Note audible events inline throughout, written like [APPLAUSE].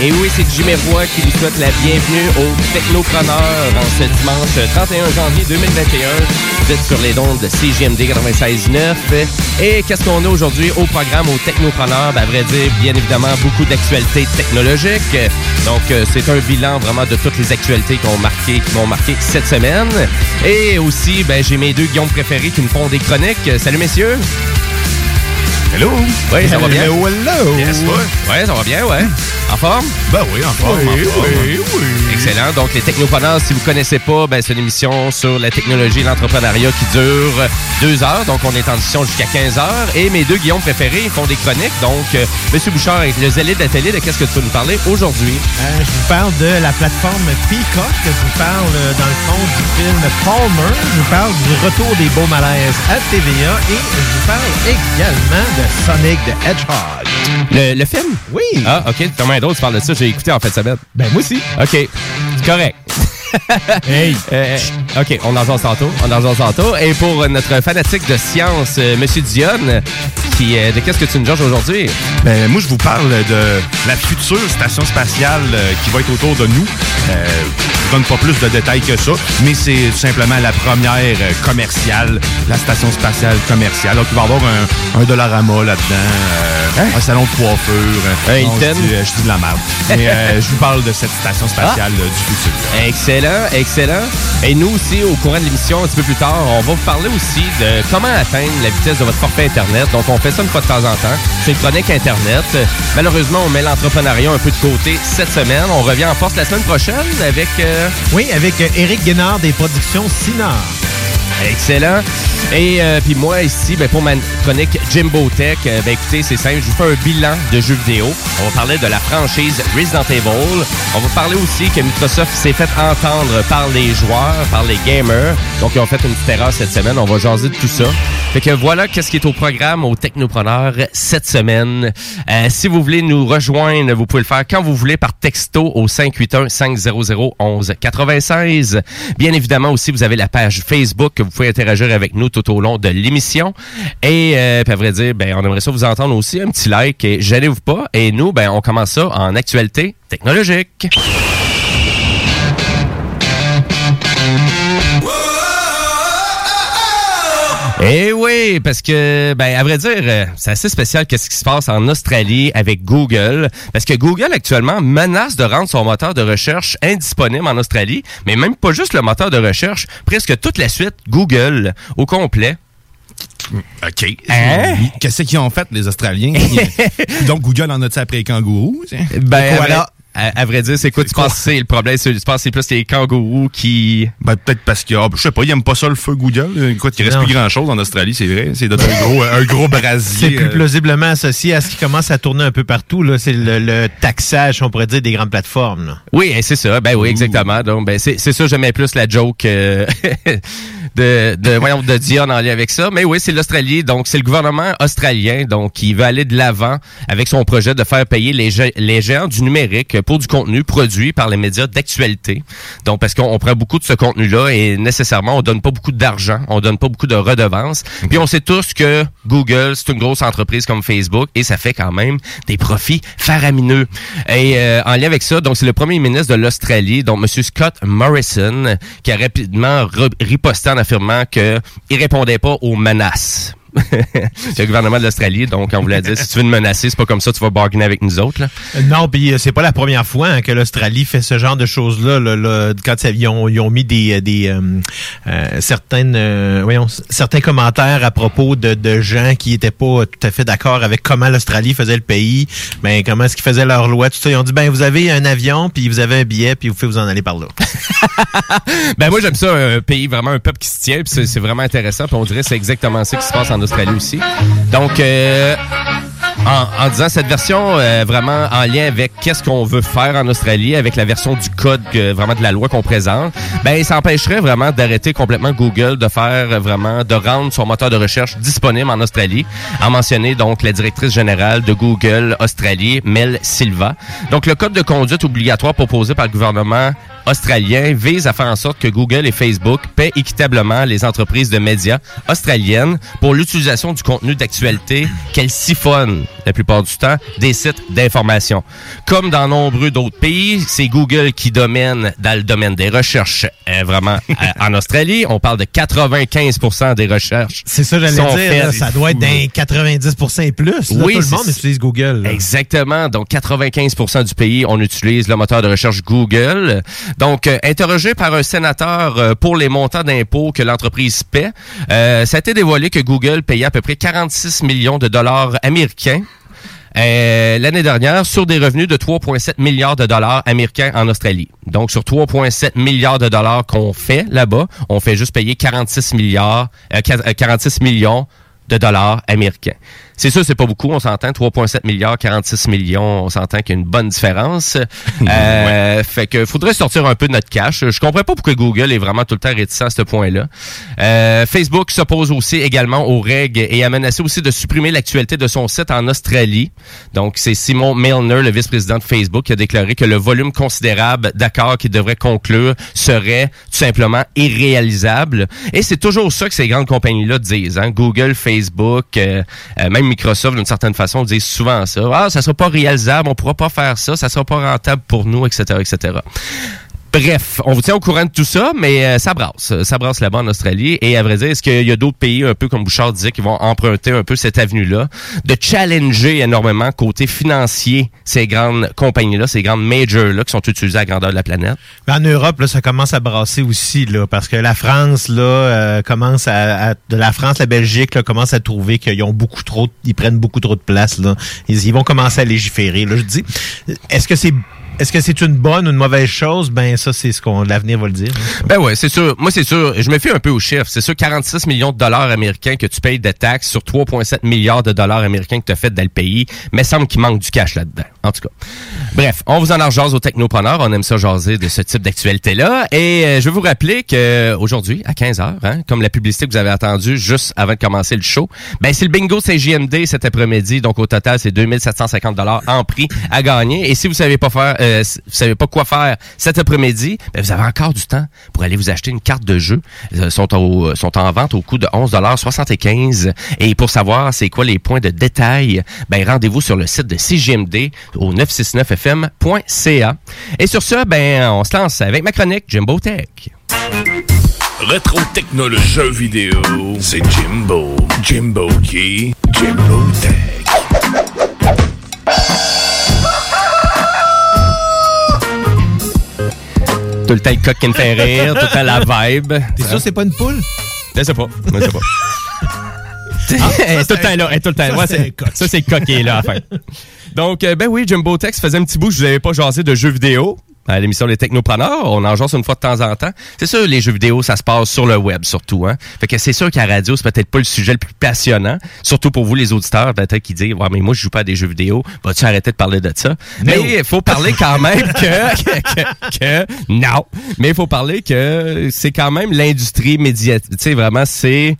Et oui, c'est Jimmy Roy qui vous souhaite la bienvenue au Technopreneur en ce dimanche 31 janvier 2021. Vous êtes sur les ondes de CGMD 96.9. Et qu'est-ce qu'on a aujourd'hui au programme au Technopreneur? Ben, vrai dire, bien évidemment, beaucoup d'actualités technologiques. Donc, euh, c'est un bilan vraiment de toutes les actualités marqué, qui m'ont marqué cette semaine. Et aussi, ben, j'ai mes deux Guillaume préférés qui me font des chroniques. Salut, messieurs! Hello! Oui, ça va bien? Hello, hello! Yes, ouais. Ouais, ça va bien, ouais. En forme? Ben oui, en forme, Oui, en forme. oui, Excellent. Donc, les Technopreneurs, si vous connaissez pas, ben, c'est une émission sur la technologie et l'entrepreneuriat qui dure deux heures. Donc, on est en discussion jusqu'à 15 heures. Et mes deux Guillaume préférés font des chroniques. Donc, euh, Monsieur Bouchard, avec le zélé de la télé, de qu'est-ce que tu veux nous parler aujourd'hui? Euh, je vous parle de la plateforme Peacock. Je vous parle, euh, dans le fond, du film Palmer. Je vous parle du retour des beaux malaises à TVA. Et je vous parle également de Sonic the Hedgehog. Le, le film? Oui! Ah, OK. Thomas d'autres tu parles de ça. J'ai écouté en fait ça semaine. Ben, moi aussi. OK. C'est correct. [LAUGHS] Hey! Euh, OK, on en jase tantôt. On en jase tantôt. Et pour notre fanatique de science, euh, Monsieur Dionne, qui, euh, de qu'est-ce que tu nous jases aujourd'hui? Ben, moi, je vous parle de la future station spatiale euh, qui va être autour de nous. Je vous donne pas plus de détails que ça, mais c'est simplement la première commerciale, la station spatiale commerciale. Donc, il va y avoir un, un Dollarama là-dedans, euh, un salon de coiffure. Je, dis, je dis de la merde. mais je vous parle de cette station spatiale euh, du futur. Excellent, excellent. Et nous aussi, au courant de l'émission, un petit peu plus tard, on va vous parler aussi de comment atteindre la vitesse de votre forfait Internet. Donc, on fait ça une fois de temps en temps. C'est une chronique Internet. Malheureusement, on met l'entrepreneuriat un peu de côté cette semaine. On revient en force la semaine prochaine avec... euh, Oui, avec euh, Éric Guénard des productions Sinar. Excellent. Et euh, puis moi ici, ben, pour ma chronique Jimbo Tech, euh, ben, écoutez, c'est simple, je vous fais un bilan de jeux vidéo. On va parler de la franchise Resident Evil. On va parler aussi que Microsoft s'est fait entendre par les joueurs, par les gamers. Donc ils ont fait une petite cette semaine. On va jaser de tout ça. Fait que voilà qu'est-ce qui est au programme au Technopreneur cette semaine. Euh, si vous voulez nous rejoindre, vous pouvez le faire quand vous voulez par texto au 581 500 11 96. Bien évidemment aussi, vous avez la page Facebook que vous pouvez interagir avec nous tout au long de l'émission. Et euh, à vrai dire, ben on aimerait ça vous entendre aussi un petit like et gênez-vous pas. Et nous, ben on commence ça en actualité technologique. Eh oui, parce que, ben, à vrai dire, euh, c'est assez spécial qu'est-ce qui se passe en Australie avec Google. Parce que Google, actuellement, menace de rendre son moteur de recherche indisponible en Australie. Mais même pas juste le moteur de recherche, presque toute la suite Google au complet. OK. Hein? Qu'est-ce qu'ils ont fait, les Australiens? [LAUGHS] Donc, Google en a-tu après les kangourous? Ben, Voilà. À- à vrai dire, c'est quoi tu penses que c'est le problème? C'est- Tu penses que c'est plus les kangourous qui... Ben, peut-être parce que, ah, je sais pas, ils aiment pas ça le feu Google. Écoute, il reste Non. plus grand chose en Australie, c'est vrai. C'est d'autres un gros, un gros brasier. C'est plus euh, plausiblement associé à ce qui commence à tourner un peu partout. là. C'est le, le taxage, on pourrait dire, des grandes plateformes. là. Oui, hein, c'est ça. Ben oui, exactement. Donc, ben c'est c'est ça, j'aimais plus la joke euh, [LAUGHS] de, de, voyons, de Dion en lien avec ça. Mais oui, c'est l'Australie. Donc, c'est le gouvernement australien donc qui veut aller de l'avant avec son projet de faire payer les, les géants du numérique pour du contenu produit par les médias d'actualité. Donc, parce qu'on prend beaucoup de ce contenu-là et nécessairement, on donne pas beaucoup d'argent, on donne pas beaucoup de redevances. Puis on sait tous que Google, c'est une grosse entreprise comme Facebook et ça fait quand même des profits faramineux. Et euh, en lien avec ça, donc c'est le premier ministre de l'Australie, donc M. Scott Morrison, qui a rapidement riposté en affirmant qu'il répondait pas aux menaces [LAUGHS] le gouvernement de l'Australie, donc on voulait dire, si tu veux nous menacer, c'est pas comme ça tu vas bargainer avec nous autres. Là. Euh, non, puis euh, c'est pas la première fois hein, que l'Australie fait ce genre de choses-là. Là, quand ils ont, ils ont, mis des, euh, des certaines, voyons, certains commentaires à propos de, de, gens qui étaient pas tout à fait d'accord avec comment l'Australie faisait le pays, ben comment est-ce qu'ils faisaient leur loi, tout ça. Ils ont dit, ben vous avez un avion, puis vous avez un billet, puis vous pouvez vous en aller par là. [LAUGHS] ben moi j'aime ça, un pays vraiment un peuple qui se tient, puis c'est vraiment intéressant. Puis on dirait c'est exactement ça qui se passe en Australie aussi. Donc, euh, en, disant cette version euh, vraiment en lien avec qu'est-ce qu'on veut faire en Australie, avec la version du code vraiment de la loi qu'on présente, ben ça empêcherait vraiment d'arrêter complètement Google de faire vraiment de rendre son moteur de recherche disponible en Australie. A mentionné donc la directrice générale de Google Australie, Mel Silva. Donc le code de conduite obligatoire proposé par le gouvernement australien vise à faire en sorte que Google et Facebook paient équitablement les entreprises de médias australiennes pour l'utilisation du contenu d'actualité qu'elles siphonnent la plupart du temps des sites d'information. Comme dans nombreux d'autres pays, c'est Google qui domine dans le domaine des recherches euh, vraiment euh, en Australie. On parle de 95% des recherches. C'est ça, j'allais dire. ça doit être d'un 90% et plus. oui, tout le monde utilise Google. Exactement. Donc, 95% du pays, on utilise le moteur de recherche Google. Donc, euh, interrogé par un sénateur euh, pour les montants d'impôts que l'entreprise paie, euh, ça a été dévoilé que Google payait à peu près 46 millions de dollars américains l'année dernière sur des revenus de 3,7 milliards de dollars américains en Australie. Donc sur 3,7 milliards de dollars qu'on fait là-bas, on fait juste payer 46 milliards, 46 millions de dollars américains. C'est sûr, c'est pas beaucoup, on s'entend. 3,7 milliards, 46 millions, on s'entend qu'il y a une bonne différence. [LAUGHS] euh, Fait que faudrait sortir un peu de notre cash. Je comprends pas pourquoi Google est vraiment tout le temps réticent à ce point-là. Euh, Facebook s'oppose aussi également aux règles et a menacé aussi de supprimer l'actualité de son site en Australie. Donc, c'est Simon Milner, le vice-président de Facebook, qui a déclaré que le volume considérable d'accords qu'il devrait conclure serait tout simplement irréalisable. Et c'est toujours ça que ces grandes compagnies-là disent. Hein? Google, Facebook, euh, euh, même Microsoft, d'une certaine façon, disent souvent ça. Ah, ça sera pas réalisable, on pourra pas faire ça, ça sera pas rentable pour nous, etc., etc. Bref, on vous tient au courant de tout ça, mais euh, ça brasse. Ça brasse là-bas en Australie. Et à vrai dire, est-ce qu'il y a d'autres pays, un peu comme Bouchard disait, qui vont emprunter un peu cette avenue-là, de challenger énormément côté financier ces grandes compagnies-là, ces grandes majors-là qui sont utilisées à grandeur de la planète? En Europe, là, ça commence à brasser aussi, là, parce que la France, là, euh, commence à, de la France, la Belgique, là, commence à trouver qu'ils ont beaucoup trop, ils prennent beaucoup trop de place, là. Ils, ils vont commencer à légiférer. Là, je dis, est-ce que c'est est-ce que c'est une bonne ou une mauvaise chose? Ben, ça, c'est ce qu'on l'avenir va le dire. Ben ouais, c'est sûr. Moi, c'est sûr. Je me fie un peu au chiffre. C'est sûr, 46 millions de dollars américains que tu payes de taxes sur 3,7 milliards de dollars américains que tu as fait dans le pays. Mais semble qu'il manque du cash là-dedans. En tout cas. Bref, on vous en a au Technopreneur. On aime ça jaser de ce type d'actualité-là. Et euh, je vais vous rappeler que aujourd'hui, à 15h, hein, comme la publicité que vous avez attendue juste avant de commencer le show, ben, c'est le bingo CJMD cet après-midi. Donc, au total, c'est 2750 dollars en prix à gagner. Et si vous savez pas faire, euh, savez pas quoi faire cet après-midi, ben, vous avez encore du temps pour aller vous acheter une carte de jeu. Ils euh, sont, au, sont en vente au coût de 11,75 Et pour savoir c'est quoi les points de détail, ben, rendez-vous sur le site de CGMD au 969fm.ca. Et sur ce, ben, on se lance avec ma chronique Jimbo Tech. Rétro technologie jeu vidéo, c'est Jimbo. Jimbo qui? Jimbo Tech. Tout le temps le coq qui me fait rire, tout le temps la [LAUGHS] vibe. T'es sûr c'est pas une poule? Je sais pas. Je sais pas. Ah, est tout le temps là. Est tout le temps. Ça, c'est ça, c'est coq qui est là, à fin. Donc, euh, ben oui, Jumbo Tex faisait un petit bout je vous avais pas jasé de jeux vidéo à l'émission Les Technopreneurs. On en jase une fois de temps en temps. C'est sûr, les jeux vidéo, ça se passe sur le web surtout. Hein? Fait que c'est sûr qu'à la radio, c'est peut-être pas le sujet le plus passionnant. Surtout pour vous, les auditeurs, peut-être qui disent Ouais, mais moi, je joue pas à des jeux vidéo. Vas-tu arrêter de parler de ça? Mais il faut parler quand même [LAUGHS] que, que, que, Non. Mais il faut parler que c'est quand même l'industrie médiatique. Tu sais, vraiment, c'est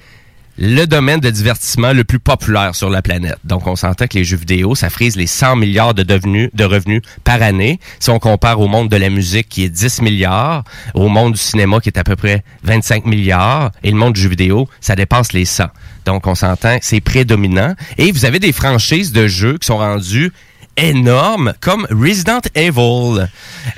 le domaine de divertissement le plus populaire sur la planète. Donc, on s'entend que les jeux vidéo, ça frise les 100 milliards de, revenus par année. Si on compare au monde de la musique qui est 10 milliards, au monde du cinéma qui est à peu près 25 milliards, et le monde du jeu vidéo, ça dépasse les 100. Donc, on s'entend, c'est prédominant. Et vous avez des franchises de jeux qui sont rendues énorme comme Resident Evil.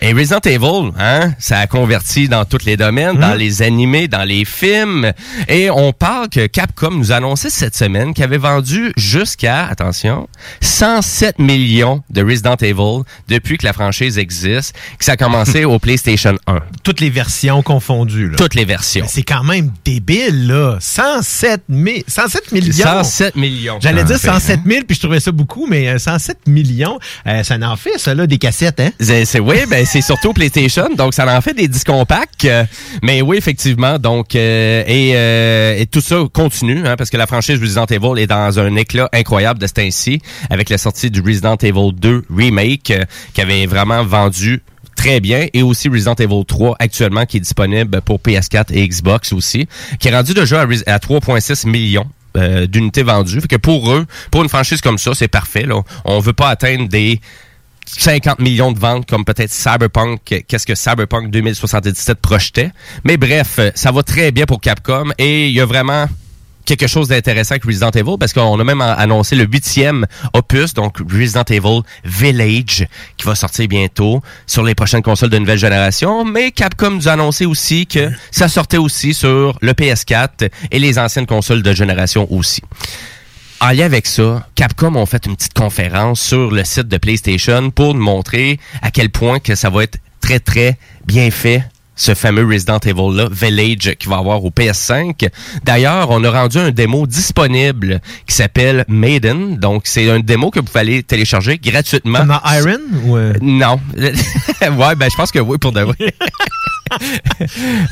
Et Resident Evil, hein, ça a converti dans tous les domaines, dans les animés, dans les films. Et on parle que Capcom nous a annoncé cette semaine qu'il avait vendu jusqu'à, attention, 107 millions de Resident Evil depuis que la franchise existe, que ça a commencé [LAUGHS] au PlayStation 1. Toutes les versions confondues. Là. Toutes les versions. C'est quand même débile, là. 107, mi 107 millions. 107 millions. J'allais dire 107 000, puis je trouvais ça beaucoup, mais euh, 107 millions, euh, ça en fait, ça, là, des cassettes, hein? C'est, oui, ben c'est surtout PlayStation, donc ça en fait des disques compacts. euh, mais oui, effectivement, donc euh, et, euh, et tout ça continue, hein, parce que la franchise Resident Evil est dans un éclat incroyable de ce temps-ci, avec la sortie du Resident Evil 2 remake, euh, qui avait vraiment vendu très bien et aussi Resident Evil 3 actuellement qui est disponible pour PS4 et Xbox aussi qui est rendu à, Res- à 3.6 millions euh, d'unités vendues fait que pour eux pour une franchise comme ça c'est parfait là on veut pas atteindre des 50 millions de ventes comme peut-être Cyberpunk, qu'est-ce que Cyberpunk 2077 projetait. Mais bref, euh, ça va très bien pour Capcom et il y a vraiment quelque chose d'intéressant avec Resident Evil parce qu'on a même annoncé le huitième opus, donc Resident Evil Village, qui va sortir bientôt sur les prochaines consoles de nouvelle génération. Mais Capcom nous a annoncé aussi que ça sortait aussi sur le PS4 et les anciennes consoles de génération aussi. En lien avec ça, Capcom ont fait une petite conférence sur le site de PlayStation pour nous montrer à quel point que ça va être très très bien fait ce fameux Resident Evil là, Village qui va avoir au PS5. D'ailleurs, on a rendu un démo disponible qui s'appelle Maiden. Donc c'est un démo que vous pouvez aller télécharger gratuitement. Comme dans Iron? Ou, euh, Non. [LAUGHS] ouais, ben je pense que oui pour de vrai. [LAUGHS] [LAUGHS]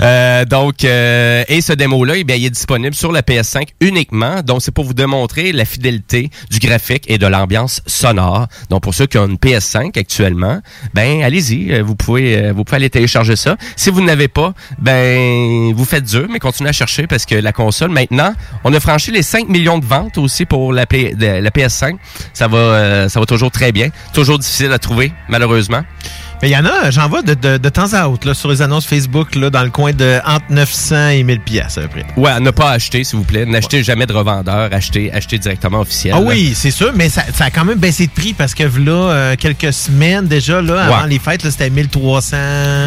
Euh, donc, euh, et ce démo-là, eh il est disponible sur la PS5 uniquement. Donc, c'est pour vous démontrer la fidélité du graphique et de l'ambiance sonore. Donc, pour ceux qui ont une PS5 actuellement, ben, allez-y, euh, vous pouvez, euh, vous pouvez aller télécharger ça. Si vous n'avez pas, ben, vous faites dur, mais continuez à chercher parce que la console, maintenant, on a franchi les 5 millions de ventes aussi pour la, la PS5. Ça va, euh, ça va toujours très bien. Toujours difficile à trouver, malheureusement. Mais il y en a, j'en vois de, de, de temps à autre là, sur les annonces Facebook là, dans le coin de entre 900 et 1000 pièces à peu près. Ouais, à ne pas acheter, s'il vous plaît. N'achetez jamais de revendeur. Achetez, achetez directement officiel. Ah oui, c'est sûr, mais ça, ça a quand même baissé de prix parce que là, euh, quelques semaines déjà, là, avant Ouais. les fêtes, c'était 1300.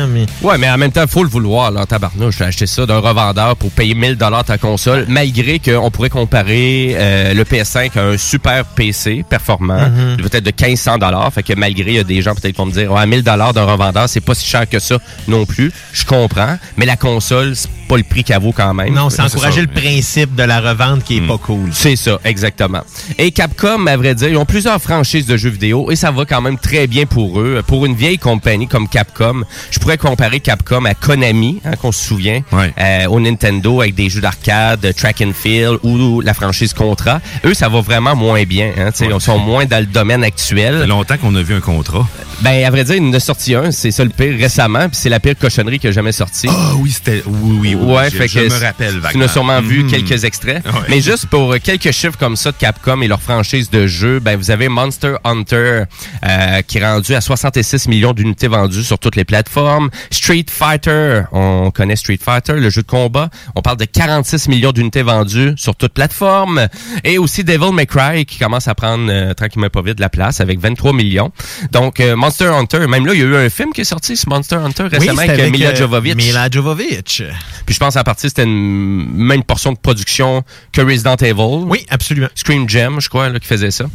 Mais... Ouais, mais en même temps, faut le vouloir, là, tabarnouche. Acheté ça d'un revendeur pour payer 1000 dollars ta console, malgré qu'on pourrait comparer euh, le PS5 à un super PC performant, Mhm. peut-être de 1500 dollars. Fait que malgré, il y a des gens peut-être qui vont me dire, ouais, 1000 dollars d'un revendeur, c'est pas si cher que ça non plus. Je comprends. Mais la console, c'est pas le prix qu'elle vaut quand même. Non, c'est encourager ça. le principe de la revente qui est pas cool. C'est ça, exactement. Et Capcom, à vrai dire, ils ont plusieurs franchises de jeux vidéo et ça va quand même très bien pour eux. Pour une vieille compagnie comme Capcom, je pourrais comparer Capcom à Konami, hein, qu'on se souvient, Ouais. euh, au Nintendo avec des jeux d'arcade, track and field ou la franchise Contra. Eux, ça va vraiment moins bien. Hein. Ils sont moins dans le domaine Ça actuel. fait longtemps qu'on a vu un contrat. Ben, à vrai dire, il en a sorti un, c'est ça le pire récemment, puis c'est la pire cochonnerie qui a jamais sorti. Ah oui, c'était. Oui, oui, oui. Ouais, je, fait je que me rappelle Tu sûrement vu Mhm. quelques extraits. Ouais. Mais juste pour euh, quelques chiffres comme ça de Capcom et leur franchise de jeux, ben vous avez Monster Hunter euh, qui est rendu à 66 millions d'unités vendues sur toutes les plateformes. Street Fighter, on connaît Street Fighter, le jeu de combat. On parle de 46 millions d'unités vendues sur toutes plateformes. Et aussi Devil May Cry qui commence à prendre euh, tranquillement pas vite de la place avec 23 millions. Donc euh, Monster Hunter, même là, il y a eu un film qui est sorti, ce Monster Hunter, récemment avec, euh, Mila euh, Jovovich. Mila Jovovich. Puis je pense en partie c'était une même portion de production que Resident Evil. Oui, absolument. Scream Gem, je crois, là, qui faisait ça.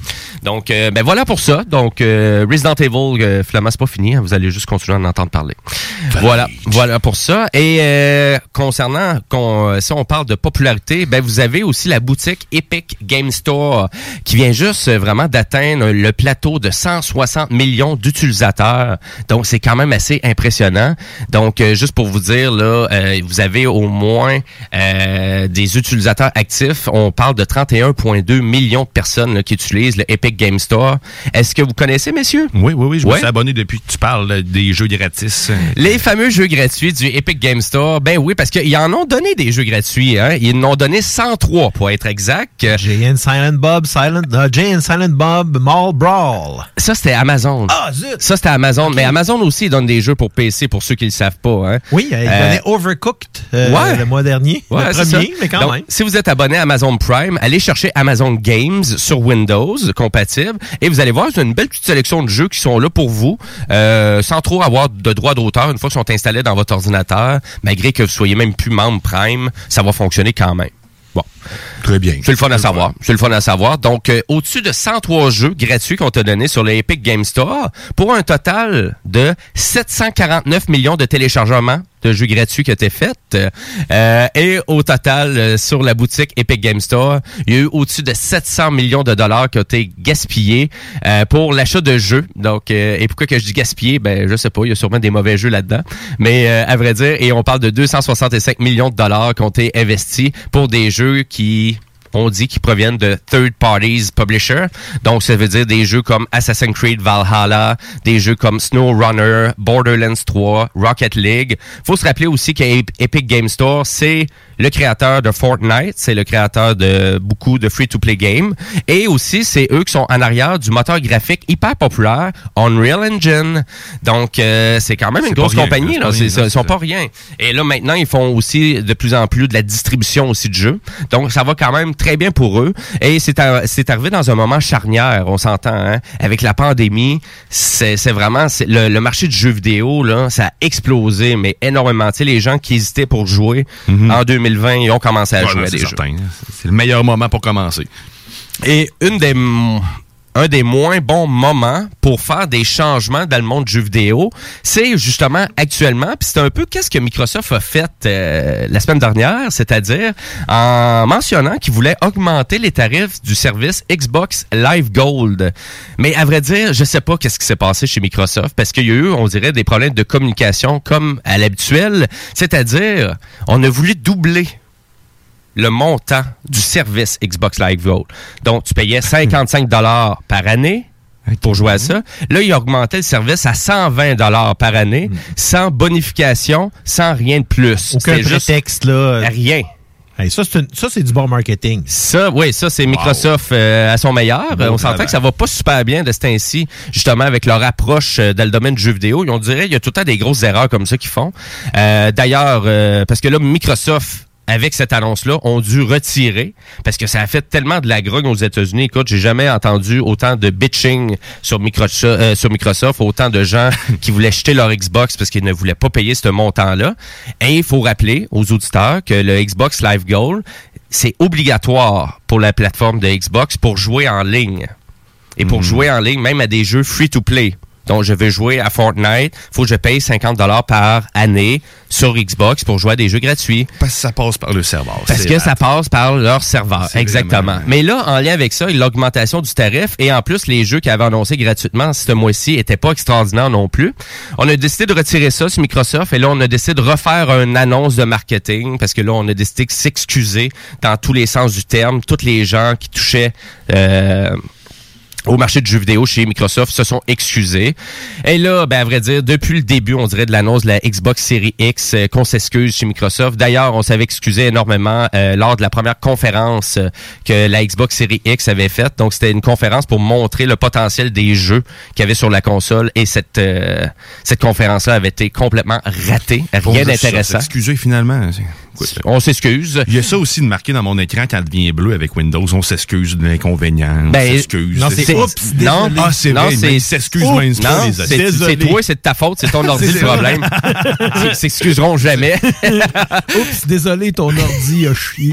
Donc, euh, ben voilà pour ça. Donc, euh, Resident Evil, euh, finalement, c'est pas fini. hein. Vous allez juste continuer à en entendre parler. Voilà, voilà pour ça. Et concernant, qu'on, si on parle de popularité, ben vous avez aussi la boutique Epic Game Store qui vient juste vraiment d'atteindre le plateau de 160 millions d'utilisateurs. Donc, c'est quand même assez impressionnant. Donc, euh, juste pour vous dire, là, euh, vous avez au moins euh, des utilisateurs actifs. On parle de 31,2 millions de personnes là, qui utilisent le Epic Game Store. Est-ce que vous connaissez, messieurs? Oui, oui, oui. Je me suis abonné depuis que tu parles des jeux gratis. Les fameux jeux gratuits du Epic Game Store, ben oui, parce qu'ils en ont donné des jeux gratuits. Hein? Ils en ont donné 103 pour être exact. Jay and Silent Bob, Silent, Jay and Silent Bob, Mall Brawl. Ça, c'était Amazon. Ah, zut! Ça, c'était Amazon. Mais Amazon aussi donne des jeux pour PC pour ceux qui ne le savent pas. Hein? Oui, il Euh, donnait Overcooked euh, ouais. le mois dernier. Ouais, le premier, mais quand Donc, même. Si vous êtes abonné à Amazon Prime, allez chercher Amazon Games sur Windows compatible et vous allez voir, c'est une belle petite sélection de jeux qui sont là pour vous, euh, sans trop avoir de droits d'auteur une fois qu'ils sont installés dans votre ordinateur, malgré que vous soyez même plus membre Prime, ça va fonctionner quand même. Bon. Très bien. C'est le fun à savoir. C'est le fun à savoir. Donc, euh, au-dessus de 103 jeux gratuits qu'on t'a donnés sur le Epic Game Store, pour un total de 749 millions de téléchargements de jeux gratuits qui ont été faits. Euh, et au total, euh, sur la boutique Epic Game Store, il y a eu au-dessus de 700 millions de dollars qui ont été gaspillés euh, pour l'achat de jeux. Donc, euh, et pourquoi que je dis gaspillé? Ben, je sais pas, il y a sûrement des mauvais jeux là-dedans. Mais euh, à vrai dire, et on parle de 265 millions de dollars qui ont été investis pour des jeux qui on dit qu'ils proviennent de third parties publisher. Donc, ça veut dire des jeux comme Assassin's Creed Valhalla, des jeux comme SnowRunner, Borderlands 3, Rocket League. Faut se rappeler aussi qu'Epic Game Store, c'est le créateur de Fortnite, c'est le créateur de beaucoup de free-to-play games. Et aussi, c'est eux qui sont en arrière du moteur graphique hyper populaire, Unreal Engine. Donc, euh, c'est quand même une grosse rien, compagnie. Là. rien, Ils sont pas rien. Et là, maintenant, ils font aussi de plus en plus de la distribution aussi de jeux. Donc, ça va quand même très bien pour eux. Et c'est ar- c'est arrivé dans un moment charnière, on s'entend, hein? Avec la pandémie, c'est vraiment... Le, le marché du jeu vidéo, là, ça a explosé, mais énormément. Tu sais, les gens qui hésitaient pour jouer en 2020, ils ont commencé à Ouais, jouer là, à des c'est jeux. certain. C'est le meilleur moment pour commencer. Et une des un des moins bons moments pour faire des changements dans le monde du jeu vidéo, c'est justement actuellement, puis c'est un peu qu'est-ce que Microsoft a fait euh, la semaine dernière, c'est-à-dire en mentionnant qu'il voulait augmenter les tarifs du service Xbox Live Gold. Mais à vrai dire, je sais pas qu'est-ce qui s'est passé chez Microsoft parce qu'il y a eu, on dirait, des problèmes de communication comme à l'habituel, c'est-à-dire on a voulu doubler le montant du service Xbox Live Gold. Donc, tu payais 55 dollars par année pour jouer à ça. Là, il a augmenté le service à 120 dollars par année, sans bonification, sans rien de plus. Aucun juste prétexte, là. rien. Hey, ça, c'est du bon marketing. Ça, oui, ça, c'est Microsoft euh, à son meilleur. Bon on s'entend que ça va pas super bien de ce temps-ci, justement, avec leur approche euh, dans le domaine du jeu vidéo. On dirait il y a tout le temps des grosses erreurs comme ça qu'ils font. Euh, D'ailleurs, parce que là, Microsoft avec cette annonce-là, ont dû retirer parce que ça a fait tellement de la grogne aux États-Unis. Écoute, j'ai jamais entendu autant de bitching sur Microsoft, euh, sur Microsoft, autant de gens [LAUGHS] qui voulaient jeter leur Xbox parce qu'ils ne voulaient pas payer ce montant-là. Et il faut rappeler aux auditeurs que le Xbox Live Gold, c'est obligatoire pour la plateforme de Xbox pour jouer en ligne. Et pour jouer en ligne, même à des jeux free-to-play. Donc, je veux jouer à Fortnite, faut que je paye 50 dollars par année sur Xbox pour jouer à des jeux gratuits. Parce que ça passe par le serveur. Parce que rare. ça passe par leur serveur. Exactement. Mais là, en lien avec ça, l'augmentation du tarif et en plus, les jeux qui avaient annoncé gratuitement ce mois-ci étaient pas extraordinaires non plus. On a décidé de retirer ça sur Microsoft et là, on a décidé de refaire une annonce de marketing parce que là, on a décidé de s'excuser dans tous les sens du terme. Tous les gens qui touchaient... euh, au marché du jeu vidéo chez Microsoft se sont excusés. Et là, ben, à vrai dire, depuis le début, on dirait de l'annonce de la Xbox Series X, euh, qu'on s'excuse chez Microsoft. D'ailleurs, on s'avait excusé énormément euh, lors de la première conférence euh, que la Xbox Series X avait faite. Donc, c'était une conférence pour montrer le potentiel des jeux qu'il y avait sur la console. Et cette euh, cette conférence-là avait été complètement ratée. Rien d'intéressant. s'excuser finalement. Écoute, On s'excuse. Il y a ça aussi de marqué dans mon écran quand il devient bleu avec Windows. On s'excuse de l'inconvénient. On Ben, s'excuse. non, c'est oups, Non, Ah, c'est non, vrai. s'excuse même Non, c'est toi, c'est de ta faute, c'est ton [LAUGHS] ordi le problème. [LAUGHS] Ils s'excuseront jamais. [LAUGHS] Oups, désolé, ton ordi a chié.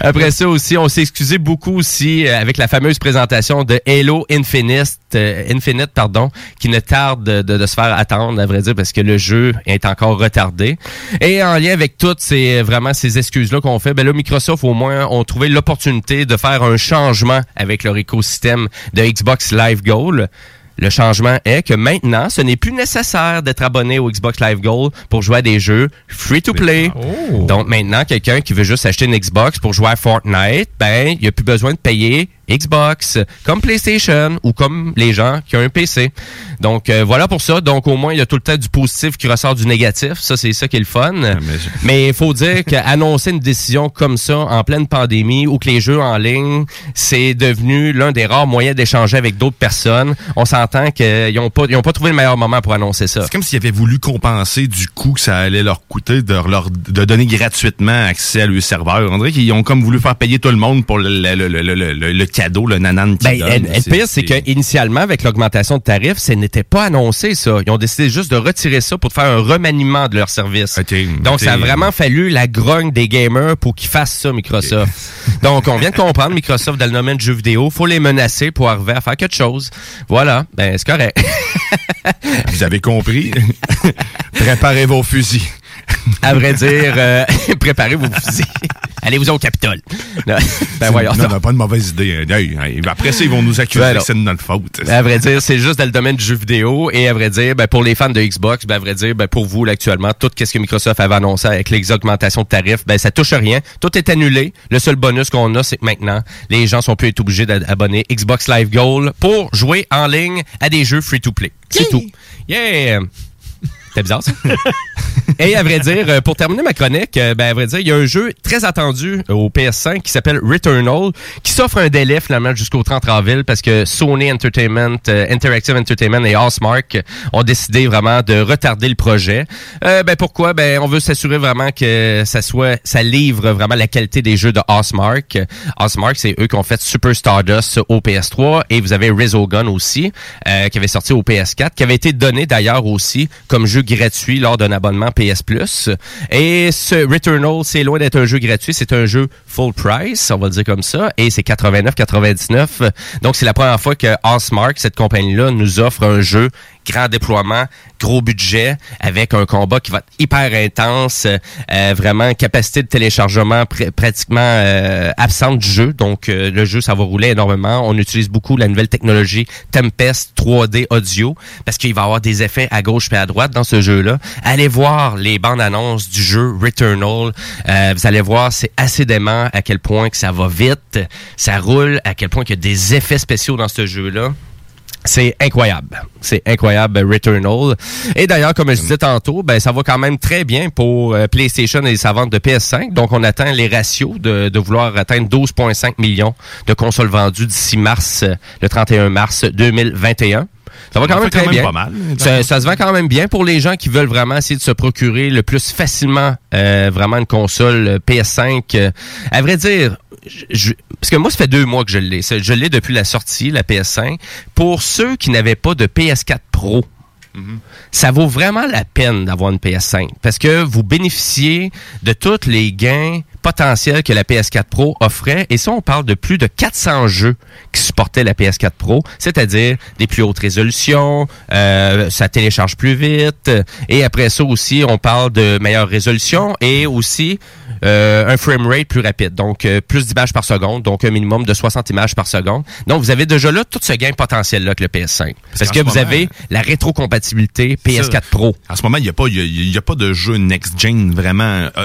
Après ça aussi, on s'est excusé beaucoup aussi euh, avec la fameuse présentation de Halo Infinite, euh, Infinite pardon, qui ne tarde de, de se faire attendre, à vrai dire, parce que le jeu est encore retardé. Et en lien avec toutes ces vraiment ces excuses-là qu'on fait, ben là, Microsoft au moins ont trouvé l'opportunité de faire un changement avec leur écosystème de Xbox Live Gold. le changement est que maintenant, ce n'est plus nécessaire d'être abonné au Xbox Live Gold pour jouer à des jeux free to play. Oh. Donc maintenant, quelqu'un qui veut juste acheter une Xbox pour jouer à Fortnite, ben, il n'y a plus besoin de payer Xbox, comme PlayStation ou comme les gens qui ont un PC. Donc euh, voilà pour ça. Donc au moins il y a tout le temps du positif qui ressort du négatif. Ça c'est ça qui est le fun. mais je- Mais il faut dire qu'annoncer une décision comme ça en pleine pandémie ou que les jeux en ligne, c'est devenu l'un des rares moyens d'échanger avec d'autres personnes. On s'entend qu'ils n'ont pas, ils ont pas trouvé le meilleur moment pour annoncer ça. C'est comme s'ils avaient voulu compenser du coût que ça allait leur coûter de leur de donner gratuitement accès à leur serveur. On dirait qu'ils ont comme voulu faire payer tout le monde pour le, le, le, le, le, le- le cadeau, le nanan qu'ils Ben, le pire, c'est qu'initialement, avec l'augmentation de tarifs, ce n'était pas annoncé, ça. Ils ont décidé juste de retirer ça pour faire un remaniement de leur service. Donc, ça a vraiment fallu la grogne des gamers pour qu'ils fassent ça, Microsoft. Donc, on vient de [LAUGHS] comprendre, Microsoft, dans le domaine du jeu vidéo, faut les menacer pour arriver à faire quelque chose. Voilà. Ben, c'est correct. Vous avez compris? [LAUGHS] Préparez vos fusils. [LAUGHS] à vrai dire, euh, [LAUGHS] préparez vos fusils. [LAUGHS] Allez-vous au Capitole. Non, ben, voyons non, non, pas une mauvaise idée. Hey, hey, après ça, ils vont nous accuser Ben, que c'est de notre faute. À vrai dire, c'est juste dans le domaine du jeu vidéo. Et à vrai dire, ben, pour les fans de Xbox, ben, à vrai dire, ben, pour vous, là, actuellement, tout ce que Microsoft avait annoncé avec les augmentations de tarifs, ben, ça touche rien. Tout est annulé. Le seul bonus qu'on a, c'est que maintenant, les gens sont plus être obligés d'abonner Xbox Live Gold pour jouer en ligne à des jeux free-to-play. C'est tout. Yeah! C'est bizarre? [LAUGHS] Et à vrai dire, euh, pour terminer ma chronique, euh, ben, à vrai dire, il y a un jeu très attendu euh, au PS5 qui s'appelle Returnal, qui s'offre un délai finalement jusqu'au 30 avril parce que Sony Entertainment, Interactive Entertainment et Housemark ont décidé vraiment de retarder le projet. Ben pourquoi? Ben on veut s'assurer vraiment que ça soit, ça livre vraiment la qualité des jeux de Housemark. Housemark, c'est eux qui ont fait Super Stardust au PS3 et vous avez Resogun aussi, qui avait sorti au PS4, qui avait été donné d'ailleurs aussi comme jeu gratuit lors d'un abonnement PS Plus. Et ce Returnal, c'est loin d'être un jeu gratuit, c'est un jeu full price, on va le dire comme ça, et c'est 89,99. Donc c'est la première fois que Housemark, cette compagnie-là, nous offre un jeu grand déploiement, gros budget, avec un combat qui va être hyper intense, euh, vraiment capacité de téléchargement pr- pratiquement euh, absente du jeu. Donc euh, le jeu, ça va rouler énormément. On utilise beaucoup la nouvelle technologie Tempest 3D audio parce qu'il va y avoir des effets à gauche et à droite dans ce jeu-là. Allez voir les bandes annonces du jeu Returnal. Euh, vous allez voir, c'est assez dément à quel point que ça va vite, ça roule, à quel point qu'il y a des effets spéciaux dans ce jeu-là. C'est incroyable. C'est incroyable, euh, Returnal. Et d'ailleurs, comme je disais tantôt, ben, ça va quand même très bien pour euh, PlayStation et sa vente de PS5. Donc, on atteint les ratios de, de vouloir atteindre 12,5 millions de consoles vendues d'ici mars, euh, le 31 mars 2021. Ça va quand même très bien. pas mal. Ça, ça se vend quand même bien pour les gens qui veulent vraiment essayer de se procurer le plus facilement euh, vraiment une console euh, PS5. Euh, à vrai dire, je- parce que moi, ça fait deux mois que je l'ai. Je l'ai depuis la sortie, la PS5. Pour ceux qui n'avaient pas de PS4 Pro, ça vaut vraiment la peine d'avoir une PS5 parce que vous bénéficiez de tous les gains potentiels que la PS4 Pro offrait. Et ça, on parle de plus de 400 jeux qui supportaient la PS4 Pro, c'est-à-dire des plus hautes résolutions, euh, ça télécharge plus vite. Et après ça aussi, on parle de meilleure résolution et aussi euh, un framerate plus rapide, donc euh, plus d'images par seconde, donc un minimum de 60 images par seconde. Donc vous avez déjà là tout ce gain potentiel-là avec le PS5. Parce, que vous moment, avez la rétrocompatibilité PS4 Ça, Pro. En ce moment, il n'y a, pas- il y a, y a pas de jeu next-gen vraiment euh, euh,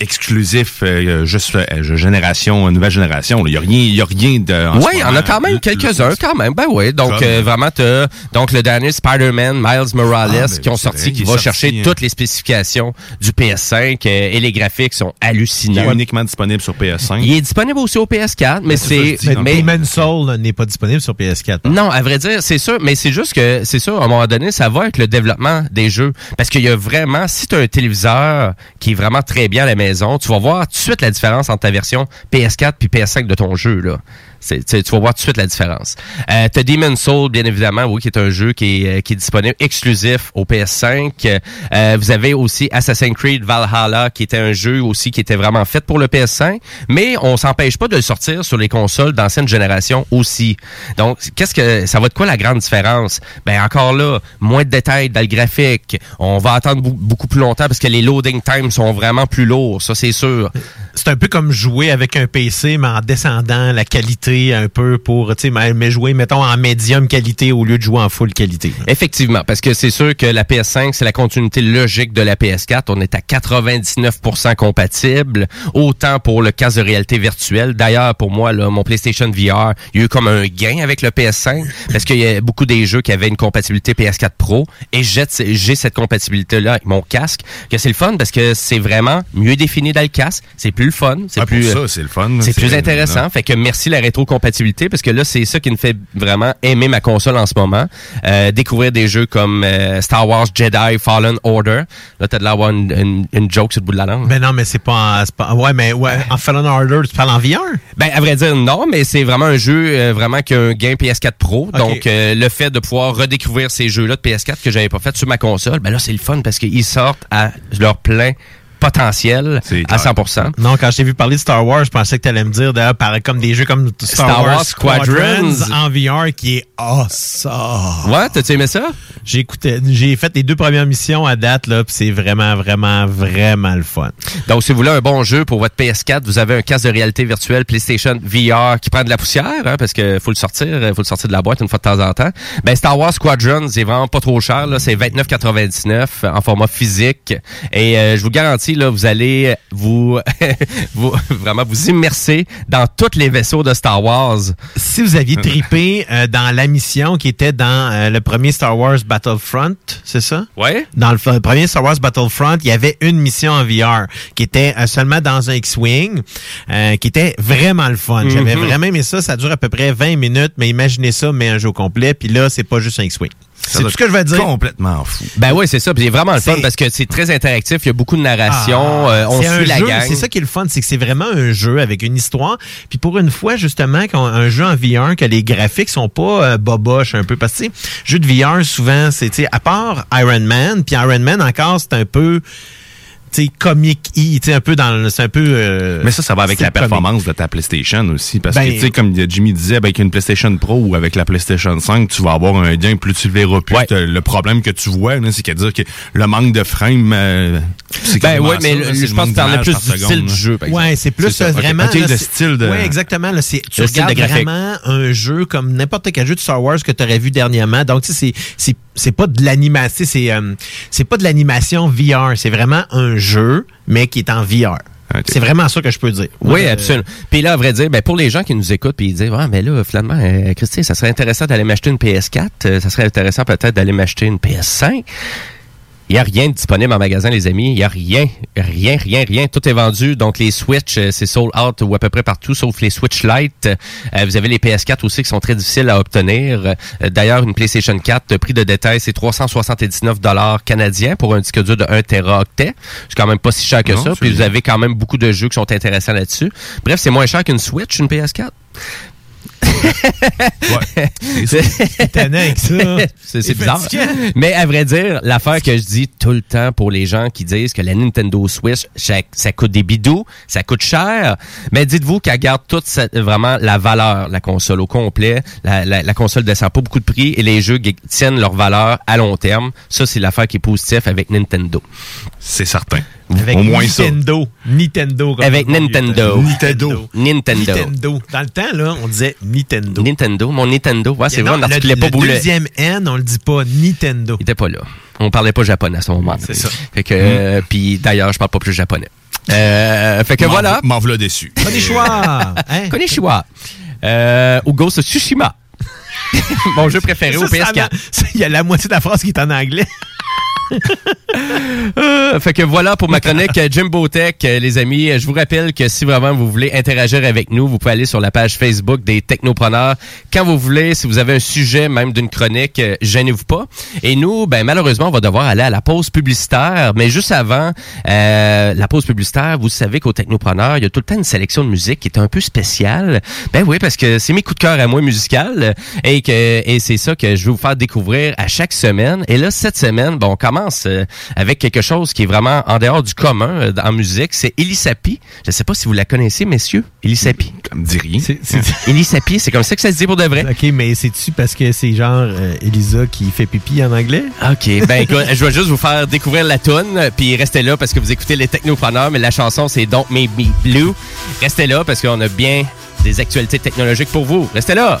exclusif, euh, juste euh, génération, nouvelle génération. Il n'y a rien, il y a rien de. Oui, il y en a quand même Le- quelques-uns, quand même. Ben oui. Donc, euh, vraiment, t'as donc le dernier Spider-Man, Miles Morales, Ah, ben, qui ont c'est sorti, vrai, qui va sorti, chercher hein. toutes les spécifications du PS5 euh, et les graphiques sont Il est hallucinants. uniquement disponible sur PS5. Il est disponible aussi au PS4, mais c'est Mais Demon's Soul n'est pas disponible sur PS4. par Non, à vrai dire, c'est sûr, mais c'est juste que, c'est sûr, à un moment donné, ça va avec le développement des jeux. Parce qu'il y a vraiment, si tu as un téléviseur qui est vraiment très bien à la maison, tu vas voir tout de suite la différence entre ta version PS4 puis PS5 de ton jeu, là. Tu vas voir tout de suite la différence. Euh, Demon's Soul, bien évidemment, oui, qui est un jeu qui est, euh, qui est disponible exclusif au PS5. Euh, vous avez aussi Assassin's Creed Valhalla, qui était un jeu aussi qui était vraiment fait pour le PS5, mais on s'empêche pas de le sortir sur les consoles d'ancienne génération aussi. Donc, qu'est-ce que ça va de quoi la grande différence? Ben encore là, moins de détails dans le graphique. On va attendre beaucoup plus longtemps parce que les loading times sont vraiment plus lourds, ça c'est sûr. C'est un peu comme jouer avec un PC, mais en descendant la qualité qualité un peu pour, tu sais, mais jouer, mettons, en médium qualité au lieu de jouer en full qualité. Effectivement, parce que c'est sûr que la PS5, c'est la continuité logique de la PS4. On est à 99% compatible, autant pour le casque de réalité virtuelle. D'ailleurs, pour moi, là, mon PlayStation VR, il y a eu comme un gain avec le PS5, parce qu'il y a beaucoup des jeux qui avaient une compatibilité PS4 Pro, et j'ai cette compatibilité-là avec mon casque, que c'est le fun, parce que c'est vraiment mieux défini dans le casque, c'est plus le fun, c'est plus... ça, c'est le fun. C'est plus non. intéressant. Fait que merci la rétrocompatibilité parce que là, c'est ça qui me fait vraiment aimer ma console en ce moment. Euh, découvrir des jeux comme euh, Star Wars Jedi Fallen Order. Là, t'as de l'avoir une, une, une joke sur le bout de la langue. Ben non, mais c'est pas, en- c'est pas. Ouais, mais ouais, en Fallen Order, tu parles en VR? Ben, à vrai dire, non, mais c'est vraiment un jeu euh, vraiment qui a un gain PS4 Pro. Donc, le fait de pouvoir redécouvrir ces jeux-là de PS4 que j'avais pas fait sur ma console, ben là, c'est le fun parce qu'ils sortent à leur plein potentiel à clair. 100%. Non, quand je t'ai vu parler de Star Wars, je pensais que tu allais me dire d'ailleurs comme des jeux comme Star, Star Wars, Wars Squadrons, Squadrons. en VR qui est awesome. Ouais, t'as-tu aimé ça? J'ai écouté, j'ai fait les deux premières missions à date là, puis c'est vraiment vraiment vraiment le fun. Donc, si vous voulez un bon jeu pour votre PS4, vous avez un casque de réalité virtuelle PlayStation VR qui prend de la poussière, hein, parce que faut le sortir, euh, faut le sortir de la boîte une fois de temps en temps. Ben, Star Wars Squadrons, c'est vraiment pas trop cher, là. C'est 29,99 en format physique. Et euh, je vous garantis, là, vous allez vous, [LAUGHS] vous vraiment vous immerser dans tous les vaisseaux de Star Wars. Si vous aviez tripé euh, dans la mission qui était dans euh, le premier Star Wars Battlefront, c'est ça? Ouais? Dans le, premier Star Wars Battlefront, il y avait une mission en VR qui était euh, seulement dans un X-Wing, qui était vraiment le fun. J'avais Mhm. vraiment aimé ça. Ça dure à peu près 20 minutes, mais imaginez ça, mais un jeu complet. Puis là, c'est pas juste un X-Wing. C'est tout ce que je vais dire. Complètement fou. Ben oui, c'est ça. Puis c'est vraiment le fun parce que c'est très interactif. Il y a beaucoup de narration. Ah, euh, on suit la jeu, gang. C'est ça qui est le fun, c'est que c'est vraiment un jeu avec une histoire. Puis pour une fois, justement, un jeu en VR, que les graphiques sont pas euh, boboches un peu. Parce que, tu sais, jeu de VR, souvent, c'est, tu sais, à part Iron Man, puis Iron Man, encore, c'est un peu, sais, e tu sais, un peu dans c'est un peu... euh, Mais ça, ça va avec la comique. performance de ta PlayStation aussi. Parce Ben- que, tu sais, comme Jimmy disait, avec une PlayStation Pro ou avec la PlayStation 5, tu vas avoir un gain, plus tu le verras plus. Ouais. Le problème que tu vois, c'est qu'à dire que le manque de frame, euh, Ben ouais, mais ça, le- je pense que plus du style du jeu, par. Ouais, c'est plus ça, euh, vraiment. Là, le style de- Ouais, exactement. Là, c'est, tu regardes vraiment un jeu comme n'importe quel jeu de Star Wars que tu aurais vu dernièrement. Donc, tu sais, c'est, c'est, c'est pas de l'animation, c'est, euh, c'est pas de l'animation VR. C'est vraiment un jeu, mais qui est en VR. C'est vraiment ça que je peux dire. Oui, Euh, absolument. Puis là, à vrai dire, ben, pour les gens qui nous écoutent puis ils disent, ah, mais là, finalement, euh, Christy, ça serait intéressant d'aller m'acheter une PS4, euh, ça serait intéressant peut-être d'aller m'acheter une PS5. Il n'y a rien de disponible en magasin, les amis. Il n'y a rien, rien, rien, rien. Tout est vendu. Donc, les Switch, euh, c'est sold out ou à peu près partout, sauf les Switch Lite. Euh, vous avez les PS4 aussi qui sont très difficiles à obtenir. Euh, D'ailleurs, une PlayStation 4, le prix de détail, c'est 379 dollars canadiens pour un disque dur de 1 teraoctet. C'est quand même pas si cher que Non, ça. Puis vous avez quand même beaucoup de jeux qui sont intéressants là-dessus. Bref, c'est moins cher qu'une Switch, une PS4. Ouais. C'est ça. [LAUGHS] Bizarre. Mais à vrai dire, l'affaire que je dis tout le temps pour les gens qui disent que la Nintendo Switch, ça, ça coûte des bidous, ça coûte cher, mais dites-vous qu'elle garde toute cette- vraiment la valeur, la console au complet. La, la, la console descend pas beaucoup de prix et les jeux tiennent leur valeur à long terme. Ça, c'est l'affaire qui est positive avec Nintendo. C'est certain. Avec Au moins ça. Nintendo. Nintendo. comme Avec. Nintendo. Nintendo. Nintendo. Nintendo. Dans le temps, là, on disait Nintendo. Nintendo, mon Nintendo. Ouais, c'est vrai, on le, n'articulait pas le boulet. deuxième N, on le dit pas Nintendo. Il était pas là. On parlait pas japonais à ce moment. C'est ça. Fait que, euh, puis d'ailleurs, je parle pas plus japonais. Euh, fait que M'en- voilà. M'en voilà déçu. Konnichiwa. [LAUGHS] Hein? Konnichiwa. Euh, ou Ghost of Tsushima. [LAUGHS] Mon jeu préféré au Ça, ça PS4. va- ça, Il y a la moitié de la phrase qui est en anglais. Euh, fait que voilà pour ma chronique euh, Jimbo Tech, euh, les amis. Je vous rappelle que si vraiment vous voulez interagir avec nous, vous pouvez aller sur la page Facebook des Technopreneurs quand vous voulez. Si vous avez un sujet, même d'une chronique, gênez-vous pas. Et nous, ben malheureusement, on va devoir aller à la pause publicitaire. Mais juste avant euh, la pause publicitaire, vous savez qu'au Technopreneurs, il y a tout le temps une sélection de musique qui est un peu spéciale. Ben oui, parce que c'est mes coups de cœur à moi musical et que et c'est ça que je vais vous faire découvrir à chaque semaine. Et là, cette semaine, bon, on commence euh, avec quelque chose qui est vraiment en dehors du commun euh, en musique. C'est Elisapi. Je sais pas si vous la connaissez, messieurs. Elisapi. Ça me dit rien. [LAUGHS] Elisapi, c'est comme ça que ça se dit pour de vrai. OK, mais c'est-tu parce que c'est genre euh, Elisa qui fait pipi en anglais? OK. Ben écoute, je vais juste vous faire découvrir la tune puis restez là parce que vous écoutez les technopreneurs, mais la chanson c'est Don't Make Me Blue. Restez là parce qu'on a bien des actualités technologiques pour vous. Restez là!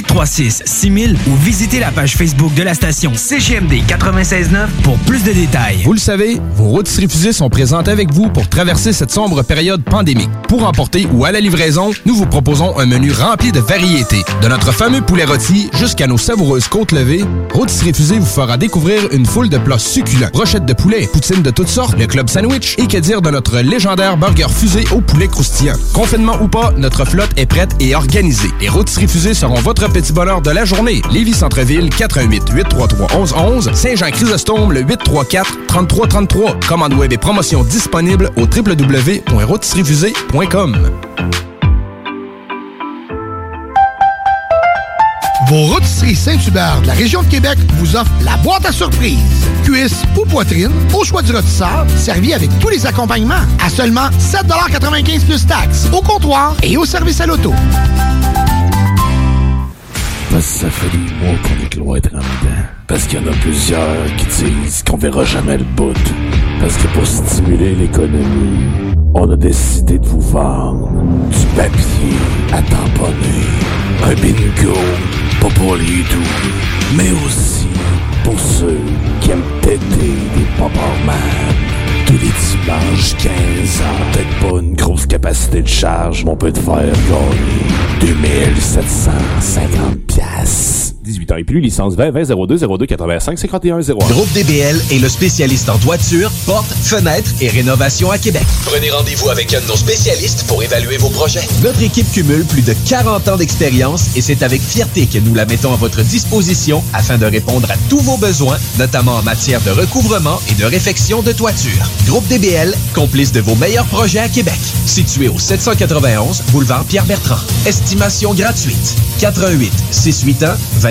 836 6000 ou visitez la page Facebook de la station CGMD 96.9 pour plus de détails. Vous le savez, vos rôtisseries fusées sont présentes avec vous pour traverser cette sombre période pandémique. Pour emporter ou à la livraison, nous vous proposons un menu rempli de variétés. De notre fameux poulet rôti jusqu'à nos savoureuses côtes levées, Rôtisserie vous fera découvrir une foule de plats succulents. Brochettes de poulet, poutines de toutes sortes, le club sandwich et que dire de notre légendaire burger fusée au poulet croustillant. Confinement ou pas, notre flotte est prête et organisée. Les Rôtisseries Fusées seront votre petit bonheur de la journée. Lévis Centreville, 418 833 1111 Saint-Jean-Chrysostome, le 834 3333. Commande web et promotion disponible au www.rôtisseriefusée.com. Vos rôtisseries Saint-Hubert de la région de Québec vous offrent la boîte à surprise. Cuisse ou poitrine, au choix du rôtisseur, servi avec tous les accompagnements à seulement 7,95 plus taxes, au comptoir et au service à l'auto. Parce ça fait des mois qu'on est cloître en dedans. Parce qu'il y en a plusieurs qui disent qu'on verra jamais le bout. Parce que pour stimuler l'économie, on a décidé de vous vendre du papier à tamponner. Un bingo, pas pour les doux, mais aussi pour ceux qui aiment péter des pop Tous les dimanches 15 ans, peut-être pas une grosse capacité de charge, mais on peut te faire gagner 2750 piastres. 18 ans et plus, licence 20 20 02 02 85 51 01. Groupe DBL est le spécialiste en toiture, portes, fenêtres et rénovation à Québec. Prenez rendez-vous avec un de nos spécialistes pour évaluer vos projets. Notre équipe cumule plus de 40 ans d'expérience et c'est avec fierté que nous la mettons à votre disposition afin de répondre à tous vos besoins, notamment en matière de recouvrement et de réfection de toiture. Groupe DBL, complice de vos meilleurs projets à Québec. Situé au 791 boulevard Pierre-Bertrand. Estimation gratuite. 88 681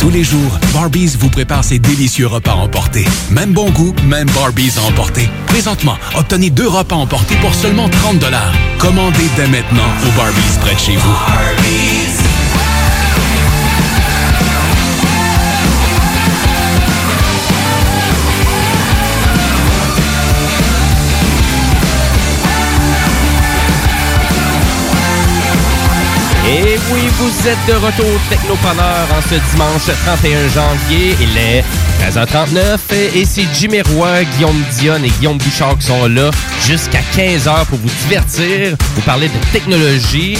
Tous les jours, Barbies vous prépare ses délicieux repas emportés. Même bon goût, même Barbies à emporter. Présentement, obtenez deux repas emportés pour seulement 30 Commandez dès maintenant au Barbies près de chez vous. Oui, vous êtes de retour Technopreneur en ce dimanche 31 janvier. Il est 13h39 et, et c'est Jimmy Roy, Guillaume Dionne et Guillaume Bouchard qui sont là jusqu'à 15h pour vous divertir, vous parler de technologie.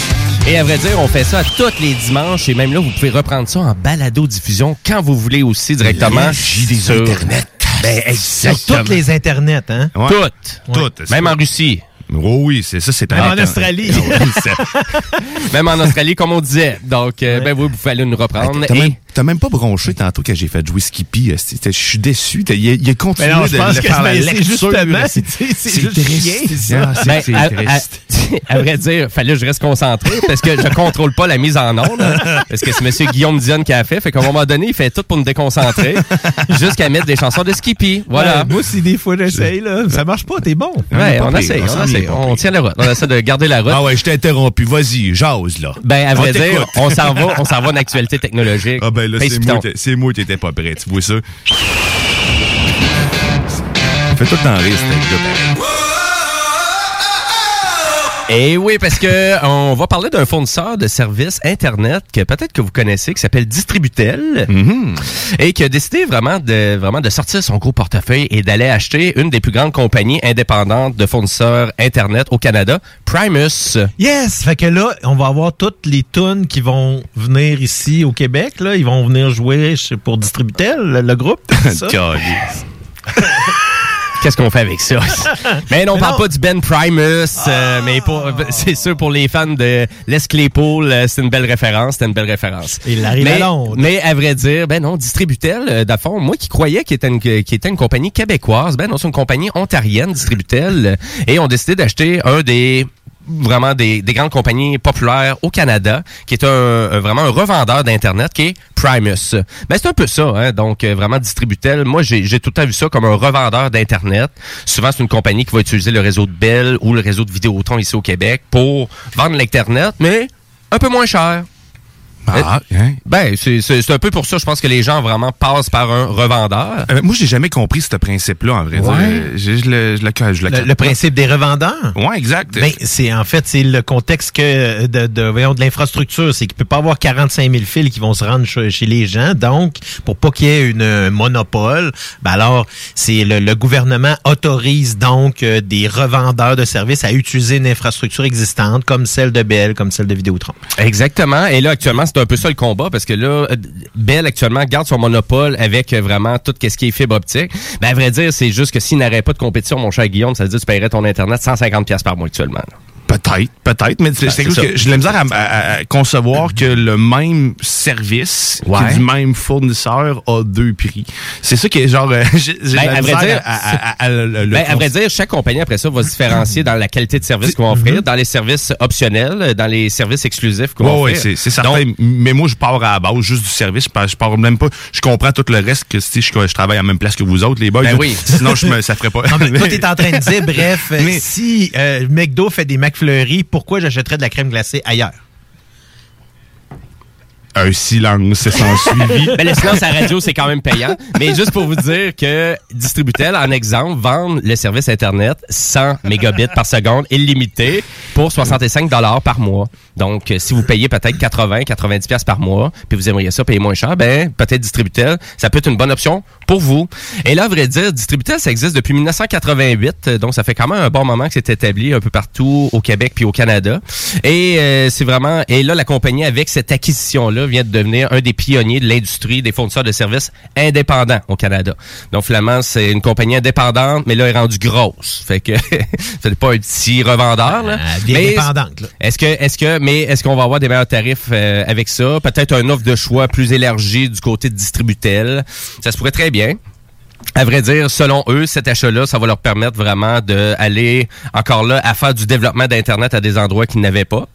Et à vrai dire, on fait ça tous les dimanches et même là, vous pouvez reprendre ça en balado-diffusion quand vous voulez aussi directement. J'ai des sur- Internet. Ben, Sur exactement. toutes les internets, hein? Ouais. Toutes. Toutes. Même en Russie. Oh oui, c'est ça, c'est Même en. Australie. Oui, c'est- [LAUGHS] Même en Australie, comme on disait. Donc, euh, ben oui, vous pouvez aller nous reprendre. T'as Et- même, T'as même pas bronché tantôt quand j'ai fait jouer Skippy. Je suis déçu. Il a, il a continué Mais non, je de, pense de que faire la c'est- c'est lecture. justement, C'est triste. Ah, Ben, à, triste. à- à vrai dire, fallait que je reste concentré parce que je contrôle pas la mise en onde. hein, parce que c'est M. Guillaume Dion qui a fait. Fait qu'à un moment donné, il fait tout pour me déconcentrer jusqu'à mettre des chansons de Skippy. Voilà. Ouais, moi aussi, des fois, j'essaye, là. Ça marche pas, t'es bon. Ouais, on essaye, on on essaye. tient la route. On essaie de garder la route. Ah ouais, je t'ai interrompu. Vas-y, jase, là. Ben, à vrai dire, on s'en va, on s'en va en actualité technologique. Ben là, Face c'est moi, t'étais pas prêt. Tu vois ça? Fais tout le temps rire, c'était. Et Eh oui, parce que on va parler d'un fournisseur de services Internet que peut-être que vous connaissez, qui s'appelle Distributel, et qui a décidé vraiment de, vraiment de sortir son gros portefeuille et d'aller acheter une des plus grandes compagnies indépendantes de fournisseurs Internet au Canada, Primus. Yes! Fait que là, on va avoir toutes les tunes qui vont venir ici au Québec. Là. Ils vont venir jouer pour Distributel, le, le groupe. ça? [LAUGHS] [LAUGHS] Qu'est-ce qu'on fait avec ça? [LAUGHS] mais non, on Mais parle non. pas du Ben Primus, euh, mais pour- c'est sûr pour les fans de Les Claypool, euh, c'est une belle référence, c'est une belle référence. Et Larry mais, Lalonde. mais à vrai dire, ben non, Distributel, euh, fond, moi qui croyais qu'il était une, était une compagnie québécoise, ben non, c'est une compagnie ontarienne, Distributel, euh, et ont décidé d'acheter un des vraiment des, des grandes compagnies populaires au Canada, qui est un, un- vraiment un revendeur d'Internet, qui est Primus. Ben, c'est un peu ça, hein, donc euh, vraiment Distributel. Moi, j'ai tout le temps vu ça comme un revendeur d'Internet. Souvent, c'est une compagnie qui va utiliser le réseau de Bell ou le réseau de Vidéotron ici au Québec pour vendre l'Internet, mais un peu moins cher. Ah, hein? Ben, c'est un peu pour ça, je pense que les gens vraiment passent par un revendeur. Euh, moi, j'ai jamais compris ce principe-là, en vrai. dire. Ouais. Euh, Je, je le, je le, je le- Le, le principe des revendeurs? Ouais, exact. Ben, c'est en fait c'est le contexte que de, de, voyons, de l'infrastructure, c'est qu'il peut pas avoir 45 000 fils qui vont se rendre chez, chez les gens. Donc, pour pas qu'il y ait une, un monopole, ben alors c'est le, le gouvernement autorise donc euh, des revendeurs de services à utiliser une infrastructure existante comme celle de Bell, comme celle de Vidéotron. Exactement. Et là, actuellement, c'est un peu ça le combat parce que là, euh, Bell actuellement garde son monopole avec euh, vraiment tout ce qui est fibre optique. Ben, à vrai dire, c'est juste que s'il n'aurait pas de compétition, mon cher Guillaume, ça veut dire que tu paierais ton Internet 150$ piastres par mois actuellement. Peut-être, peut-être, mais c'est Ben, que j'ai de la misère à, à- à concevoir que le même service qui Ouais. est du même fournisseur a deux prix. C'est ça qui est genre, euh, [LAUGHS] j'ai Ben, la à vrai misère dire, à, à- à- à le- Ben, à vrai dire, chaque compagnie après ça va se différencier dans la qualité de service qu'on va offrir, dans les services optionnels, dans les services exclusifs qu'on va Ouais, ouais, offrir. c'est c'est certain. Donc, mais moi, je pars à la base juste du service. Je pars, je pars même pas. Je comprends tout le reste que si je, je travaille à la même place que vous autres, les boys. Ben oui. Sinon, je me, ça ferait pas. Non, mais toi, t'es en train de dire, [LAUGHS] bref, Mais- si euh, McDo fait des McFlurry, pourquoi j'achèterais de la crème glacée ailleurs? Un silence sans suivi. [LAUGHS] Ben, le silence à la radio, c'est quand même payant. Mais juste pour vous dire que Distributel, en exemple, vendent le service Internet 100 mégabits par seconde illimité pour 65 par mois. Donc, euh, si vous payez peut-être 80, 90 pièces par mois, puis vous aimeriez ça payer moins cher, ben, peut-être Distributel, ça peut être une bonne option pour vous. Et là, à vrai dire, Distributel, ça existe depuis 1988. euh, Donc, ça fait quand même un bon moment que c'est établi un peu partout au Québec puis au Canada. Et euh, c'est vraiment... Et là, la compagnie, avec cette acquisition-là, vient de devenir un des pionniers de l'industrie des fournisseurs de services indépendants au Canada. Donc, finalement, c'est une compagnie indépendante, mais là, elle est rendue grosse. Fait que [LAUGHS] c'est pas un petit revendeur. Là. Bien Mais indépendante, là. Est-ce que, est-ce que, mais est-ce qu'on va avoir des meilleurs tarifs euh, avec ça? Peut-être un offre de choix plus élargie du côté de Distributel. Ça se pourrait très bien. À vrai dire, selon eux, cet achat-là, ça va leur permettre vraiment d'aller encore là à faire du développement d'Internet à des endroits qu'ils n'avaient pas.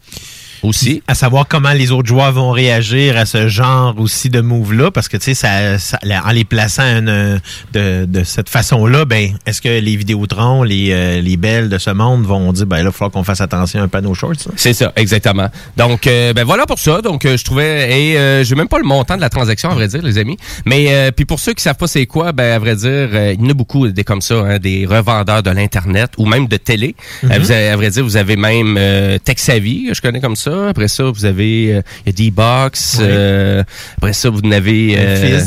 Aussi. À savoir comment les autres joueurs vont réagir à ce genre aussi de move-là, parce que tu sais, ça, ça- en les plaçant une- de, de cette façon-là, ben, est-ce que les Vidéotrons, les, euh, les belles de ce monde vont dire, ben là, il va falloir qu'on fasse attention un peu à nos shorts? C'est ça, exactement. Donc, euh, ben voilà pour ça. Donc, euh, je trouvais, et euh, j'ai même pas le montant de la transaction, à vrai dire, les amis. Mais euh, puis pour ceux qui savent pas c'est quoi, ben à vrai dire, euh, il y en a beaucoup des comme ça, hein, des revendeurs de l'internet ou même de télé. Mhm. Euh, vous avez- à vrai dire, vous avez même euh, Texavi, que je connais comme ça. Après ça, vous avez euh, il y a D-Box. Oui. euh, après ça, vous en avez euh,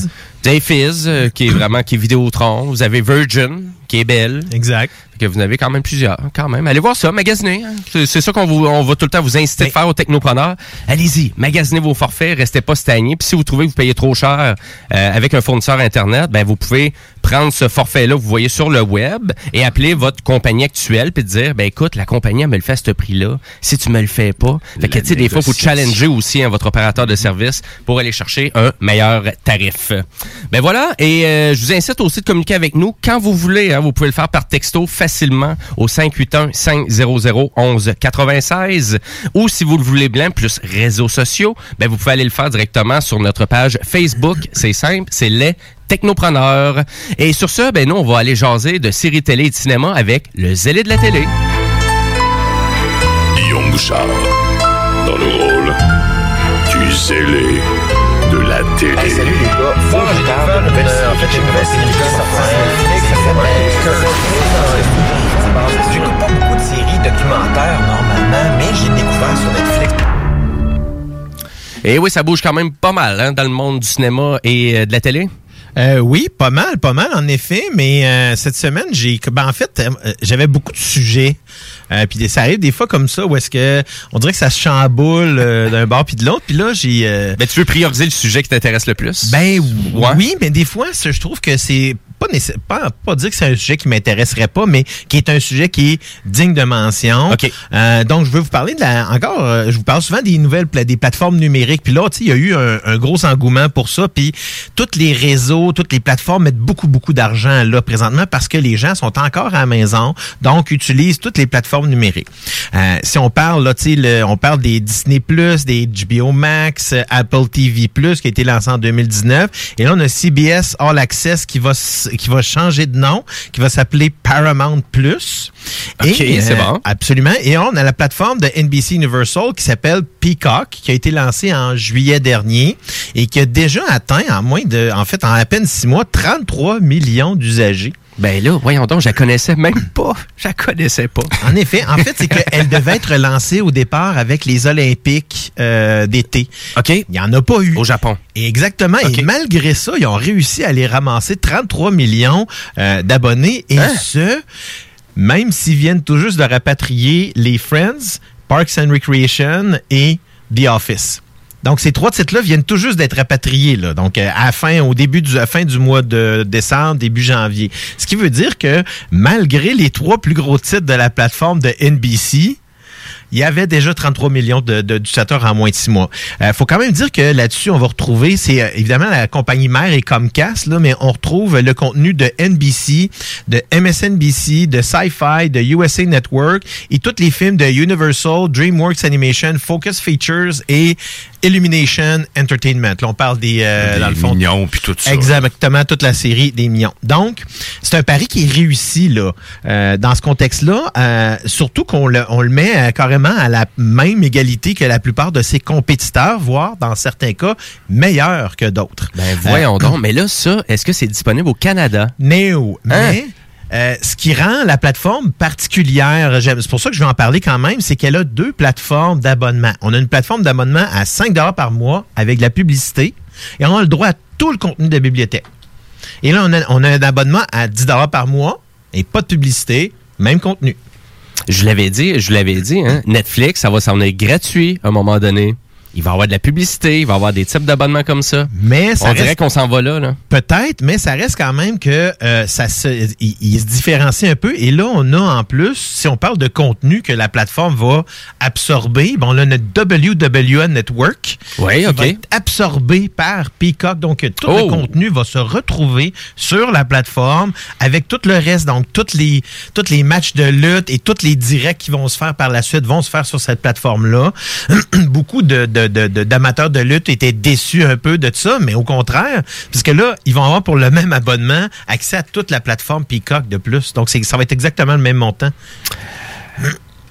avez Fizz, euh, qui est vraiment qui est Vidéotron. Vous avez Virgin, qui est belle. Exact. Que vous en avez quand même plusieurs, quand même. Allez voir ça, magasinez. hein. C'est ça qu'on on va tout le temps vous inciter de faire aux technopreneurs. Allez-y, magasinez vos forfaits, restez pas stagnés. Puis si vous trouvez que vous payez trop cher euh, avec un fournisseur Internet, ben vous pouvez prendre ce forfait-là que vous voyez sur le web et appeler votre compagnie actuelle puis dire, ben écoute, la compagnie elle me le fait à ce prix-là. Si tu me le fais pas, fait que, tu sais, des fois, faut challenger aussi hein, votre opérateur de service pour aller chercher un meilleur tarif. Ben voilà, et euh, je vous incite aussi de communiquer avec nous quand vous voulez. hein. vous pouvez le faire par texto facilement au 581-500-1196 ou si vous le voulez bien, plus réseaux sociaux, ben vous pouvez aller le faire directement sur notre page Facebook. C'est simple, c'est les technopreneurs. Et sur ce, ben nous, on va aller jaser de séries télé et de cinéma avec le zélé de la télé. Guillaume Bouchard, dans le rôle du zélé de la télé. salut les gars, faut que je parle de nouvelle série. En fait, j'ai une nouvelle série qui sort sur Netflix, ça s'appelle J'écoute pas beaucoup de séries documentaires normalement, mais j'ai découvert sur Netflix. Et oui, ça bouge quand même pas mal hein, dans le monde du cinéma et euh, de la télé? Euh, oui, pas mal, pas mal en effet, mais euh, cette semaine, j'ai ben, en fait, j'avais beaucoup de sujets. Euh, puis ça arrive des fois comme ça où est-ce que on dirait que ça se chamboule euh, d'un bord puis de l'autre. Puis là, j'ai Ben tu veux prioriser le sujet qui t'intéresse le plus? Ben oui, mais des fois, je trouve que c'est pas, pas pas dire que c'est un sujet qui m'intéresserait pas, mais qui est un sujet qui est digne de mention. Euh, donc je veux vous parler de la encore euh, je vous parle souvent des nouvelles des plateformes numériques. Puis là, tu sais, il y a eu un, un gros engouement pour ça puis tous les réseaux, toutes les plateformes mettent beaucoup beaucoup d'argent là présentement parce que les gens sont encore à la maison, donc utilisent toutes les plateformes numériques. Euh, si on parle là, le- on parle des Disney+, des HBO Max, euh, Apple TV+, qui a été lancé en 2019, et là on a CBS All Access qui va qui va changer de nom, qui va s'appeler Paramount Plus. Ok, c'est bon. Absolument. Et on a la plateforme de NBC Universal qui s'appelle Peacock, qui a été lancée en juillet dernier et qui a déjà atteint en moins de, en fait, en à peine six mois, 33 millions d'usagers. Ben là, voyons donc, je la connaissais même pas. Je la connaissais pas. En effet, en fait, c'est qu'elle devait être lancée au départ avec les Olympiques euh, d'été. OK. Il n'y en a pas eu. Au Japon. Exactement. Et malgré ça, ils ont réussi à les ramasser 33 millions euh, d'abonnés. Et Hein? ce, même s'ils viennent tout juste de rapatrier les Friends, Parks and Recreation et The Office. Donc, ces trois titres-là viennent tout juste d'être rapatriés, là. Donc, euh, à fin, au début du, fin du mois de décembre, début janvier. Ce qui veut dire que, malgré les trois plus gros titres de la plateforme de NBC, il y avait déjà 33 millions de- de- d'utilisateurs en moins de six mois. Il faut quand même dire que là-dessus, on va retrouver, c'est euh, évidemment la compagnie mère et Comcast, là, mais on retrouve le contenu de NBC, de MSNBC, de Sci-Fi, de USA Network et tous les films de Universal, DreamWorks Animation, Focus Features et Illumination Entertainment. Là, on parle des, euh, Des dans le fond, Mignons puis tout ça. Exactement, toute la série des millions. Donc, c'est un pari qui est réussi là, euh, dans ce contexte-là, euh, surtout qu'on le, on le met euh, à la même égalité que la plupart de ses compétiteurs, voire dans certains cas meilleurs que d'autres. Ben voyons [CLEARS THROAT] donc. Mais là, ça, est-ce que c'est disponible au Canada? Néo. Hein? Mais euh, ce qui rend la plateforme particulière, c'est pour ça que je vais en parler quand même, c'est qu'elle a deux plateformes d'abonnement. On a une plateforme d'abonnement à 5 par mois avec de la publicité et on a le droit à tout le contenu de la bibliothèque. Et là, on a, on a un abonnement à 10 par mois et pas de publicité, même contenu. Je l'avais dit, je l'avais dit, hein, Netflix, ça va s'en être gratuit à un moment donné. Il va y avoir de la publicité, il va y avoir des types d'abonnements comme ça. Mais ça On dirait reste- qu'on s'en va là, là. Peut-être, mais ça reste quand même que euh, ça se, il, il se différencie un peu. Et là, on a en plus, si on parle de contenu que la plateforme va absorber, bon, là, notre WWN Network Oui, qui OK. va être absorbé par Peacock. Donc, tout Oh. le contenu va se retrouver sur la plateforme avec tout le reste. Donc, toutes les, tous les matchs de lutte et tous les directs qui vont se faire par la suite vont se faire sur cette plateforme-là. [CLEARS THROAT] Beaucoup de, de- d'amateurs de lutte étaient déçus un peu de ça, mais au contraire, puisque là, ils vont avoir pour le même abonnement accès à toute la plateforme Peacock de plus. Donc, ça va être exactement le même montant.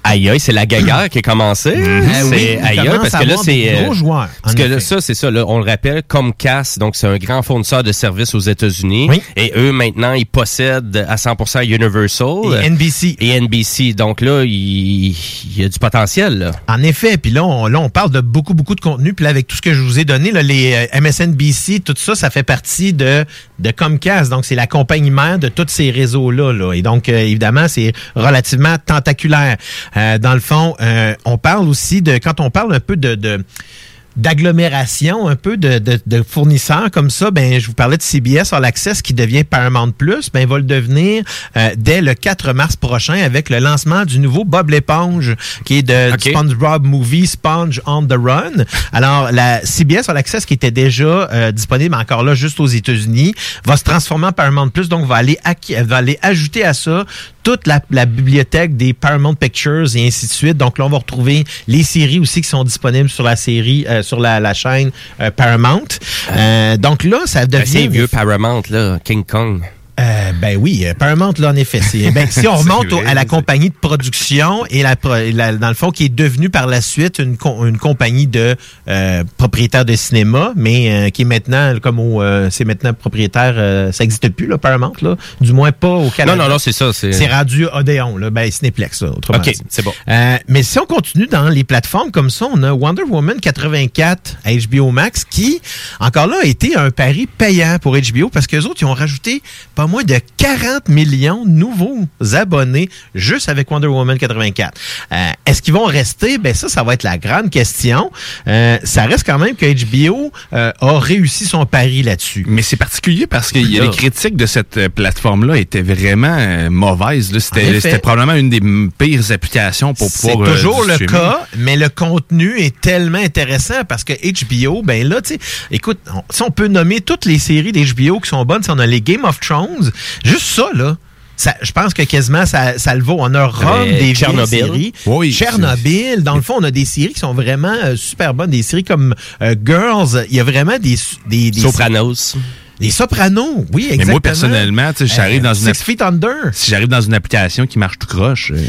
Aïe aïe, c'est la gaga qui a commencé. Ah oui, C'est aïe aïe, commence parce que là, c'est. euh, gros joueurs, Parce que là, ça, c'est ça, là, on le rappelle, Comcast, donc c'est un grand fournisseur de services aux États-Unis. Et eux, maintenant, ils possèdent à 100% Universal. Et NBC. Et NBC. Donc là, il, il y a du potentiel, là. En effet, puis là on, là, on parle de beaucoup, beaucoup de contenu. Puis là, avec tout ce que je vous ai donné, là, les euh, MSNBC, tout ça, ça fait partie de, de Comcast. Donc, c'est la compagnie mère de tous ces réseaux-là. Là. Et donc, euh, évidemment, c'est relativement tentaculaire. Euh, dans le fond, euh, on parle aussi de, quand on parle un peu de... de d'agglomération un peu de, de, de fournisseurs comme ça, ben je vous parlais de CBS All Access qui devient Paramount Plus, ben va le devenir euh, dès le 4 mars prochain avec le lancement du nouveau Bob l'éponge qui est de du SpongeBob Movie Sponge on the Run. Alors la CBS All Access qui était déjà euh, disponible encore là juste aux États-Unis va se transformer en Paramount Plus donc va aller va aller ajouter à ça toute la, la bibliothèque des Paramount Pictures et ainsi de suite. Donc là, on va retrouver les séries aussi qui sont disponibles sur la série, euh, sur la, la chaîne euh, Paramount. Euh, donc là, ça Ben, devient... c'est vieux Paramount, là, King Kong. Euh, ben oui, euh, Paramount, là, en effet. c'est- Ben, si on [LAUGHS] remonte au- à la compagnie de production et la, dans le fond, qui est devenue par la suite une, une compagnie de euh, propriétaires de cinéma, mais euh, qui est maintenant, comme au, euh, c'est maintenant propriétaire, euh, ça n'existe plus, là, Paramount, là. Du moins pas au Canada. Non, non, non, c'est ça. C'est C'est rendu Odéon, là, ben Cinéplex, là, autrement OK, c'est bon. Euh, mais si on continue dans les plateformes comme ça, on a Wonder Woman 84 à HBO Max qui, encore là, a été un pari payant pour HBO parce qu'eux autres, ils ont rajouté pas moins de 40 millions de nouveaux abonnés juste avec Wonder Woman 84. Euh, Est-ce qu'ils vont rester? Ben ça, ça va être la grande question. Euh, ça reste quand même que HBO euh, a réussi son pari là-dessus. Mais c'est particulier parce que les critiques de cette plateforme-là étaient vraiment mauvaises. C'était probablement une des pires applications pour C'est pouvoir. euh, toujours le streaming. cas, mais le contenu est tellement intéressant parce que HBO, ben là, tu sais, écoute, on, si on peut nommer toutes les séries d'HBO qui sont bonnes, si on a les Game of Thrones, juste ça, là. Ça, je pense que quasiment ça, ça le vaut. On a Euh, des Tchernobyl. séries. Oui, Chernobyl. Dans le fond, on a des séries qui sont vraiment euh, super bonnes. Des séries comme euh, Girls. Il y a vraiment des... des, des Sopranos. Les Sopranos, oui, exactement. Mais moi, personnellement, tu sais, j'arrive Euh, dans une Six Feet Under. si j'arrive dans une application qui marche tout croche, euh,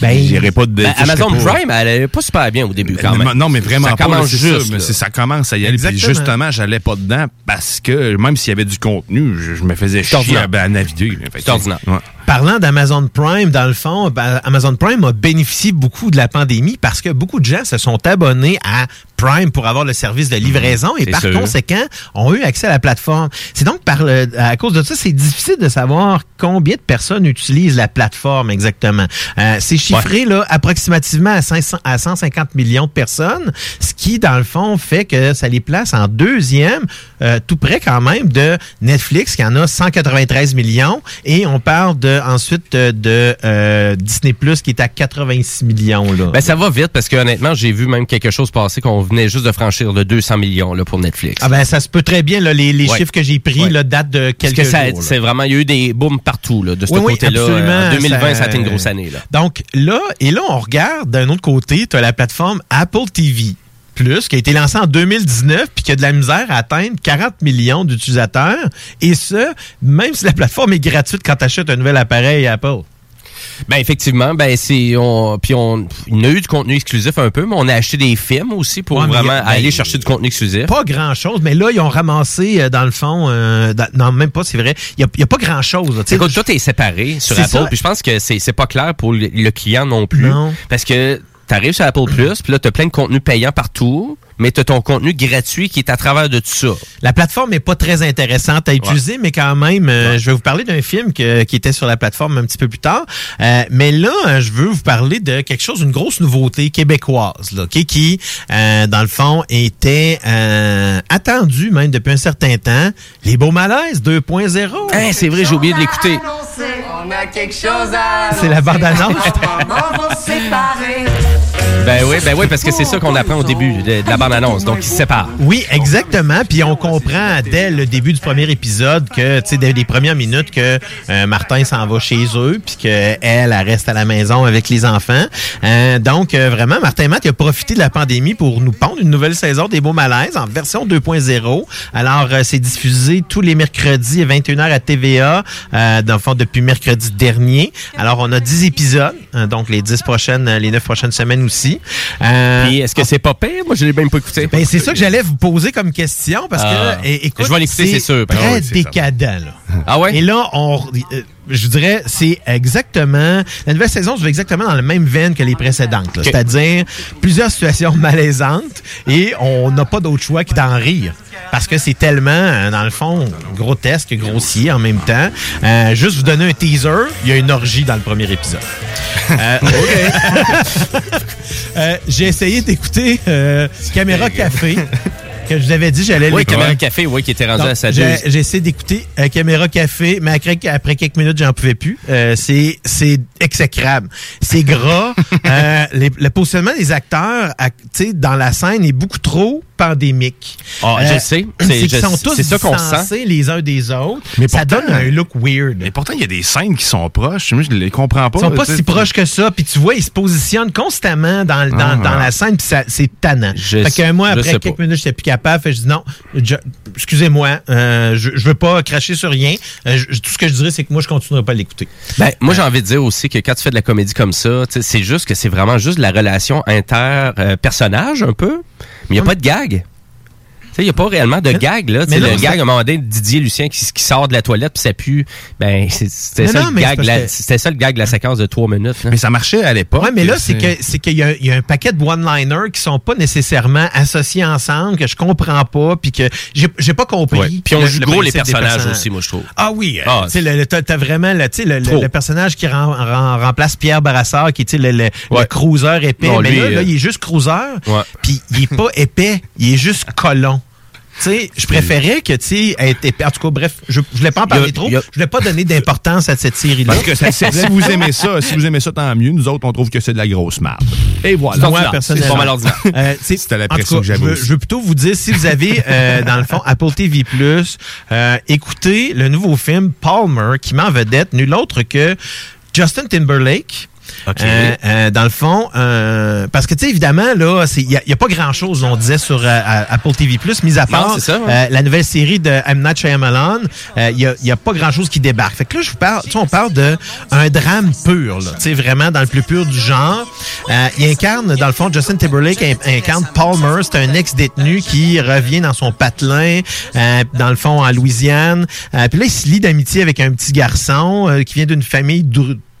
Ben, j'irai pas de. Ben, Amazon pas- Prime, elle est pas super bien au début quand même. Non, mais vraiment ça pas. commence là, c'est juste. ça, mais commence à y aller. Puis justement, j'allais pas dedans parce que même s'il y avait du contenu, je, je me faisais chier à, à naviguer. C'est ordinaire. ouais. Parlant d'Amazon Prime, dans le fond, ben, Amazon Prime a bénéficié beaucoup de la pandémie parce que beaucoup de gens se sont abonnés à Prime pour avoir le service de livraison et par sûr. conséquent ont eu accès à la plateforme. C'est donc par le- à cause de ça, c'est difficile de savoir combien de personnes utilisent la plateforme exactement. Euh, c'est chiffré là approximativement à, 500 à 150 millions de personnes, ce qui dans le fond fait que ça les place en deuxième, euh, tout près quand même de Netflix qui en a 193 millions et on parle de ensuite de, de, euh, Disney Plus qui est à 86 millions là. Ben, ça va vite parce que honnêtement, j'ai vu même quelque chose passer qu'on venait juste de franchir de 200 millions là, pour Netflix. Ah ben ça se peut très bien là, les, les Ouais. chiffres que j'ai pris Ouais. là, datent de Parce quelques que ça, jours. c'est vraiment, il y a eu des booms partout là, de ce Oui, côté-là. absolument. Euh, En 2020, ça... Ça- a été une grosse année. Là. Donc là, et là, on regarde d'un autre côté, tu as la plateforme Apple TV Plus qui a été lancée en 2019 puis qui a de la misère à atteindre 40 millions d'utilisateurs. Et ce, même si la plateforme est gratuite quand tu achètes un nouvel appareil Apple. Ben effectivement, ben c'est on puis on il y a eu du contenu exclusif un peu, mais on a acheté des films aussi pour Ouais, vraiment y ben, aller chercher du contenu exclusif. Pas grand-chose, mais là, ils ont ramassé, euh, dans le fond, euh, dans- non, même pas, c'est vrai, il n'y a, pas. Tu sais, Écoute, tout est séparé sur Apple, puis je pense que c'est c'est pas clair pour le, le client non plus. Non. Parce que t'arrives sur Apple Plus, puis là, t'as plein de contenu payant partout, mais t'as ton contenu gratuit qui est à travers de tout ça. La plateforme est pas très intéressante à utiliser, mais quand même, euh, je vais vous parler d'un film que- qui était sur la plateforme un petit peu plus tard. Euh, mais là, euh, je veux vous parler de quelque chose, une grosse nouveauté québécoise, là, qui, qui euh, dans le fond, était euh, attendu même depuis un certain temps. Les Beaux Malaises 2.0. Hein, c'est vrai, j'ai oublié de l'écouter. On a quelque chose à C'est la se séparer. Ben oui, ben oui, parce que c'est ça qu'on apprend au début de, la bande-annonce. Donc, ils se séparent. Oui, exactement. Puis on comprend dès le début du premier épisode que, tu sais, dès les premières minutes, que euh, Martin s'en va chez eux, puis qu'elle, elle reste à la maison avec les enfants. Euh, donc, euh, vraiment, Martin Matt il a profité de la pandémie pour nous pondre une nouvelle saison des Beaux Malaises en version 2.0. Alors, euh, c'est diffusé tous les mercredis à 21h à TVA, dans depuis mercredi dernier. Alors, on a 10 épisodes, euh, donc les 10 prochaines, les 9 prochaines semaines aussi. Euh, Puis, est-ce que c'est pas pire? Moi, je l'ai même pas écouté. ben, c'est ça que j'allais vous poser comme question parce Ah. que, é- écoute, Je vais l'écouter, c'est sûr. Très Ah oui, c'est décadent, là. Ah ouais? Et là, on, euh, je dirais, c'est exactement, la nouvelle saison se exactement dans la même veine que les précédentes. C'est-à-dire plusieurs situations [LAUGHS] malaisantes et on n'a pas d'autre choix que d'en rire. Parce que c'est tellement, euh, dans le fond, grotesque, grossier en même temps. Euh, juste vous donner un teaser, il y a une orgie dans le premier épisode. Euh, [LAUGHS] [LAUGHS] euh, J'ai essayé d'écouter Caméra Café. Que je vous avais dit, j'allais Oui. Caméra Café, oui, qui était rendu Donc, à sa j'ai essayé d'écouter euh, Caméra Café, mais après, après quelques minutes, j'en pouvais plus. Euh, c'est c'est exécrable. C'est gras. [LAUGHS] Euh, les- le positionnement des acteurs à- tu sais, dans la scène est beaucoup trop pandémique. Ah, je le sais. C'est- qu'ils sont tous c'est ça qu'on distancés les uns des autres. Mais ça pourtant- donne un look weird. Mais pourtant, il y a des scènes qui sont proches. Moi, je les comprends pas. Ils sont pas si proches que ça. Puis tu vois, ils se positionnent constamment dans, Ah. dans la scène. Puis c'est tannant. Je fait que sais- moi, je après quelques pas. minutes, j'étais plus capable. Fait que je dis non, excusez-moi, euh, je, je veux pas cracher sur rien. Euh, je- tout ce que je dirais, c'est que moi, je continuerai pas à l'écouter. Ben, moi, j'ai envie de dire aussi que quand tu fais de la comédie comme ça, c'est juste que c'est vraiment juste la relation inter-personnage, un peu. Mais il n'y a pas de gag. Il n'y a pas réellement de gag, là. Mais non, le gag, à un moment donné, Didier Lucien qui, qui sort de la toilette puis ça pue, ben, c'est- c'était ça, non, le mais gag la- que- ça le gag de la séquence de trois minutes. là. Mais ça marchait à l'époque. Ouais, mais là, c'est que c'est qu'il y, a- y a un paquet de one-liners qui sont pas nécessairement associés ensemble, que je comprends pas, puis que j'ai j'ai pas compris. Ouais. Puis on joue le gros les personnages personnages. aussi, moi, je trouve. Ah oui, euh, Ah, t'as vraiment le, le, le- personnage qui remplace Pierre Barassard, qui est le, le, le cruiser épais. Non, mais lui, là, là, euh, il est juste cruiser, puis il est pas épais, il est juste colon. Tu sais, je préférais que, tu sais. En tout cas, bref, je, je voulais pas en a- parler trop. a- Je voulais pas donner d'importance à cette série-là. Parce que ça- si vous aimez ça, si vous aimez ça, tant mieux. Nous autres, on trouve que c'est de la grosse merde. Et voilà. Moi, personnellement. C'est pas mal. Euh, tu sais, C'était la en tout pression cas, que j'avais je veux, plutôt vous dire, si vous avez, euh, dans le fond, Apple TV+, euh, écoutez le nouveau film Palmer, qui met en vedette nul autre que Justin Timberlake. Euh, euh, dans le fond, euh, parce que tu sais évidemment là, il y, a- a pas grand chose on disait sur euh, Apple TV mis à part c'est ça, ouais. euh, la nouvelle série de M Night Shyamalan. Il y, a, y a pas grand chose qui débarque. Fait que là je vous parle, on parle de un drame pur là, tu sais vraiment dans le plus pur du genre. Euh, il incarne dans le fond Justin Timberlake in- incarne Palmer, c'est un ex-détenu qui revient dans son patelin euh, dans le fond en Louisiane. Euh, Puis là il se lie d'amitié avec un petit garçon euh, qui vient d'une famille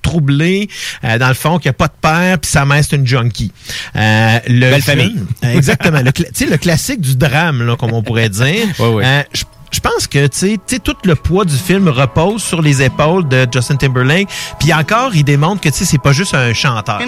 troublé, euh, dans le fond, qui a pas de père, puis sa mère, c'est une junkie. Euh, le Belle famille. [LAUGHS] Exactement. tu sais, le classique du drame, là, comme on pourrait dire. Ouais, ouais. Euh, je- je pense que tu sais, tout le poids du film repose sur les épaules de Justin Timberlake. Puis encore, il démontre que tu sais, c'est pas juste un chanteur.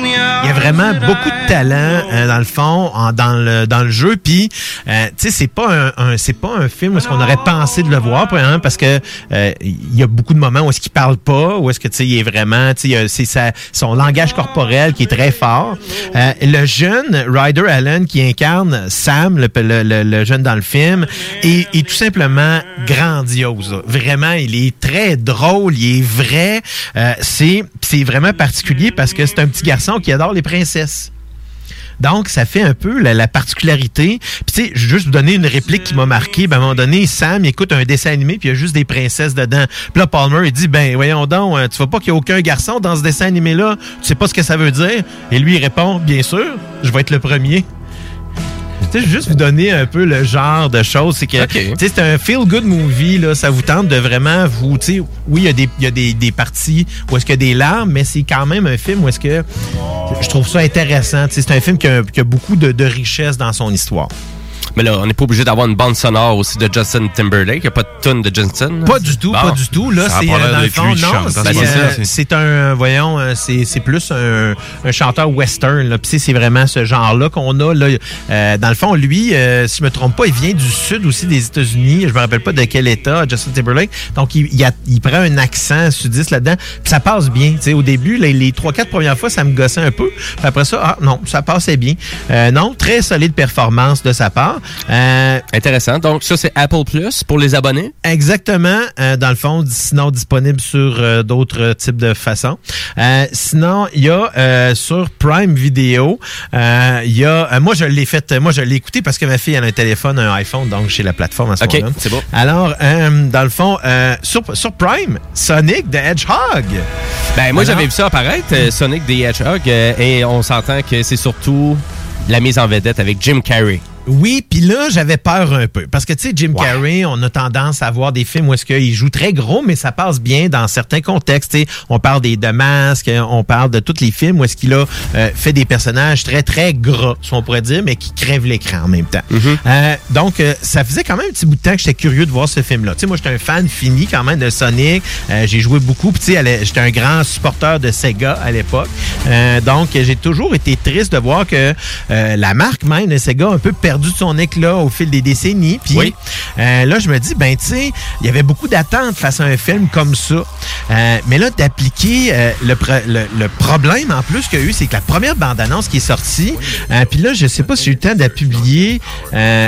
Il y a vraiment beaucoup de talent euh, dans le fond, en- dans le dans le jeu. Puis euh, tu sais, c'est pas un, un- c'est pas un film où est-ce qu'on aurait pensé de le voir, premièrement, parce que euh, il y a beaucoup de moments où est-ce qu'il parle pas, où est-ce que tu sais, il est vraiment, tu sais, il y a- c'est sa- son langage corporel qui est très fort. Euh, le jeune Ryder Allen qui incarne Sam, le, le- le- le jeune dans le film, est, est tout simplement grandiose. Vraiment, il est très drôle, il est vrai. Euh, c'est vraiment particulier parce que c'est un petit garçon qui adore les princesses. Donc, ça fait un peu la, la particularité. Puis, tu sais, je vais juste vous donner une réplique qui m'a marqué. Ben, à un moment donné, Sam, écoute un dessin animé, puis il y a juste des princesses dedans. Puis là, Palmer, il dit, ben, voyons donc, euh, tu vois pas qu'il y a aucun garçon dans ce dessin animé-là? Tu sais pas ce que ça veut dire? Et lui, il répond, bien sûr, je vais être le premier. Sais, juste vous donner un peu le genre de choses. C'est que, Ok. tu sais, c'est un feel-good movie, là. Ça vous tente de vraiment vous, tu sais, oui, il y a des, y a des, des parties où est-ce qu'il y a des larmes, mais c'est quand même un film où est-ce que je trouve ça intéressant. Tu sais, c'est un film qui a, qui a beaucoup de, de richesse dans son histoire. Mais là, on n'est pas obligé d'avoir une bande sonore aussi de Justin Timberlake. Il n'y a pas de tune de Justin. Pas du tout, Bon. pas du tout. Là, c'est euh, dans le fond, non, hein, c'est euh, c'est- un, voyons, euh, c'est c'est plus un, un chanteur western. Là. Puis c'est- c'est vraiment ce genre-là qu'on a. Là. Euh, dans le fond, lui, euh, si je me trompe pas, il vient du sud aussi des États-Unis. Je me rappelle pas de quel état, Justin Timberlake. Donc, il, il, a- il prend un accent sudiste là-dedans. Puis ça passe bien. Tu sais, au début, les, les trois, quatre premières fois, ça me gossait un peu. Puis après ça, ah non, ça passait bien. Euh, non, très solide performance de sa part. Euh, Intéressant. Donc, ça, c'est Apple Plus pour les abonnés? Exactement. Euh, dans le fond, sinon disponible sur euh, d'autres types de façons. Sinon, il y a sur Prime Video, il y a. moi, je l'ai fait. Moi, je l'ai écouté parce que ma fille elle a un téléphone, un iPhone, donc j'ai la plateforme à ce OK, moment-là. c'est bon. Alors, dans le fond, sur, sur Prime, Sonic the Hedgehog. Ben, moi, j'avais vu ça apparaître, Sonic the Hedgehog, et on s'entend que c'est surtout la mise en vedette avec Jim Carrey. Oui, puis là, j'avais peur un peu. Parce que, tu sais, Jim Carrey, on a tendance à voir des films où est-ce qu'il joue très gros, mais ça passe bien dans certains contextes. Tu sais, on parle des de masques, on parle de tous les films où est-ce qu'il a euh, fait des personnages très, très gras, si on pourrait dire, mais qui crèvent l'écran en même temps. Euh, donc, euh, ça faisait quand même un petit bout de temps que j'étais curieux de voir ce film-là. Tu sais, moi, j'étais un fan fini quand même de Sonic. Euh, j'ai joué beaucoup. Puis, tu sais, j'étais un grand supporter de Sega à l'époque. Euh, donc, j'ai toujours été triste de voir que euh, la marque même de Sega a un peu perdu de son éclat au fil des décennies. Puis euh, là, je me dis, ben, tu sais, il y avait beaucoup d'attentes face à un film comme ça. Euh, mais là, d'appliquer euh, le, le, le problème en plus qu'il y a eu, c'est que la première bande-annonce qui est sortie, puis là, je sais pas si j'ai eu le temps de la publier.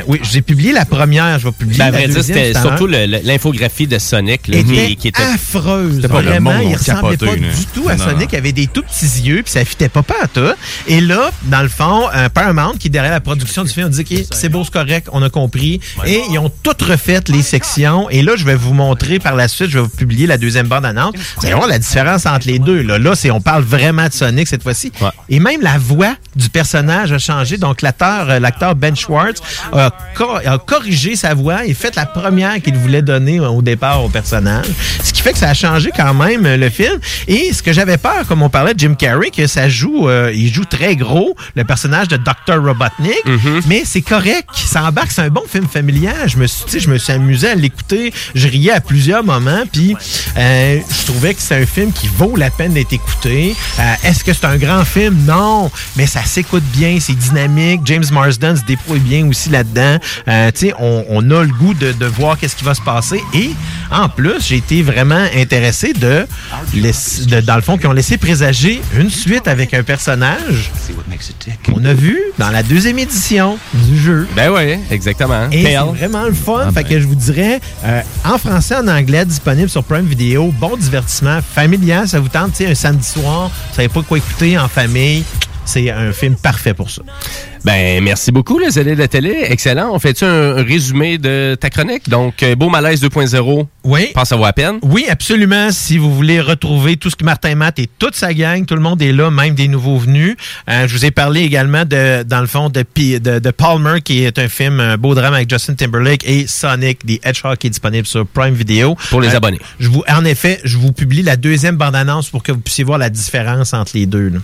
Oui, j'ai publié la première, je vais publier Ben, la vrai deuxième c'était surtout l'infographie de Sonic là, était qui, qui était affreuse. C'était pas le Vraiment, il ressemblait pas là. du tout à Non, Sonic. Il avait des tout petits yeux, puis ça fitait pas pas à tout. Et là, dans le fond, Paramount, qui est derrière la production du film, on dit OK, c'est beau, c'est correct, on a compris. Et ils ont toutes refait les sections. Et là, je vais vous montrer par la suite, je vais vous publier la deuxième bande annonce. Vous allez voir la différence entre les deux. Là, là c'est, on parle vraiment de Sonic cette fois-ci. Et même la voix du personnage a changé. Donc, l'acteur, euh, l'acteur Ben Schwartz a, cor- a corrigé sa voix et fait la première qu'il voulait donner au départ au personnage. Ce qui fait que ça a changé quand même euh, le film. Et ce que j'avais peur, comme on parlait de Jim Carrey, que ça joue, euh, il joue très gros, le personnage de Dr. Robotnik, mais c'est correct, ça embarque, c'est un bon film familial. Je me suis, je me suis amusé à l'écouter, je riais à plusieurs moments, puis euh, je trouvais que c'est un film qui vaut la peine d'être écouté. Euh, Est-ce que c'est un grand film? Non, mais ça s'écoute bien, c'est dynamique. James Marsden se déploie bien aussi là-dedans. Euh, on a le goût de, de voir qu'est-ce qui va se passer. Et en plus, j'ai été vraiment intéressé de, laisser- de- dans le fond, qui ont laissé présager une suite avec un personnage qu'on a vu dans la deuxième édition du jeu. Ben oui, exactement. Et c'est vraiment le fun. Ah fait ben. que je vous dirais, euh, en français, en anglais, disponible sur Prime Video. Bon divertissement, familial. Ça vous tente, tu sais, un samedi soir, vous savez pas quoi écouter en famille. C'est un film parfait pour ça. Ben, merci beaucoup, les allées de la télé. Excellent. On fait-tu un résumé de ta chronique? Donc, euh, Beau Malaise 2.0. Oui. Pense que ça vaut la peine. Oui, absolument. Si vous voulez retrouver tout ce que Martin Matt et toute sa gang, tout le monde est là, même des nouveaux venus. Euh, je vous ai parlé également de, dans le fond, de, de, de Palmer, qui est un film, un beau drame avec Justin Timberlake et Sonic, The Hedgehog, qui est disponible sur Prime Video. Pour les Euh, abonnés. Je vous, en effet, je vous publie la deuxième bande-annonce pour que vous puissiez voir la différence entre les deux. là.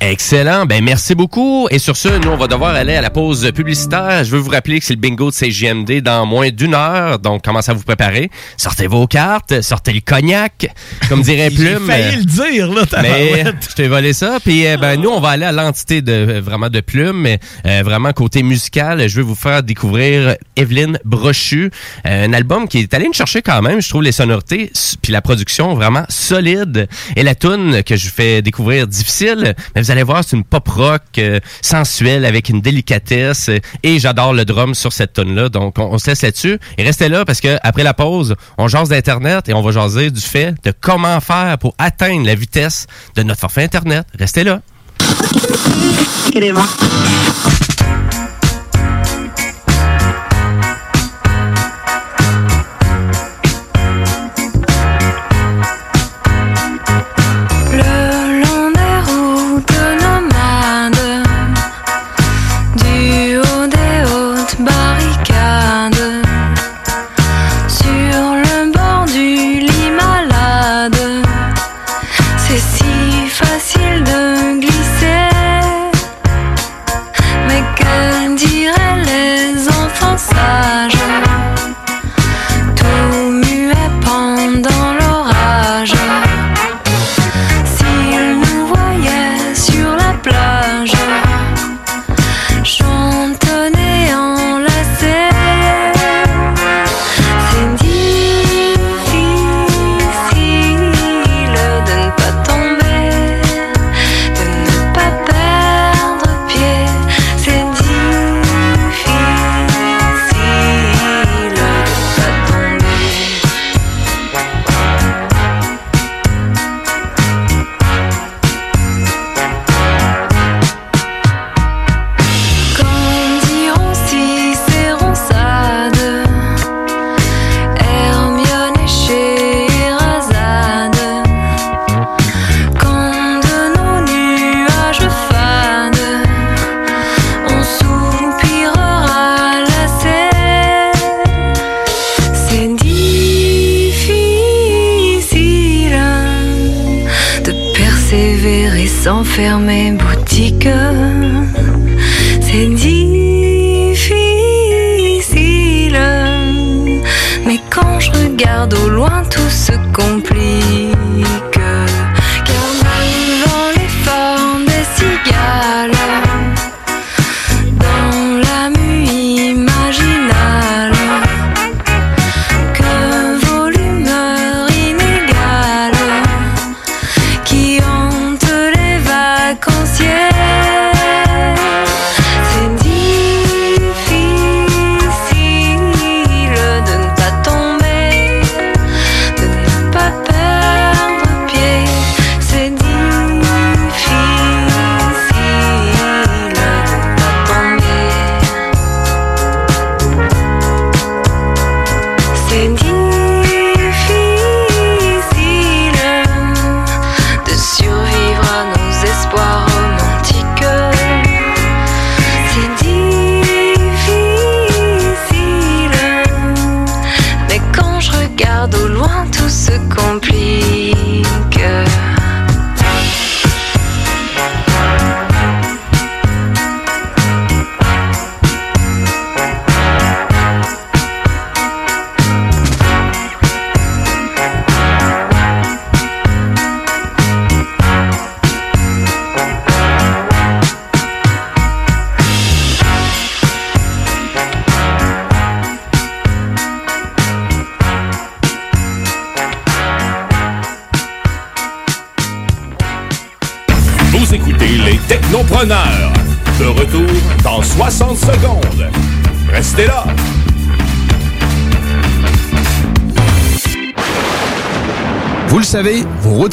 Excellent. Ben, merci beaucoup. Et sur ce, nous, on va devoir aller à la pause publicitaire. Je veux vous rappeler que c'est le bingo de CGMD dans moins d'une heure. Donc, commencez à vous préparer. Sortez vos cartes, sortez le cognac, comme dirait [LAUGHS] J'ai Plume. failli le dire, là, Mais je t'ai volé ça. Puis euh, ben nous, on va aller à l'entité de vraiment de Plume, mais euh, vraiment côté musical. Je vais vous faire découvrir Evelyne Brochu, euh, un album qui est allé me chercher quand même. Je trouve les sonorités puis la production vraiment solide. Et la tune que je vous fais découvrir difficile, mais vous allez voir, c'est une pop rock euh, sensuelle avec une délicatesse. euh, Et j'adore le drum sur cette tune là. Donc on, on se laisse là-dessus. Et restez là parce que après la pause, on jase d'internet et on va jaser du fait de comment faire pour atteindre la vitesse de notre forfait internet. Restez là.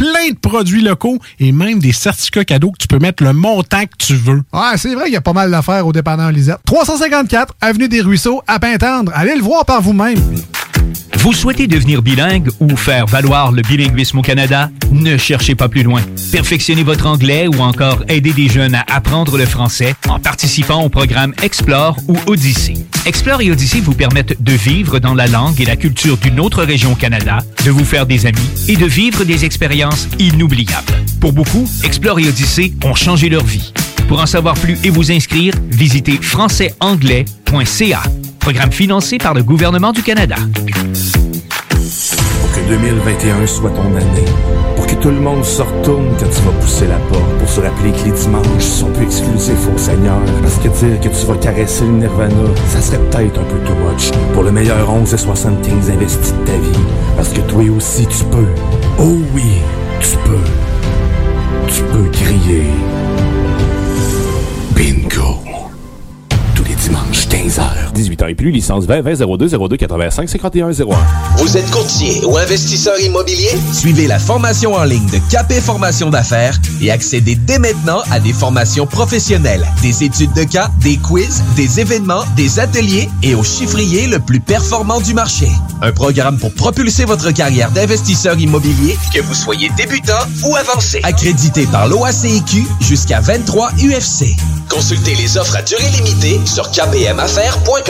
plein de produits locaux et même des certificats cadeaux que tu peux mettre le montant que tu veux. Ouais, c'est vrai qu'il y a pas mal d'affaires au dépanneur Lisette. 354 Avenue des Ruisseaux, à Pintendre. Allez le voir par vous-même. Vous souhaitez devenir bilingue ou faire valoir le bilinguisme au Canada? Ne cherchez pas plus loin. Perfectionnez votre anglais ou encore aidez des jeunes à apprendre le français en participant au programme Explore ou Odyssée. Explore et Odyssée vous permettent de vivre dans la langue et la culture d'une autre région au Canada, de vous faire des amis et de vivre des expériences inoubliables. Pour beaucoup, Explore et Odyssée ont changé leur vie. Pour en savoir plus et vous inscrire, visitez françaisanglais.ca. Programme financé par le gouvernement du Canada. Pour que 2021 soit ton année. Pour que tout le monde se retourne quand tu vas pousser la porte. Pour se rappeler que les dimanches sont plus exclusifs au Seigneur. Parce que dire que tu vas caresser le Nirvana, ça serait peut-être un peu too much. Pour le meilleur 11 et 75 investis de ta vie. Parce que toi aussi tu peux. Oh oui, tu peux. Tu peux crier. Bingo. Tous les dimanches, 15h. 18 ans et plus, licence 20 20 02 02 85 51 01. Vous êtes courtier ou investisseur immobilier? Suivez la formation en ligne de Capé Formation d'affaires et accédez dès maintenant à des formations professionnelles, des études de cas, des quiz, des événements, des ateliers et au chiffrier le plus performant du marché. Un programme pour propulser votre carrière d'investisseur immobilier, que vous soyez débutant ou avancé. Accrédité par l'OACIQ jusqu'à 23 UFC. Consultez les offres à durée limitée sur kbmaffaires.com.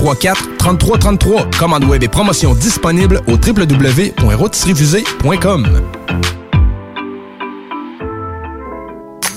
833 434-3333. Commande web et promotion disponible au www.rotisseriefusée.com.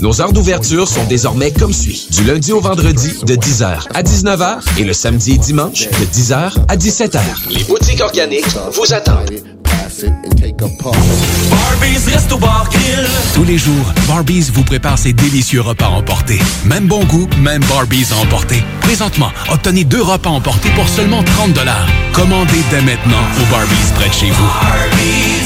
Nos heures d'ouverture sont désormais comme suit. Du lundi au vendredi de 10h à 19h et le samedi et dimanche de 10h à 17h. Les boutiques organiques vous attendent. Barbies Resto Bar Grill. Tous les jours, Barbies vous prépare ses délicieux repas emportés. Même bon goût, même Barbies à emporter. Présentement, obtenez deux repas emportés pour seulement 30 Commandez dès maintenant au Barbies près de chez vous.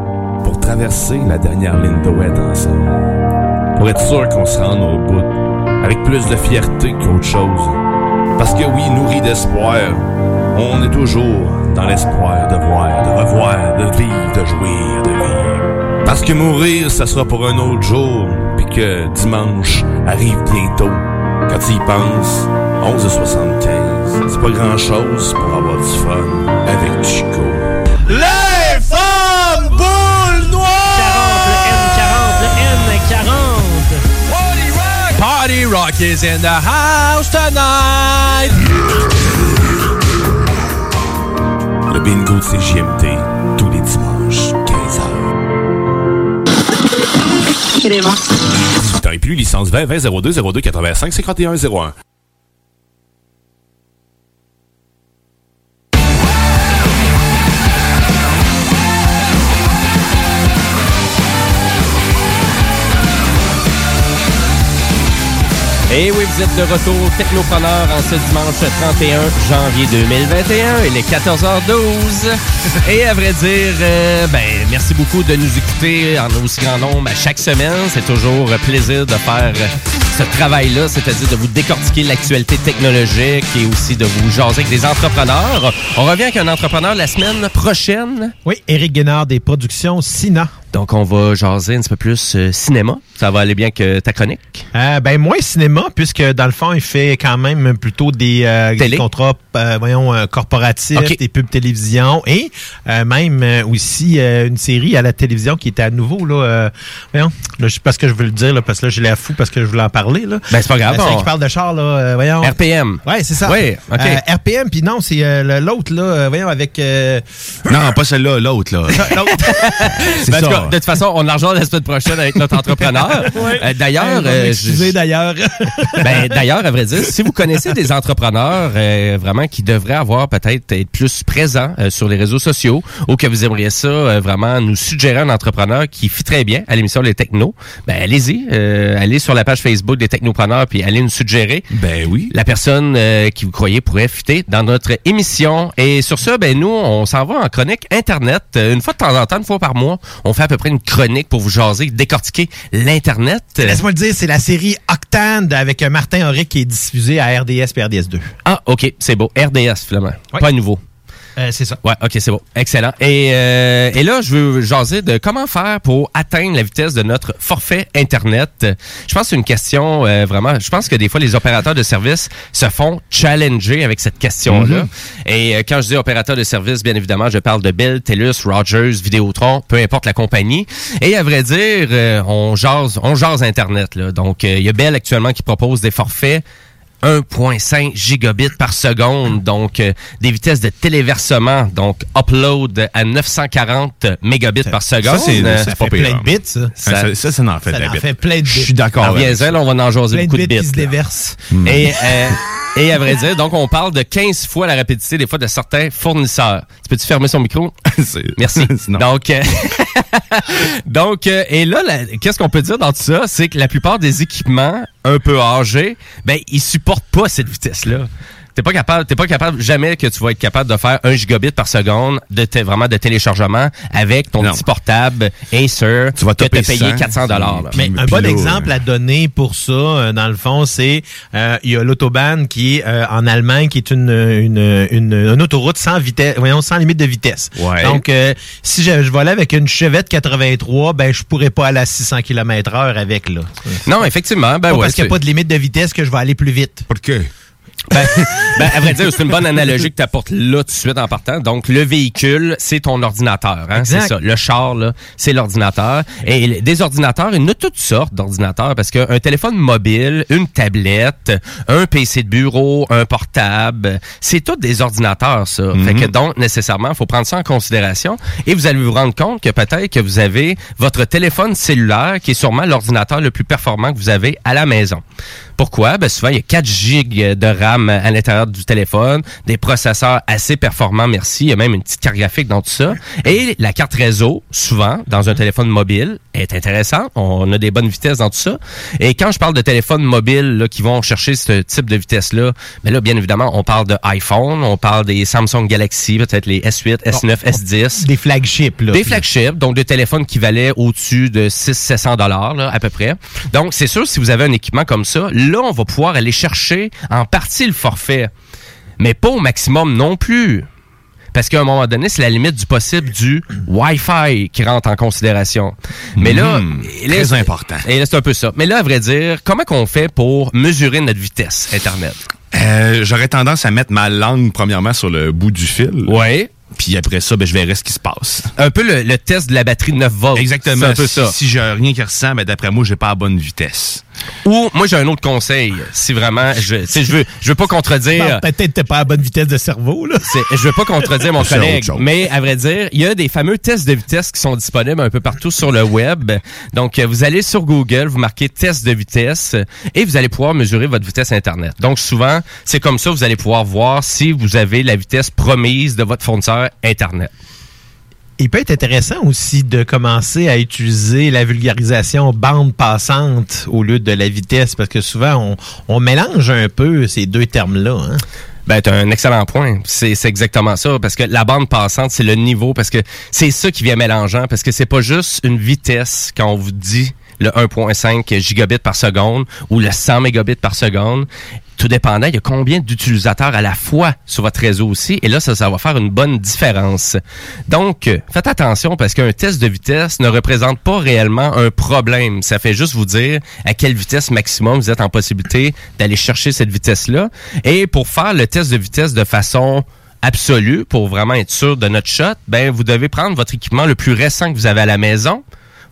traverser la dernière ligne de wet ensemble. Pour être sûr qu'on se rende au bout. Avec plus de fierté qu'autre chose. Parce que oui, nourri d'espoir, on est toujours dans l'espoir de voir, de revoir, de vivre, de jouir, de vivre. Parce que mourir, ça sera pour un autre jour, puis que dimanche arrive bientôt. Quand tu y penses, 11h75, c'est pas grand-chose pour avoir du fun avec Chico. Les Is in the house tonight. Le bingo de CJMT, tous les dimanches, 15h. 18 ans et plus, licence 20 20 02 02 85 51 01. Et oui, vous êtes de retour Technopreneur en ce dimanche 31 janvier 2021. Il est 14h12. Et à vrai dire, euh, ben, merci beaucoup de nous écouter en aussi grand nombre à chaque semaine. C'est toujours un plaisir de faire ce travail-là, c'est-à-dire de vous décortiquer l'actualité technologique et aussi de vous jaser avec des entrepreneurs. On revient avec un entrepreneur la semaine prochaine. Oui, Éric Guénard des productions Sina. Donc, on va jaser un petit peu plus euh, cinéma. Ça va aller bien que ta chronique? Euh, ben moins cinéma, puisque dans le fond, il fait quand même plutôt des, euh, des Télé. contrats euh, voyons, euh, corporatifs, des pubs télévision et euh, même aussi euh, une série à la télévision qui était à nouveau. Là, euh, voyons, là, je sais pas ce que je veux le dire, là, parce que là, j'ai l'air fou parce que je voulais en parler. Là. Ben, c'est pas grave, Euh, c'est on- qui parle de char, là, euh, voyons. RPM. Ouais, c'est ça. Oui, OK. Euh, RPM, puis non, c'est euh, l'autre, là, voyons, avec... euh, Non, pas celle-là, l'autre, là. [LAUGHS] l'autre. [LAUGHS] C'est Ben, ça. De toute façon, on en rejoint la semaine prochaine avec notre entrepreneur. [LAUGHS] Ouais. Euh, d'ailleurs, euh, je- d'ailleurs. [LAUGHS] ben, d'ailleurs, à vrai dire, si vous connaissez des entrepreneurs euh, vraiment qui devraient avoir peut-être être plus présents euh, sur les réseaux sociaux ou que vous aimeriez ça euh, vraiment nous suggérer un entrepreneur qui fit très bien à l'émission Les Technos, ben allez-y, euh, allez sur la page Facebook des Technopreneurs puis allez nous suggérer. Ben oui. La personne euh, qui vous croyez pourrait fitter dans notre émission. Et sur ça, ben nous, on s'en va en chronique Internet. Une fois de temps en temps, une fois par mois, on fait peu près une chronique pour vous jaser, décortiquer l'Internet. Laisse-moi le dire, c'est la série Octane avec euh, Martin Auric qui est diffusée à RDS et RDS2. Ah, OK, c'est beau. RDS, finalement. Pas nouveau. Euh, c'est ça. Ouais, ok, c'est bon. Excellent. Et, euh, et là, je veux jaser de comment faire pour atteindre la vitesse de notre forfait Internet. Je pense que c'est une question euh, vraiment... Je pense que des fois, les opérateurs de services se font challenger avec cette question-là. Mhm. Et euh, quand je dis opérateur de service, bien évidemment, je parle de Bell, TELUS, Rogers, Vidéotron, peu importe la compagnie. Et à vrai dire, euh, on jase, on jase Internet. Là. Donc, euh, il y a Bell actuellement qui propose des forfaits 1.5 gigabits par seconde, donc euh, des vitesses de téléversement, donc upload à 940 mégabits par seconde. Ça, c'est Euh, c'est pas fait pire. plein de bits, ça. Ça, ça, ça, ça en fait Ça de la en fait plein de Je bits. suis d'accord. Alors, avec ça. on va en jaser Plein beaucoup de de bits qui bits. se là. déversent. Hmm. Et euh, Et à vrai dire, donc on parle de 15 fois la rapidité des fois de certains fournisseurs. Tu peux-tu fermer son micro? [LAUGHS] Merci. [LAUGHS] Donc, euh, [LAUGHS] donc euh, et là, qu'est-ce qu'on peut dire dans tout ça? C'est que la plupart des équipements un peu âgés, ben, ils supportent pas cette vitesse-là. T'es pas capable, t'es pas capable jamais que tu vas être capable de faire un gigabit par seconde de vraiment de téléchargement avec ton petit portable Acer tu vas que taper t'as payé 100, 400 dollars. Mais un bon exemple à donner pour ça, euh, dans le fond, c'est euh, il y a l'autobahn qui est euh, en Allemagne, qui est une, une, une, une autoroute sans vitesse, voyons, sans limite de vitesse. Ouais. Donc, euh, si je, je volais avec une Chevette 83, ben je pourrais pas aller à 600 km heure avec là. Non, effectivement, ben Pas ouais, parce qu'il n'y a pas de limite de vitesse que je vais aller plus vite. Pourquoi? Ben, [LAUGHS] ben, à vrai dire, c'est une bonne analogie que tu apportes là tout de suite en partant. Donc, le véhicule, c'est ton ordinateur. Hein? C'est ça. Le char, là, c'est l'ordinateur. Et des ordinateurs, il y en a toutes sortes d'ordinateurs parce qu'un téléphone mobile, une tablette, un PC de bureau, un portable, c'est tous des ordinateurs, ça. Fait que donc, nécessairement, il faut prendre ça en considération. Et vous allez vous rendre compte que peut-être que vous avez votre téléphone cellulaire qui est sûrement l'ordinateur le plus performant que vous avez à la maison. Pourquoi? Ben souvent, il y a 4 gigs de RAM à l'intérieur du téléphone, des processeurs assez performants, merci. Il y a même une petite carte graphique dans tout ça. Et la carte réseau, souvent, dans un téléphone mobile, est intéressante. On a des bonnes vitesses dans tout ça. Et quand je parle de téléphones mobiles là, qui vont chercher ce type de vitesse-là, ben là, bien évidemment, on parle de iPhone, on parle des Samsung Galaxy, peut-être les S8, S9, S10. Des flagships, là. Des flagships, donc des téléphones qui valaient au-dessus de 600-700 dollars à peu près. Donc, c'est sûr, si vous avez un équipement comme ça, là, on va pouvoir aller chercher en partie le forfait, mais pas au maximum non plus. Parce qu'à un moment donné, c'est la limite du possible du Wi-Fi qui rentre en considération. Mais là, là, très c'est- important. Et là, c'est un peu ça. Mais là, à vrai dire, comment qu'on fait pour mesurer notre vitesse Internet? Euh, J'aurais tendance à mettre ma langue premièrement sur le bout du fil. Ouais. Puis après ça, ben, je verrai ce qui se passe. Un peu le, le test de la batterie de 9 volts. Exactement. C'est un peu si, ça. Si j'ai rien qui ressent, ben, d'après moi, j'ai pas la bonne vitesse. Ou moi j'ai un autre conseil, si vraiment je tu sais, je veux je veux pas contredire Peut-être t'es pas à bonne vitesse de cerveau, là. je veux pas contredire mon [LAUGHS] collègue, mais à vrai dire, il y a des fameux tests de vitesse qui sont disponibles un peu partout sur le web. Donc euh, vous allez sur Google, vous marquez test de vitesse et vous allez pouvoir mesurer votre vitesse internet. Donc souvent, c'est comme ça vous allez pouvoir voir si vous avez la vitesse promise de votre fournisseur internet. Il peut être intéressant aussi de commencer à utiliser la vulgarisation bande passante au lieu de la vitesse, parce que souvent, on, mélange un peu ces deux termes-là. Hein? Ben, un excellent point. C'est c'est exactement ça. Parce que la bande passante, c'est le niveau. Parce que c'est ça qui vient mélangeant. Parce que c'est pas juste une vitesse quand on vous dit le 1.5 gigabits par seconde ou le 100 mégabits par seconde. Tout dépendant, il y a combien d'utilisateurs à la fois sur votre réseau aussi. Et là, ça, ça va faire une bonne différence. Donc, euh, faites attention parce qu'un test de vitesse ne représente pas réellement un problème. Ça fait juste vous dire à quelle vitesse maximum vous êtes en possibilité d'aller chercher cette vitesse-là. Et pour faire le test de vitesse de façon absolue, pour vraiment être sûr de notre shot, ben, vous devez prendre votre équipement le plus récent que vous avez à la maison.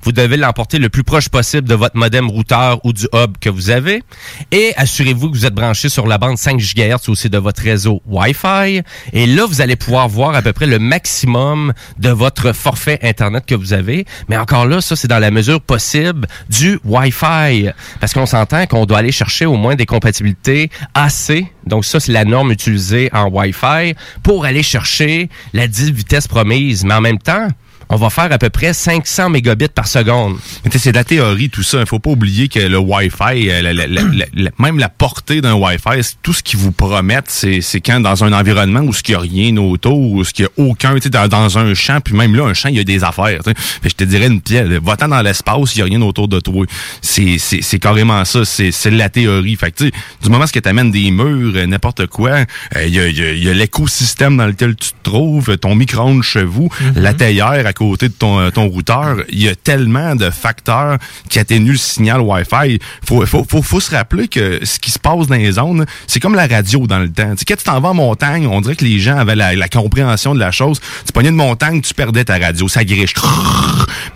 Vous devez l'emporter le plus proche possible de votre modem routeur ou du hub que vous avez. Et assurez-vous que vous êtes branché sur la bande 5 GHz aussi de votre réseau Wi-Fi. Et là, vous allez pouvoir voir à peu près le maximum de votre forfait Internet que vous avez. Mais encore là, ça, c'est dans la mesure possible du Wi-Fi. Parce qu'on s'entend qu'on doit aller chercher au moins des compatibilités AC. Donc ça, c'est la norme utilisée en Wi-Fi pour aller chercher la 10 vitesse promise. Mais en même temps, on va faire à peu près 500 mégabits par seconde. Mais c'est de la théorie, tout ça. Il faut pas oublier que le Wi-Fi, euh, la- la- la- la- la- même la portée d'un Wi-Fi, tout ce qu'ils vous promettent, c'est quand dans un environnement où il n'y a rien autour, où il n'y a aucun, dans, dans un champ, puis même là, un champ, il y a des affaires. Fait je te dirais une pièce, va-t'en dans l'espace, il n'y a rien autour de toi. C'est carrément ça, c'est c'est la théorie. Fait que du moment que tu amènes des murs, euh, n'importe quoi, euh, il y a, y a- y a l'écosystème dans lequel tu te trouves, ton micro-ondes chez vous, la théière à côté de ton, euh, ton routeur, il y a tellement de facteurs qui atténuent le signal Wi-Fi. Faut, faut, se rappeler que ce qui se passe dans les zones, c'est comme la radio dans le temps. Tu sais, quand tu t'en vas en montagne, on dirait que les gens avaient la, compréhension de la chose. Tu pognais une montagne, tu perdais ta radio, ça griche.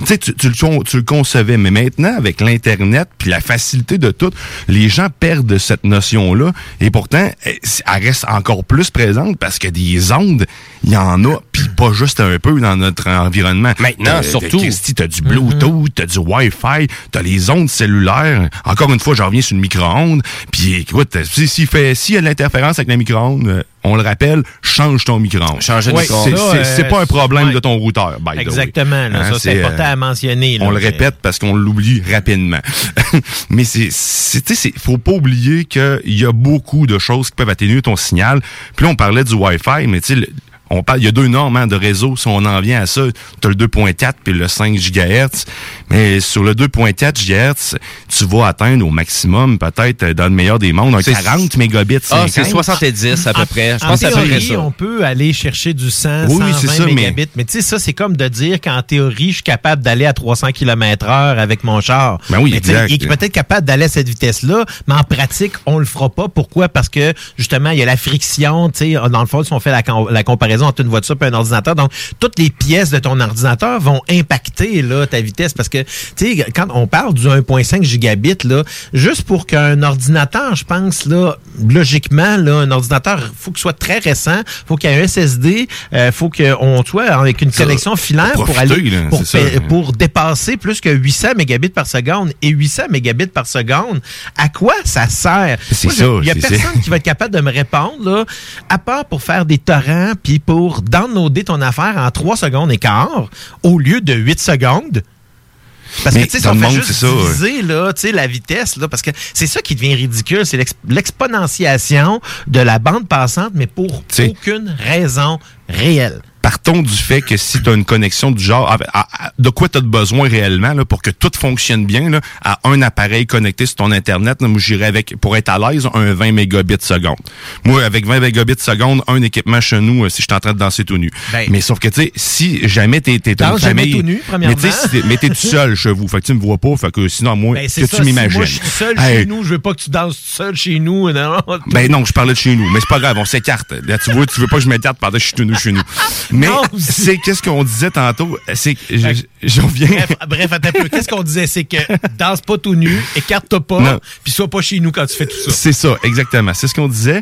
Tu le concevais. Mais maintenant, avec l'Internet puis la facilité de tout, les gens perdent cette notion-là. Et pourtant, eh, elle reste encore plus présente parce que des ondes, il y en a, pas juste un peu dans notre environnement. Maintenant, T'as- surtout. Christy, t'as du Bluetooth, t'as du Wi-Fi, t'as les ondes cellulaires. Encore une fois, je reviens sur le micro-ondes. Puis écoute, si, s'il fait, s'il y a de l'interférence avec le micro-ondes, euh, on le rappelle, change ton micro-ondes. Oui, micro-ondes. C'est- Ça, c'est- euh, c'est pas un problème ouais. de ton routeur, by the way. Exactement. là, Hein, ça, c'est euh, important à mentionner. là. on le répète parce qu'on l'oublie rapidement. [LAUGHS] Mais c'est, c'est, tu sais, c'est- faut pas oublier qu'il y a beaucoup de choses qui peuvent atténuer ton signal. Puis là, on parlait du Wi-Fi, mais tu sais, le- on parle, il y a deux normes hein, de réseau. Si on en vient à ça, tu as le 2.4 puis le 5 GHz. Mais sur le 2.4 GHz, tu vas atteindre au maximum, peut-être dans le meilleur des mondes, un C'est- 40 mégabits. Ah, c'est 50. 70 à peu près. Je en pense que c'est à peu près théorie, ça. on peut aller chercher du 100, Oui, oui, 120 c'est ça, mais- mégabits. Mais, tu sais, ça, c'est comme de dire qu'en théorie, je suis capable d'aller à 300 km heure avec mon char. Ben oui, mais exact. Il est peut-être capable d'aller à cette vitesse-là, mais en pratique, on le fera pas. Pourquoi? Parce que, justement, il y a la friction. Tu sais, dans le fond, si on fait la comparaison entre une voiture un ordinateur, donc toutes les pièces de ton ordinateur vont impacter là, ta vitesse. Parce que, tu sais, quand on parle du 1.5 gigabit, là, juste pour qu'un ordinateur, je pense, là, logiquement, là, un ordinateur, faut qu'il soit très récent, faut qu'il y ait un SSD, euh, faut qu'on soit avec une Ça, connexion filaire pour aller là, pour, ça. pour dépasser plus que 800 mégabits par seconde et 800 mégabits par seconde. À quoi ça sert? Il y a personne qui va être capable de me répondre là, à part pour faire des torrents puis pour downloader ton affaire en 3 secondes et quart au lieu de 8 secondes. Parce Mais que, tu sais, si on fait juste ça, diviser, là, tu sais, la vitesse, là, parce que c'est ça qui devient ridicule, c'est l'ex- l'exponentiation de la bande passante, mais pour aucune raison réelle. Partons du fait que si tu as une connexion du genre, à- à- à- de quoi tu as besoin réellement là, pour que tout fonctionne bien, là, à un appareil connecté sur ton Internet, là, moi j'irais avec, pour être à l'aise, un 20 mégabits seconde. Moi, avec 20 mégabits seconde, un équipement chez nous, euh, si je suis en train de danser tout nu. Ben- mais sauf que, tu sais, si jamais t'es t'es Danse une famille... tout nu, mais premièrement. tu si mais t'es tout seul chez vous, fait que tu me vois pas, fait que sinon, moi, Ben, que c'est tu si m'imagines. moi je suis seul Hey, chez nous, je veux pas que tu danses tout seul chez nous. [LAUGHS] Non, ben non, je parlais de chez nous, mais c'est pas grave, on s'écarte. Là, tu vois, tu veux pas que je m'écarte pendant que je suis tout nu chez nous. Mais [LAUGHS] c'est qu'est-ce qu'on disait tantôt, c'est que je- j'en viens. Bref, bref, peu. Qu'est-ce qu'on disait? C'est que [LAUGHS] danse pas tout nu, écarte-toi pas, puis sois pas chez nous quand tu fais tout ça. C'est ça, exactement. C'est ce qu'on disait.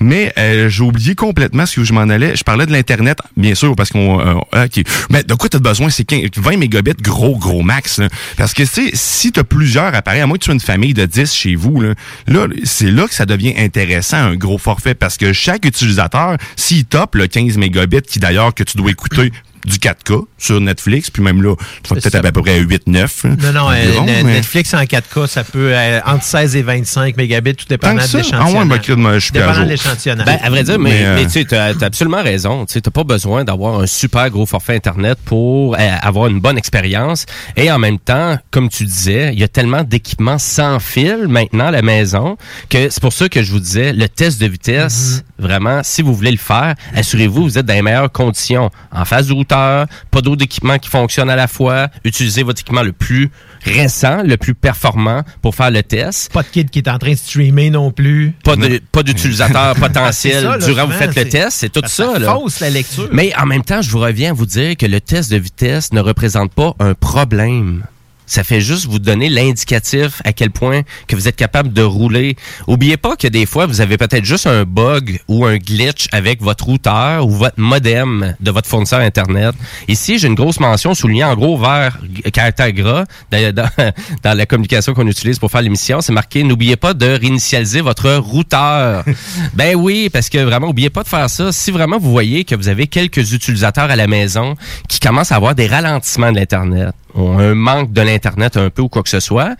Mais euh, j'ai oublié complètement ce que je m'en allais. Je parlais de l'Internet, bien sûr, parce qu'on... euh. Mais de quoi tu as besoin? C'est 15 20 mégabits, gros, gros max. là. Parce que, tu sais, si tu as plusieurs appareils, à moins que tu sois une famille de 10 chez vous, là, là c'est là que ça devient intéressant, un gros forfait. Parce que chaque utilisateur, s'il top le 15 mégabits, qui d'ailleurs que tu dois écouter du 4K sur Netflix, puis même là, tu vas peut-être à peu près 8-9. Non, non, euh, environ, ne- mais- Netflix en 4K, ça peut euh, entre 16 et 25 mégabits, tout dépendant de l'échantillonnage. Ah ouais, ben, je suis Dépendant de l'échantillonnage. Ben, à vrai dire, mais, Mais, euh, mais tu as, absolument raison. Tu n'as pas besoin d'avoir un super gros forfait Internet pour euh, avoir une bonne expérience. Et en même temps, comme tu disais, il y a tellement d'équipements sans fil maintenant à la maison que c'est pour ça que je vous disais, le test de vitesse, vraiment, si vous voulez le faire, assurez-vous vous êtes dans les meilleures conditions. En face du routeur, pas d'autres équipements qui fonctionnent à la fois. Utilisez votre équipement le plus récent, le plus performant pour faire le test. Pas de kid qui est en train de streamer non plus. Pas de- pas d'utilisateur [LAUGHS] potentiel ça, là, durant que vous faites le test. C'est tout ça. là. fausse la lecture. Mais en même temps, je vous reviens à vous dire que le test de vitesse ne représente pas un problème. Ça fait juste vous donner l'indicatif à quel point que vous êtes capable de rouler. Oubliez pas que des fois, vous avez peut-être juste un bug ou un glitch avec votre routeur ou votre modem de votre fournisseur Internet. Ici, j'ai une grosse mention soulignée en gros vert g- caractère gras dans, [LAUGHS] dans- dans la communication qu'on utilise pour faire l'émission. C'est marqué, n'oubliez pas de réinitialiser votre routeur. [LAUGHS] ben oui, parce que vraiment, oubliez pas de faire ça. Si vraiment vous voyez que vous avez quelques utilisateurs à la maison qui commencent à avoir des ralentissements de l'Internet, ou un manque de l'Internet un peu ou quoi que ce soit,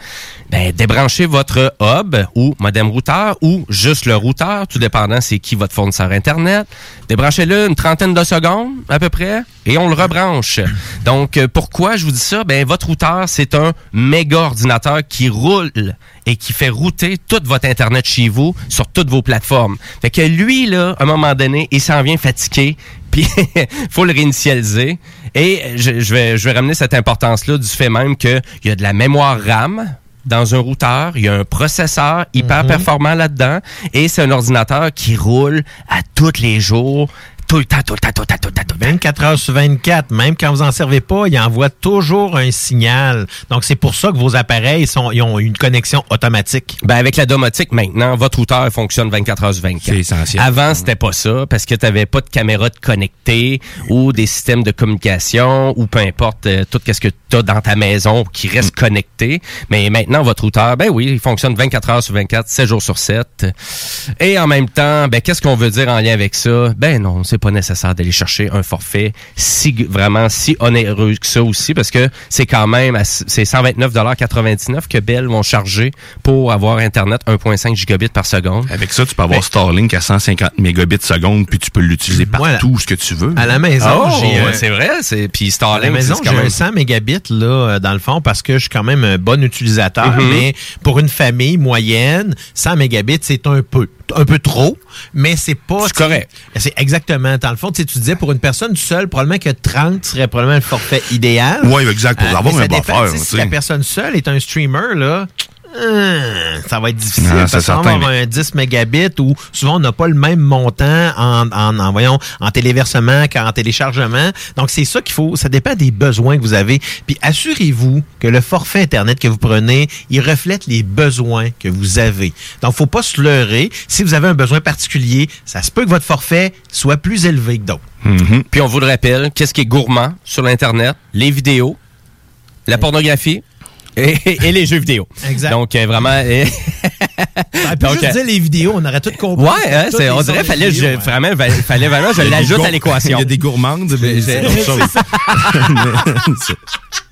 ben, débranchez votre hub ou modem routeur ou juste le routeur, tout dépendant c'est qui votre fournisseur Internet. Débranchez-le une trentaine de secondes à peu près et on le rebranche. Donc, euh, pourquoi je vous dis ça? Ben, votre routeur, c'est un méga ordinateur qui roule et qui fait router toute votre Internet chez vous sur toutes vos plateformes. Fait que lui, là, à un moment donné, il s'en vient fatigué puis [LAUGHS] faut le réinitialiser. Et je, je vais, je vais ramener cette importance-là du fait même qu'il y a de la mémoire RAM dans un routeur, il y a un processeur hyper performant là-dedans, et c'est un ordinateur qui roule à tous les jours tout le temps, tout le temps, tout le temps, tout le temps. tout le temps. 24 heures sur 24, même quand vous en servez pas, il envoie toujours un signal. Donc, c'est pour ça que vos appareils sont, ils ont une connexion automatique. Ben avec la domotique maintenant, votre routeur fonctionne 24 heures sur 24. C'est essentiel. Avant, c'était pas ça parce que tu n'avais pas de caméra de connectée ou des systèmes de communication ou peu importe euh, tout ce que tu as dans ta maison qui reste connecté. Mais maintenant, votre routeur, ben oui, il fonctionne 24 heures sur 24, 7 jours sur 7. Et en même temps, ben qu'est-ce qu'on veut dire en lien avec ça? Ben non, c'est pas nécessaire d'aller chercher un forfait si vraiment si onéreux que ça aussi parce que c'est quand même c'est 129,99 que Bell vont charger pour avoir internet 1.5 gigabits par seconde. Avec ça, tu peux avoir Starlink à 150 mégabits seconde, puis tu peux l'utiliser partout où ce que tu veux. À la maison, Oh, j'ai ouais, un- c'est vrai, c'est puis À la Starlink maison, c'est j'ai quand même un 100 mégabits là, euh, dans le fond parce que je suis quand même un bon utilisateur, Mhm. mais pour une famille moyenne, 100 mégabits, c'est un peu un peu trop, mais c'est pas... C'est correct. C'est exactement. Dans le fond, tu sais, tu disais, pour une personne seule, probablement que 30 serait probablement le forfait idéal. Ouais, exact, pour avoir mais ça un buffer, Si la personne seule est un streamer, là... hum, Ça va être difficile Non, parce qu'on va avoir un 10 mégabits où souvent on n'a pas le même montant en, en, en, voyons, en téléversement qu'en téléchargement. Donc c'est ça qu'il faut, ça dépend des besoins que vous avez. Puis assurez-vous que le forfait Internet que vous prenez, il reflète les besoins que vous avez. Donc faut pas se leurrer. Si vous avez un besoin particulier, ça se peut que votre forfait soit plus élevé que d'autres. Puis on vous le rappelle, qu'est-ce qui est gourmand sur l'internet? Les vidéos, la pornographie. Et, et les jeux vidéo. Exact. Donc, euh, vraiment... On peut Donc, juste euh, dire les vidéos, on aurait tout compris. Ouais, hein, les on dirait fallait vidéos, je, ouais. vraiment, fallait vraiment je l'ajoute à l'équation. Il y a des gourmandes, mais c'est autre chose. [LAUGHS] [LAUGHS]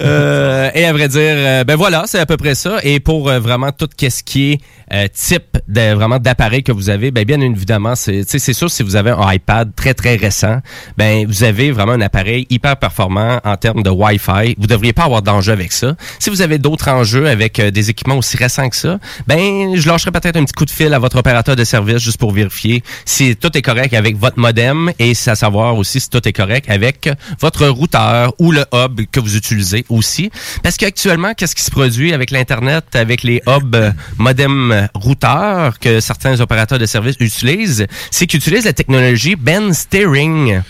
Euh, et à vrai dire, euh, ben voilà, c'est à peu près ça. Et pour euh, vraiment tout ce qui est type de, vraiment d'appareil que vous avez, ben bien évidemment, c'est c'est sûr si vous avez un iPad très très récent, ben vous avez vraiment un appareil hyper performant en termes de Wi-Fi. Vous devriez pas avoir d'enjeu avec ça. Si vous avez d'autres enjeux avec des équipements aussi récents que ça, ben je lâcherai peut-être un petit coup de fil à votre opérateur de service juste pour vérifier si tout est correct avec votre modem et à savoir aussi si tout est correct avec votre routeur ou le hub que vous utilisez aussi. Parce qu'actuellement, qu'est-ce qui se produit avec l'Internet, avec les hubs euh, modem routeurs que certains opérateurs de services utilisent, c'est qu'ils utilisent la technologie Ben Steering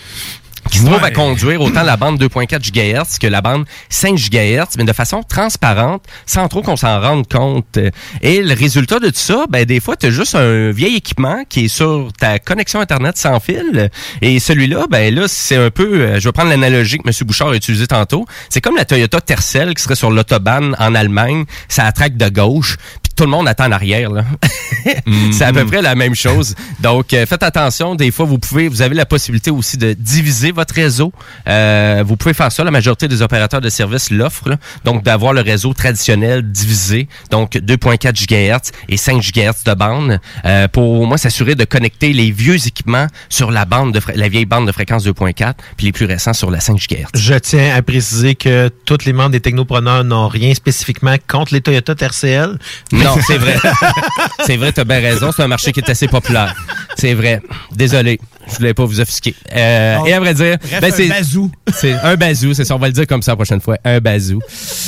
qui se trouve à conduire autant la bande 2.4 GHz que la bande 5 GHz, mais de façon transparente, sans trop qu'on s'en rende compte. Et le résultat de tout ça, ben des fois, tu as juste un vieil équipement qui est sur ta connexion Internet sans fil. Et celui-là, ben là, c'est un peu, euh, je vais prendre l'analogie que M. Bouchard a utilisée tantôt, c'est comme la Toyota Tercel qui serait sur l'autobahn en Allemagne, ça attraque de gauche, puis tout le monde attend en arrière. Là. [LAUGHS] c'est à peu près la même chose. Donc, euh, faites attention. Des fois, vous pouvez, vous avez la possibilité aussi de diviser votre réseau. Euh, vous pouvez faire ça. La majorité des opérateurs de services l'offrent. Donc, d'avoir le réseau traditionnel divisé. Donc, 2.4 GHz et 5 GHz de bande euh, pour au moins s'assurer de connecter les vieux équipements sur la bande de la vieille bande de fréquence 2.4 puis les plus récents sur la 5 GHz. Je tiens à préciser que tous les membres des technopreneurs n'ont rien spécifiquement contre les Toyota TRCL. Non, c'est vrai. [LAUGHS] c'est vrai, tu as bien raison. C'est un marché qui est assez populaire. C'est vrai. Désolé. Je voulais pas vous offusquer. Euh, et à vrai dire, ben, un c'est bazou. C'est un bazou, c'est ça. On va le dire comme ça la prochaine fois. Un bazou.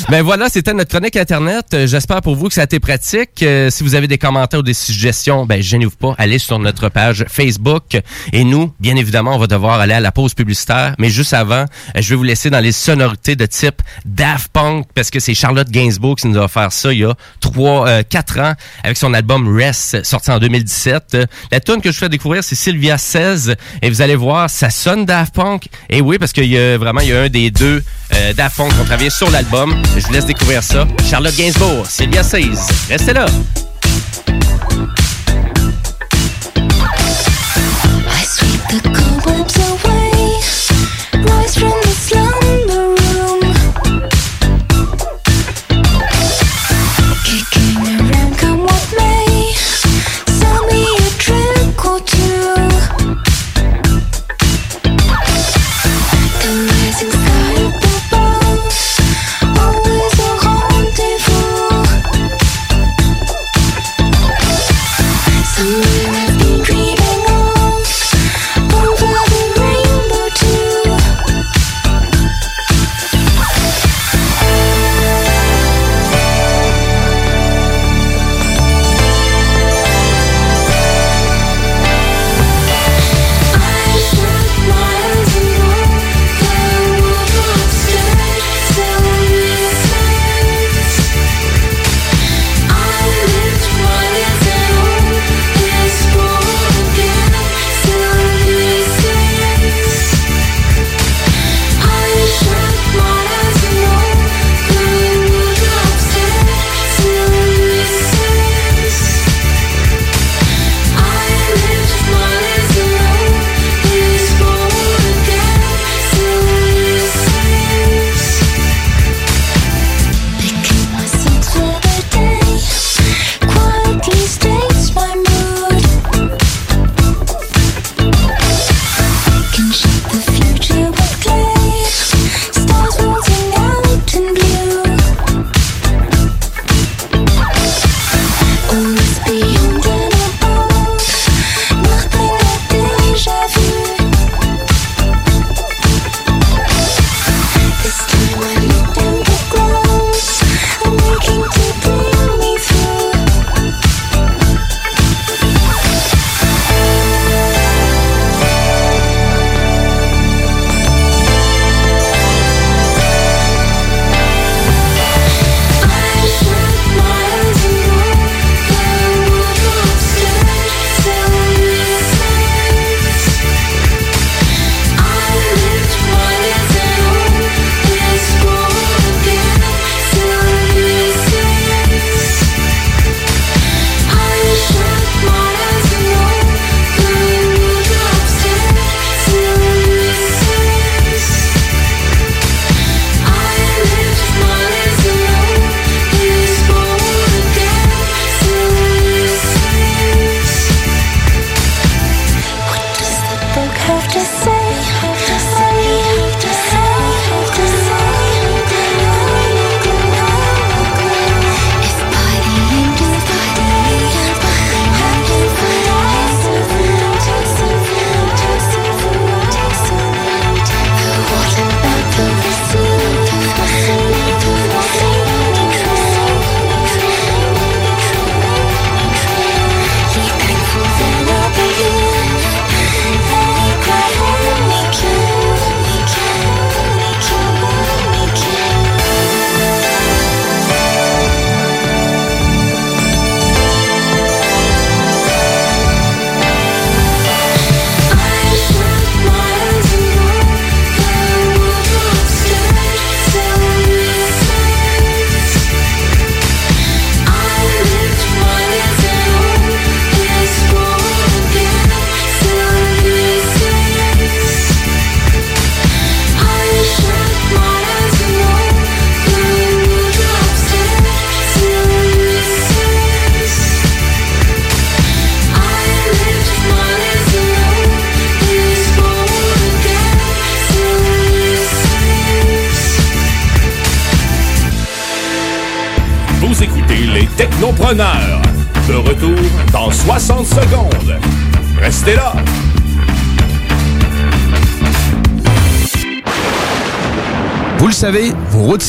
Ben voilà, c'était notre chronique internet. Euh, J'espère pour vous que ça a été pratique. Euh, si vous avez des commentaires ou des suggestions, ben gênez-vous pas, allez sur notre page Facebook. Et nous, bien évidemment, on va devoir aller à la pause publicitaire. Mais juste avant, euh, je vais vous laisser dans les sonorités de type Daft Punk parce que c'est Charlotte Gainsbourg qui nous a offert ça il y a trois, euh, quatre ans avec son album Rest sorti en 2017. Euh, La tune que je fais découvrir, c'est Sylvia 16 et vous allez voir, ça sonne Daft Punk. Et oui, parce qu'il y a vraiment, il y a un des deux euh, Daft Punk qui ont sur l'album. Je vous laisse découvrir ça. Charlotte Gainsbourg, Sylvia 16. Restez là. Savez,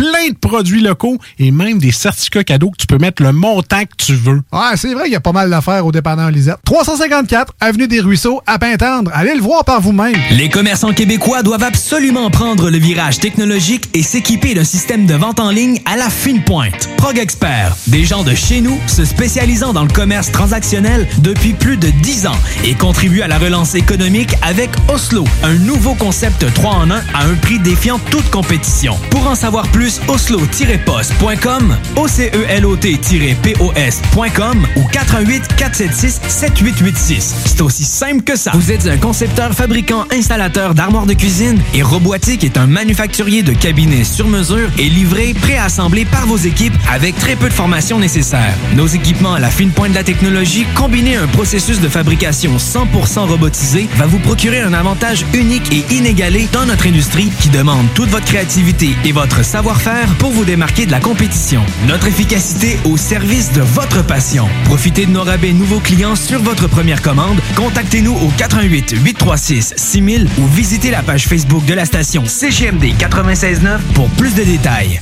plein de produits locaux et même des certificats cadeaux que tu peux mettre le montant que tu veux. Ouais, c'est vrai qu'il y a pas mal d'affaires au dépanneur Lisette. 354 Avenue des Ruisseaux, à Pintendre. Allez le voir par vous-même. Les commerçants québécois doivent absolument prendre le virage technologique et s'équiper d'un système de vente en ligne à la fine pointe. Prog Expert, des gens de chez nous se spécialisant dans le commerce transactionnel depuis plus de 10 ans et contribuent à la relance économique avec Oslo, un nouveau concept 3 en 1 à un prix défiant toute compétition. Pour en savoir plus, oslo-post.com, OCELOT-POS.com ou 418 476 7886. C'est aussi simple que ça. Vous êtes un concepteur, fabricant, installateur d'armoires de cuisine et Robotique est un manufacturier de cabinets sur mesure et livré, préassemblé par vos équipes avec très peu de formation nécessaire. Nos équipements à la fine pointe de la technologie, combinés à un processus de fabrication 100% robotisé, va vous procurer un avantage unique et inégalé dans notre industrie qui demande toute votre créativité et votre savoir-faire pour vous démarquer de la compétition. Notre efficacité au service de votre passion. Profitez de nos rabais nouveaux clients sur votre première commande. Contactez-nous au 88 836 6000 ou visitez la page Facebook de la station CGMD 969 pour plus de détails.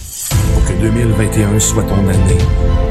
Pour que 2021 soit ton année.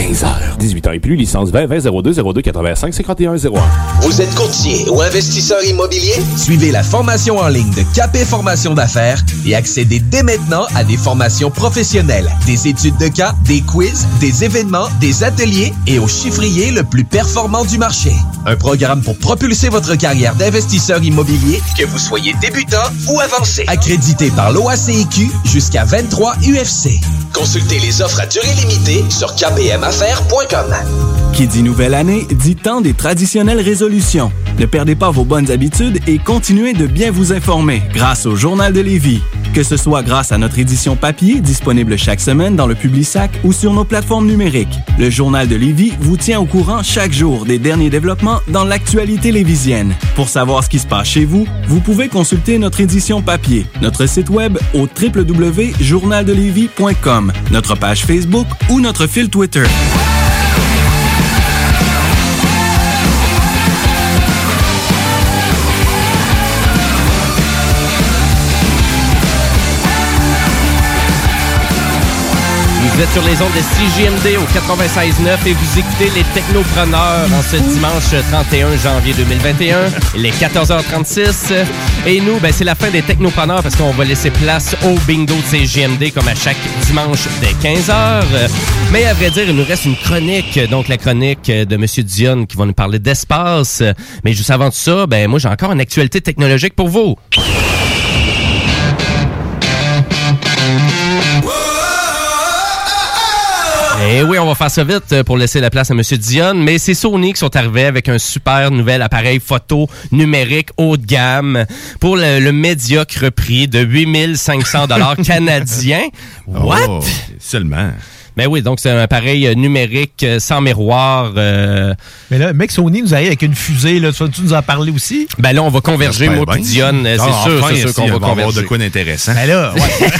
15h. 18 ans et plus, licence 20 20 02 02 85 51 01. Vous êtes courtier ou investisseur immobilier? Suivez la formation en ligne de Capé Formation d'affaires et accédez dès maintenant à des formations professionnelles, des études de cas, des quiz, des événements, des ateliers et au chiffrier le plus performant du marché. Un programme pour propulser votre carrière d'investisseur immobilier, que vous soyez débutant ou avancé. Accrédité par l'OACIQ jusqu'à 23 UFC. Consultez les offres à durée limitée sur Qui dit nouvelle année dit temps des traditionnelles résolutions. Ne perdez pas vos bonnes habitudes et continuez de bien vous informer grâce au Journal de Lévis. Que ce soit grâce à notre édition papier disponible chaque semaine dans le Publisac ou sur nos plateformes numériques. Le Journal de Lévis vous tient au courant chaque jour des derniers développements dans l'actualité lévisienne. Pour savoir ce qui se passe chez vous, vous pouvez consulter notre édition papier, notre site web au www.journaldelévis.com, notre page Facebook ou notre fil Twitter. Vous êtes sur les ondes de CGMD au 96.9 et vous écoutez les Technopreneurs en ce dimanche 31 janvier 2021. Il est 14h36 et nous, ben, c'est la fin des Technopreneurs parce qu'on va laisser place au bingo de CGMD comme à chaque dimanche dès 15h. Mais à vrai dire, il nous reste une chronique, donc la chronique de Monsieur Dion qui va nous parler d'espace. Mais juste avant tout ça, ben, moi j'ai encore une actualité technologique pour vous. Eh oui, on va faire ça vite euh, pour laisser la place à M. Dion, mais c'est Sony qui sont arrivés avec un super nouvel appareil photo numérique haut de gamme pour le, le médiocre prix de 8500 dollars [LAUGHS] canadiens. What? Oh, seulement. Ben oui, donc c'est un appareil euh, numérique euh, sans miroir. euh, Mais là, mec, Sony nous arrive avec une fusée, là. Tu vas-tu nous en parler aussi? Ben là, on va converger, Ben, moi ben. euh, c'est Ah, sûr, enfin, c'est sûr si, qu'on on va va avoir converger. de quoi d'intéressant. Ben là, ouais. [LAUGHS]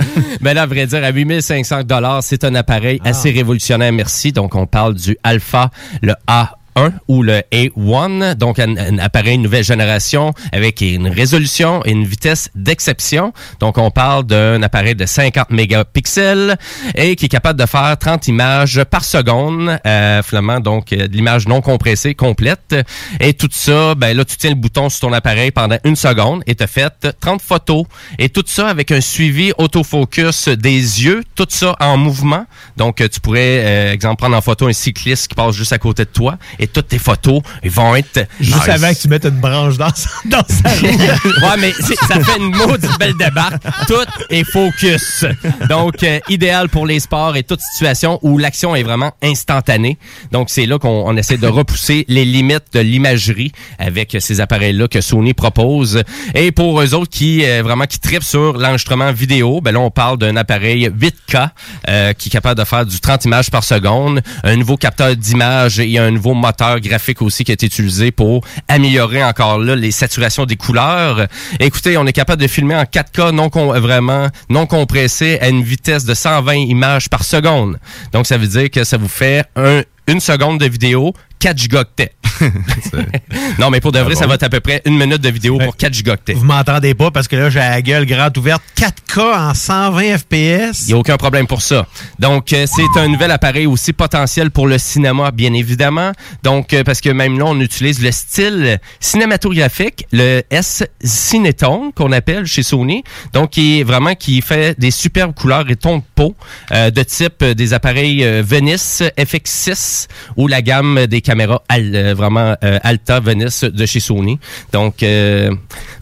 [LAUGHS] Ben là, à vrai dire, à 8500 dollars, c'est un appareil Ah. assez révolutionnaire, merci. Donc, on parle du Alpha, le A. 1 ou le A1, donc un, un appareil nouvelle génération avec une résolution et une vitesse d'exception. Donc on parle d'un appareil de 50 mégapixels et qui est capable de faire 30 images par seconde, euh, donc euh, l'image non compressée complète. Et tout ça, ben là tu tiens le bouton sur ton appareil pendant une seconde et te fait 30 photos et tout ça avec un suivi autofocus des yeux, tout ça en mouvement. Donc euh, tu pourrais, euh, exemple, prendre en photo un cycliste qui passe juste à côté de toi et toutes tes photos vont être Juste nice. avant que tu mettes une branche dans, [LAUGHS] dans sa [LAUGHS] roue. ouais, mais ça fait une maudite belle débarque. Tout est focus. Donc, euh, idéal pour les sports et toute situation où l'action est vraiment instantanée. Donc, c'est là qu'on on essaie de repousser les limites de l'imagerie avec ces appareils-là que Sony propose. Et pour eux autres qui euh, vraiment qui tripent sur l'enregistrement vidéo, ben là, on parle d'un appareil 8K euh, qui est capable de faire du 30 images par seconde, un nouveau capteur d'image et un nouveau moteur graphique aussi qui été utilisé pour améliorer encore là les saturations des couleurs. Écoutez, on est capable de filmer en 4K non com- vraiment non compressé à une vitesse de 120 images par seconde. Donc ça veut dire que ça vous fait un- une seconde de vidéo 4 gigaoctets. [LAUGHS] non, mais pour de vrai, ça va être à peu près une minute de vidéo pour 4 gigaoctets. Vous m'entendez pas parce que là, j'ai la gueule grande ouverte. 4K en 120 FPS. Il n'y a aucun problème pour ça. Donc, euh, c'est un nouvel appareil aussi potentiel pour le cinéma, bien évidemment. Donc, euh, parce que même là, on utilise le style cinématographique, le S Cinetone, qu'on appelle chez Sony. Donc, qui est vraiment, qui fait des superbes couleurs et tons de peau euh, de type euh, des appareils euh, Venice FX6 ou la gamme des caméras Al- euh, vraiment euh, Alta Venice de chez Sony. Donc, euh,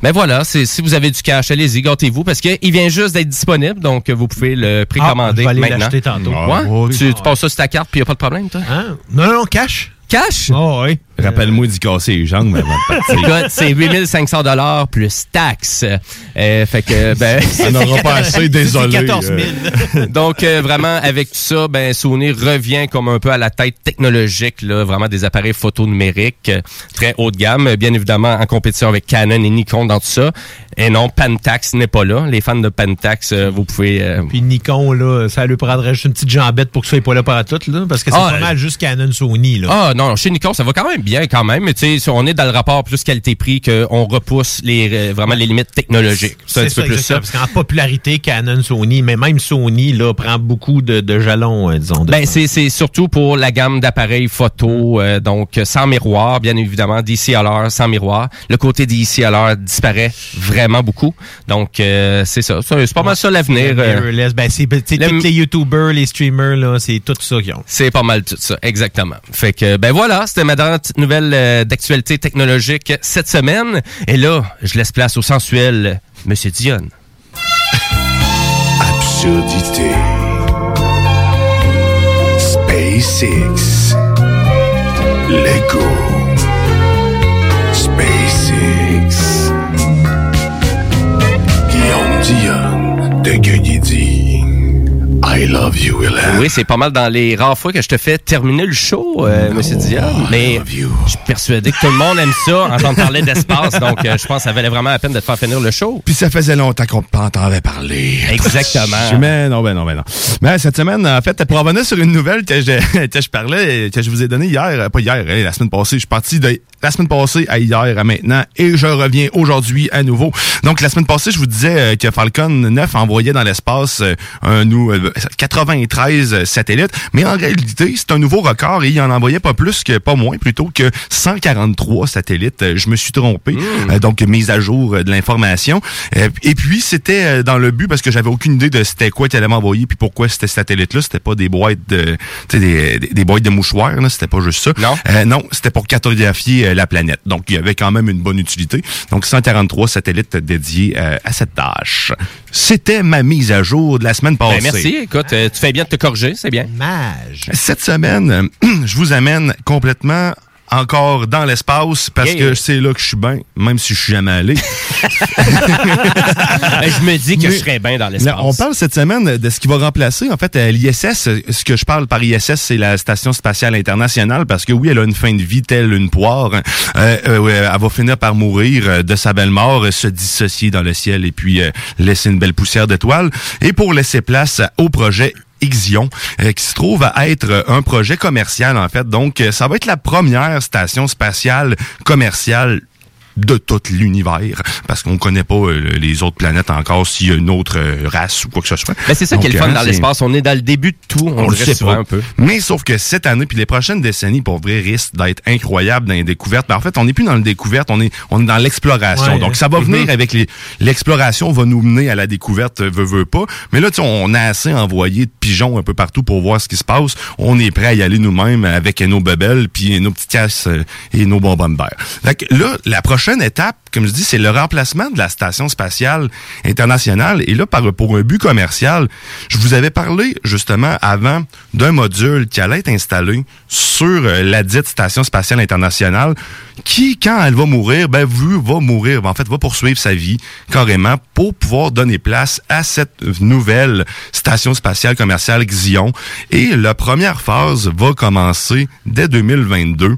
ben voilà, si vous avez du cash, allez-y, gâtez-vous parce qu'il vient juste d'être disponible, donc vous pouvez le précommander Ah, je vais aller maintenant. tantôt. Ouais? Ah, oui. tu, tu passes ça sur ta carte puis il a pas de problème, toi? Non, non, cash. Cash? Oh, oui. Rappelle-moi d'y casser les jambes avant de partir. Écoute, c'est 8500 dollars plus taxes. Euh, fait que ben [LAUGHS] Ça n'aura pas assez, désolé. C'est 14 000. Donc euh, vraiment avec tout ça, ben Sony revient comme un peu à la tête technologique là, vraiment des appareils photo numériques euh, très haut de gamme, euh, bien évidemment en compétition avec Canon et Nikon dans tout ça. Et non, Pentax n'est pas là. Les fans de Pentax, euh, vous pouvez euh, Puis Nikon, là, ça lui prendrait juste une petite jambette pour que ça soit pas là par tout, là. Parce que c'est Ah, pas euh, mal juste Canon Sony, là. Ah non, chez Nikon, ça va quand même bien quand même, mais tu sais, on est dans le rapport plus qualité-prix qu'on repousse les euh, vraiment les limites technologiques. C'est un petit peu plus ça. Parce qu'en popularité, Canon, Sony, mais même Sony, là, prend beaucoup de, de jalons, euh, disons. de Ben ça. c'est c'est surtout pour la gamme d'appareils photo, euh, donc sans miroir, bien évidemment, DCLR sans miroir. Le côté DCLR disparaît vraiment beaucoup, donc euh, c'est ça. C'est pas mal ça l'avenir. ben, c'est le- les YouTubers, les streamers, là, c'est tout ça qu'ils ont. C'est pas mal tout ça, exactement. Fait que, ben voilà, c'était ma dernière petite nouvelle euh, d'actualité technologique cette semaine. Et là, je laisse place au sensuel Monsieur Dion. Absurdité. SpaceX. Lego. SpaceX. Guillaume Dion de dit I love you, Hélène. Oui, c'est pas mal dans les rares fois que je te fais terminer le show, euh, Monsieur Dion. Mais je suis persuadé que tout le monde aime ça, entendre parler d'espace. Donc, euh, je pense que ça valait vraiment la peine de te faire finir le show. Puis ça faisait longtemps qu'on ne t'entendait parler. Exactement. [LAUGHS] Mais non, ben non, ben non. Mais cette semaine, en fait, pour revenir sur une nouvelle que je, [LAUGHS] que je parlais, que je vous ai donnée hier, euh, pas hier, hein, la semaine passée, je suis parti de la semaine passée à hier à maintenant et je reviens aujourd'hui à nouveau. Donc la semaine passée, je vous disais euh, que Falcon 9 envoyait dans l'espace un nou- euh, 93 satellites, mais en réalité, c'est un nouveau record et il en envoyait pas plus que pas moins plutôt que 143 satellites. Je me suis trompé. Euh, donc mise à jour de l'information. Euh, et puis c'était euh, dans le but parce que j'avais aucune idée de c'était quoi qu'il allait m'envoyer puis pourquoi c'était satellite là, c'était pas des boîtes de des, des, boîtes de mouchoirs là, c'était pas juste ça. Non. non, c'était pour cartographier la planète. Donc il y avait quand même une bonne utilité. Donc 143 satellites dédiés euh, à cette tâche. C'était ma mise à jour de la semaine passée. Ben, merci. Écoute, écoute, euh, tu fais bien de te corriger, c'est bien. Mage. Cette semaine, [CLEARS THROAT] je vous amène complètement encore dans l'espace parce Yeah. que c'est là que je suis bien, même si je suis jamais allé. [LAUGHS] Je me dis que Mais- je serais bien dans l'espace. On parle cette semaine de ce qui va remplacer, en fait, l'ISS. Ce que je parle par ISS, c'est la Station spatiale internationale, parce que oui, elle a une fin de vie telle une poire. Euh, euh, elle va finir par mourir de sa belle mort, se dissocier dans le ciel et puis euh, laisser une belle poussière d'étoiles. Et pour laisser place au projet Ixion, euh, qui se trouve à être un projet commercial, en fait. Donc, euh, ça va être la première station spatiale commerciale de tout l'univers, parce qu'on connaît pas euh, les autres planètes encore s'il y a une autre euh, race ou quoi que ce soit. Ben, c'est ça qui est le fun hein, dans l'espace. On est dans le début de tout. On, on le sait pas. un peu. Mais sauf que cette année puis les prochaines décennies, pour vrai, risquent d'être incroyables dans les découvertes. Ben, en fait, on n'est plus dans le découverte, on est, on est dans l'exploration. Ouais, Donc, ça va venir Mhm. avec les, l'exploration va nous mener à la découverte, euh, veut, veut pas. Mais là, tu sais, on a assez envoyé de pigeons un peu partout pour voir ce qui se passe. On est prêt à y aller nous-mêmes avec nos bebelles puis nos petites casses et nos. Fait que là, la prochaine étape, comme je dis, c'est le remplacement de la station spatiale internationale. Et là, par, pour un but commercial, je vous avais parlé justement avant d'un module qui allait être installé sur euh, la dite station spatiale internationale, qui, quand elle va mourir, ben, vu, va mourir, en fait, va poursuivre sa vie carrément pour pouvoir donner place à cette nouvelle station spatiale commerciale Xion. Et la première phase va commencer dès 2022.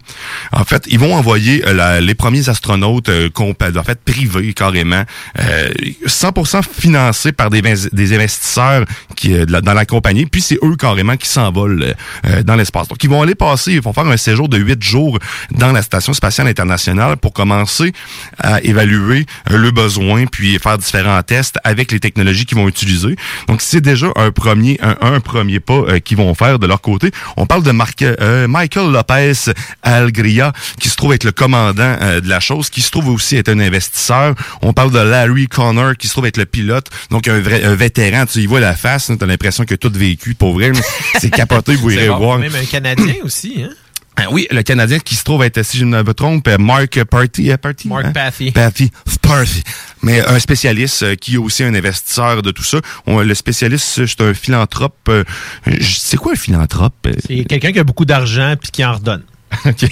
En fait, ils vont envoyer euh, les premiers astronautes euh, compa- en fait privés carrément, euh, 100% financés par des, des investisseurs qui euh, de dans la compagnie. Puis c'est eux carrément qui s'envolent euh, dans l'espace. Donc ils vont aller passer, ils vont faire un séjour de huit jours dans la station spatiale internationale pour commencer à évaluer euh, le besoin puis faire différents tests avec les technologies qu'ils vont utiliser. Donc c'est déjà un premier un, un premier pas euh, qu'ils vont faire de leur côté. On parle de Marc- euh, Michael Lopez Algria qui se trouve être le commandant euh, de la chose, qui se trouve aussi être un investisseur. On parle de Larry Connor qui se trouve être le pilote, donc un vrai un vétéran. Tu y vois la face, tu as l'impression que tout vécu pour vrai. [LAUGHS] C'est capoté, vous irez voir. Même un Canadien [CLEARS THROAT] aussi, hein? Ah oui, le Canadien qui se trouve être, si je ne me trompe, euh, Mark Party. Party Mark hein? Pathy. Pathy. Party. Mais un spécialiste euh, qui est aussi un investisseur de tout ça. On- le spécialiste, c'est un philanthrope. euh, c'est quoi un philanthrope? C'est quelqu'un qui a beaucoup d'argent puis qui en redonne. [LAUGHS] OK.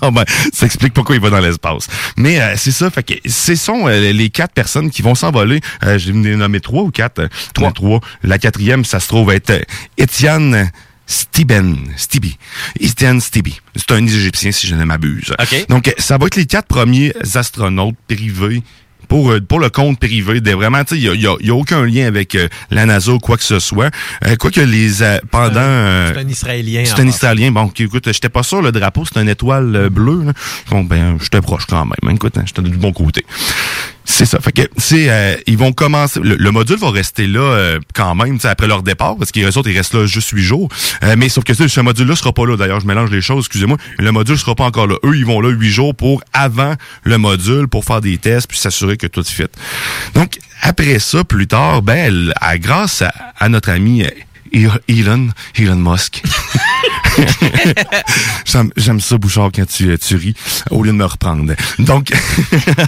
bon, ben, ça explique pourquoi il va dans l'espace. Mais euh, c'est ça, fait que ce sont euh, les quatre personnes qui vont s'envoler. Euh, J'ai nommé trois ou quatre? Euh, Trois. trois. La quatrième, ça se trouve être Étienne Stiben, Stibi. Étienne Stibi. C'est un Égyptien, si je ne m'abuse. OK. Donc, ça va être les quatre premiers astronautes privés pour, euh, pour le compte privé. De vraiment, tu sais, il y a, y a- y a aucun lien avec euh, la NASA ou quoi que ce soit. Euh, Quoique les... euh, pendant... euh, C'est un Israélien. c'est un. Israélien. Bon, écoute, j'étais pas sûr, le drapeau, c'est une étoile bleue. Là. Bon, ben, j'étais proche quand même. Écoute, hein, j'étais du bon côté. C'est ça. Fait que, euh, ils vont commencer. Le, le module va rester là euh, quand même, après leur départ, parce qu'ils autres, ils restent là juste huit jours. Euh, mais sauf que ce module-là sera pas là. D'ailleurs, je mélange les choses, excusez-moi. Le module sera pas encore là. Eux, ils vont là huit jours pour avant le module, pour faire des tests, puis s'assurer que tout fit. Donc, après ça, plus tard, ben, à- grâce à, à notre ami Elon, Elon Musk. [LAUGHS] J'aime- J'aime ça, Bouchard, quand tu, tu ris, au lieu de me reprendre. Donc,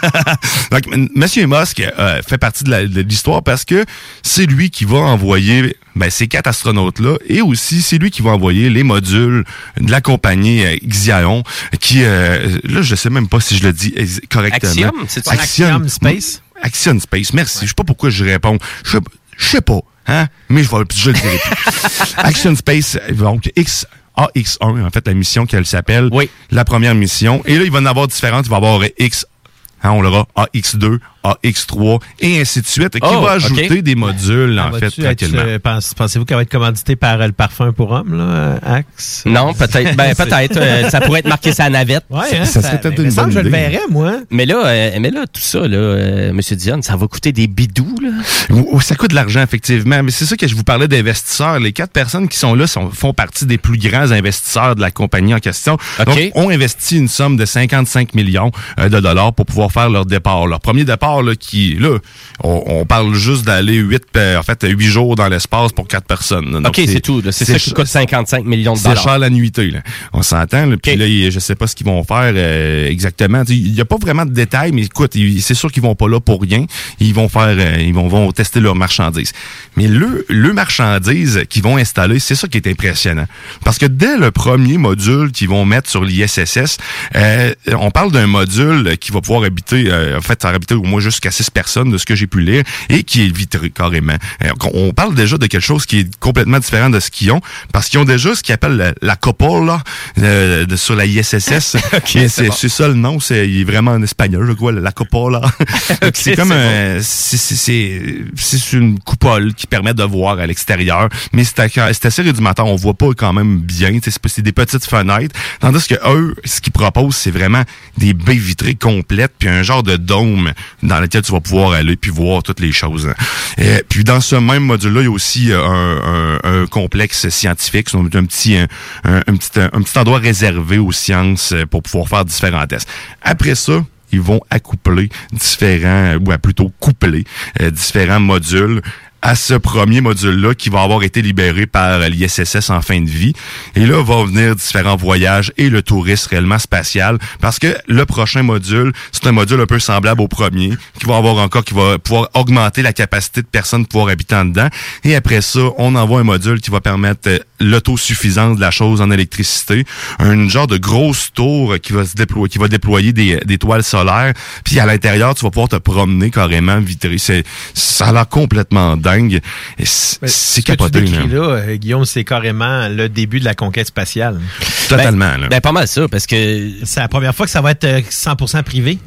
[LAUGHS] donc M. Monsieur Musk euh, fait partie de la- de l'histoire parce que c'est lui qui va envoyer ben, ces quatre astronautes-là et aussi c'est lui qui va envoyer les modules de la compagnie euh, Xiaon qui, euh, là, je sais même pas si je le dis correctement. Axiom, c'est ça? Axiom Space? Axiom Space, merci. Je sais pas pourquoi je réponds. Je sais- je sais pas, hein, mais je, vais, je le dirai plus. [LAUGHS] Action Space, donc X. AX1, en fait, la mission qu'elle s'appelle. Oui. La première mission. Et là, il va en avoir différentes. Il va y avoir X, hein, on l'aura AX2, AX3, et ainsi de suite, qui Oh, va ajouter des modules, en fait, tranquillement. euh, pense- Pensez-vous qu'elle va être commanditée par euh, le parfum pour homme, là, euh, Axe? Non, [LAUGHS] peut-être. Ben, peut-être. euh, ça pourrait être marqué sa navette. Ouais, hein, Ça serait peut-être mais une bonne que je le idée. verrais, moi. Mais là, euh, mais là, tout ça, là, euh, Monsieur Dion, ça va coûter des bidous, là. Ça coûte de l'argent, effectivement. Mais c'est ça que je vous parlais d'investisseurs. Les quatre personnes qui sont là sont, font partie des plus grands investisseurs de la compagnie en question. OK. Donc, ont investi une somme de 55 millions euh, de dollars pour pouvoir faire leur départ. Leur premier départ là, qui, là, on, on parle juste d'aller 8, en fait, 8 jours dans l'espace pour 4 personnes. là. Donc, OK, c'est tout. C'est ça qui coûte 55 millions de c'est dollars. cher la nuitée, là. On s'entend. Puis là, je sais pas ce qu'ils vont faire euh, exactement. Il y a pas vraiment de détails, mais écoute, c'est sûr qu'ils vont pas là pour rien. Ils vont faire, euh, ils vont, vont tester leurs marchandises. Mais le, le marchandise qu'ils vont installer, c'est ça qui est impressionnant. Parce que dès le premier module qu'ils vont mettre sur l'ISSS, euh, on parle d'un module qui va pouvoir habiter, en fait, ça va habiter au moins jusqu'à six personnes de ce que j'ai pu lire et qui est vitré carrément. Euh, on parle déjà de quelque chose qui est complètement différent de ce qu'ils ont parce qu'ils ont déjà ce qu'ils appellent la, la cupola euh, de- sur la [LAUGHS] ISSS. C'est bon. ça le nom, c'est il est vraiment en espagnol, je crois, la. Donc, [LAUGHS] [LAUGHS] c'est comme bon. c'est une coupole qui permet de voir à l'extérieur, mais c'est assez rudimentaire, on voit pas quand même bien, c'est des petites fenêtres, tandis que eux, ce qu'ils proposent, c'est vraiment des baies vitrées complètes puis un genre de dôme dans lequel tu vas pouvoir aller puis voir toutes les choses. Et puis dans ce même module-là, il y a aussi euh, un, un- un complexe scientifique, un petit un, un- petit un petit endroit réservé aux sciences euh, pour pouvoir faire différents tests. Après ça, ils vont accoupler différents, ou plutôt coupler euh, différents modules à ce premier module-là qui va avoir été libéré par l'ISSS en fin de vie. Et là, va venir différents voyages et le tourisme réellement spatial parce que le prochain module, c'est un module un peu semblable au premier qui va avoir encore, qui va pouvoir augmenter la capacité de personnes de pouvoir habiter en dedans. Et après ça, on envoie un module qui va permettre euh, l'autosuffisance de la chose en électricité. Un genre de grosse tour qui va se déployer, qui va déployer des, des toiles solaires. Puis à l'intérieur, tu vas pouvoir te promener carrément vitré. C'est, ça a complètement. C'est Ben, c'est ce que tu capoté. là. là, euh, Guillaume, c'est carrément le début de la conquête spatiale. Totalement. là. Ben, pas mal ça, parce que... C'est la première fois que ça va être euh, 100% privé?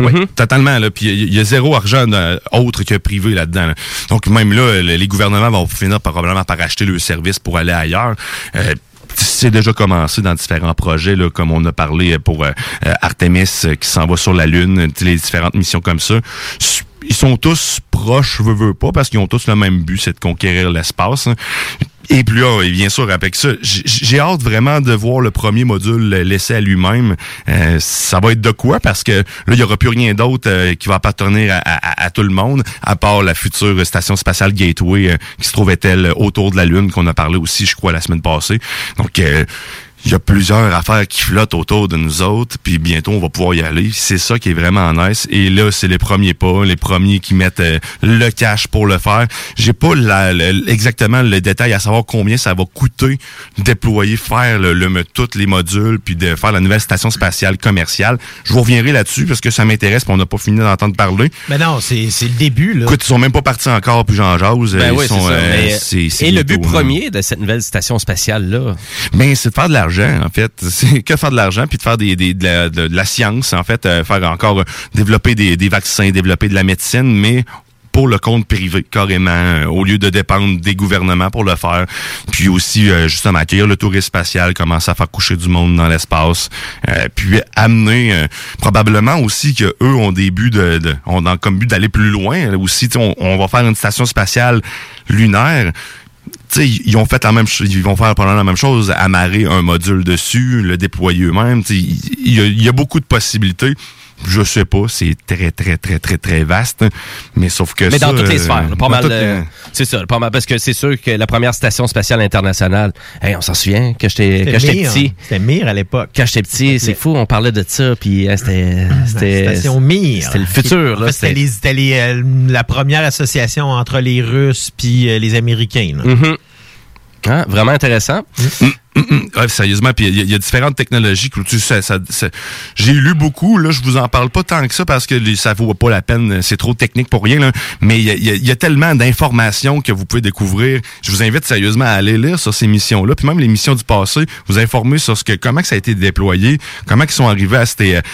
Oui, totalement. Là. Puis il y, a zéro argent euh, autre que privé là-dedans. là. Donc même là, le- les gouvernements vont finir par, probablement par acheter le service pour aller ailleurs. Euh, c'est déjà commencé dans différents projets, là, comme on a parlé pour euh, euh, Artemis euh, qui s'en va sur la Lune, les différentes missions comme ça. Ils sont tous proches, veux, veux pas, parce qu'ils ont tous le même but, c'est de conquérir l'espace. hein. Et puis là, et bien sûr, avec ça, j'ai hâte vraiment de voir le premier module laissé à lui-même. Euh, ça va être de quoi? Parce que là, il n'y aura plus rien d'autre euh, qui va appartenir à, à- à tout le monde, à part la future station spatiale Gateway euh, qui se trouvait-elle autour de la Lune, qu'on a parlé aussi, je crois, la semaine passée. Donc, euh, il y a plusieurs affaires qui flottent autour de nous autres, puis bientôt on va pouvoir y aller. C'est ça qui est vraiment nice. Et là, c'est les premiers pas, les premiers qui mettent euh, le cash pour le faire. J'ai pas la- la- exactement le détail à savoir combien ça va coûter déployer, faire le, le- tous les modules, puis de faire la nouvelle station spatiale commerciale. Je vous reviendrai là-dessus parce que ça m'intéresse, puis on n'a pas fini d'entendre parler. Mais non, c'est c'est le début. Là. Écoute, ils sont même pas partis encore, puis j'en jase. Ben Ils oui, ça. euh, et le but là. premier de cette nouvelle station spatiale-là, Ben, c'est de faire de en fait. [LAUGHS] C'est que faire de l'argent, puis de faire des, des- de, la, de- la science, en fait, euh, faire encore euh, développer des, des vaccins, développer de la médecine, mais pour le compte privé, carrément, euh, au lieu de dépendre des gouvernements pour le faire. Puis aussi, euh, justement, accueillir le tourisme spatial, commencer à faire coucher du monde dans l'espace. Euh, puis amener, euh, probablement aussi que eux ont des buts de, de ont comme but d'aller plus loin. Aussi, on, on va faire une station spatiale lunaire tu sais, ils ont fait la même ils vont faire probablement la même chose, amarrer un module dessus, le déployer eux-mêmes. Il y a beaucoup de possibilités. Je sais pas, c'est très, très, très, très, très vaste. hein. Mais sauf que mais ça, dans toutes les euh, sphères, pas mal. euh, les- c'est ça, pas mal, parce que c'est sûr que la première station spatiale internationale, hey, on s'en souvient que j'étais C'était quand j'étais petit. C'était Mir à l'époque. Quand j'étais petit, c'est fou, on parlait de ça, puis hein, c'était, station Mir. c'était le futur En là. fait, C'était les- c'était les, euh, la première association entre les Russes puis euh, les Américains. là. Mhm. Hein, vraiment intéressant. Sérieusement, puis il y, y a différentes technologies tu sais, ça, ça- j'ai lu beaucoup. Là, je vous en parle pas tant que ça parce que les- ça vaut pas la peine. C'est trop technique pour rien. Là. Mais il y y a- tellement d'informations que vous pouvez découvrir. Je vous invite sérieusement à aller lire sur ces missions-là, puis même les missions du passé, vous informer sur ce que comment que ça a été déployé, comment ils sont arrivés à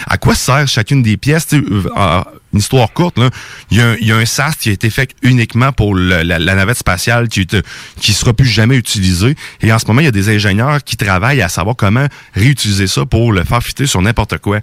à quoi sert chacune des pièces. euh, une histoire courte, là. Il y, a un, il y a un SAS qui a été fait uniquement pour la, navette spatiale qui ne qui sera plus jamais utilisée. Et en ce moment, il y a des ingénieurs qui travaillent à savoir comment réutiliser ça pour le faire fitter sur n'importe quoi.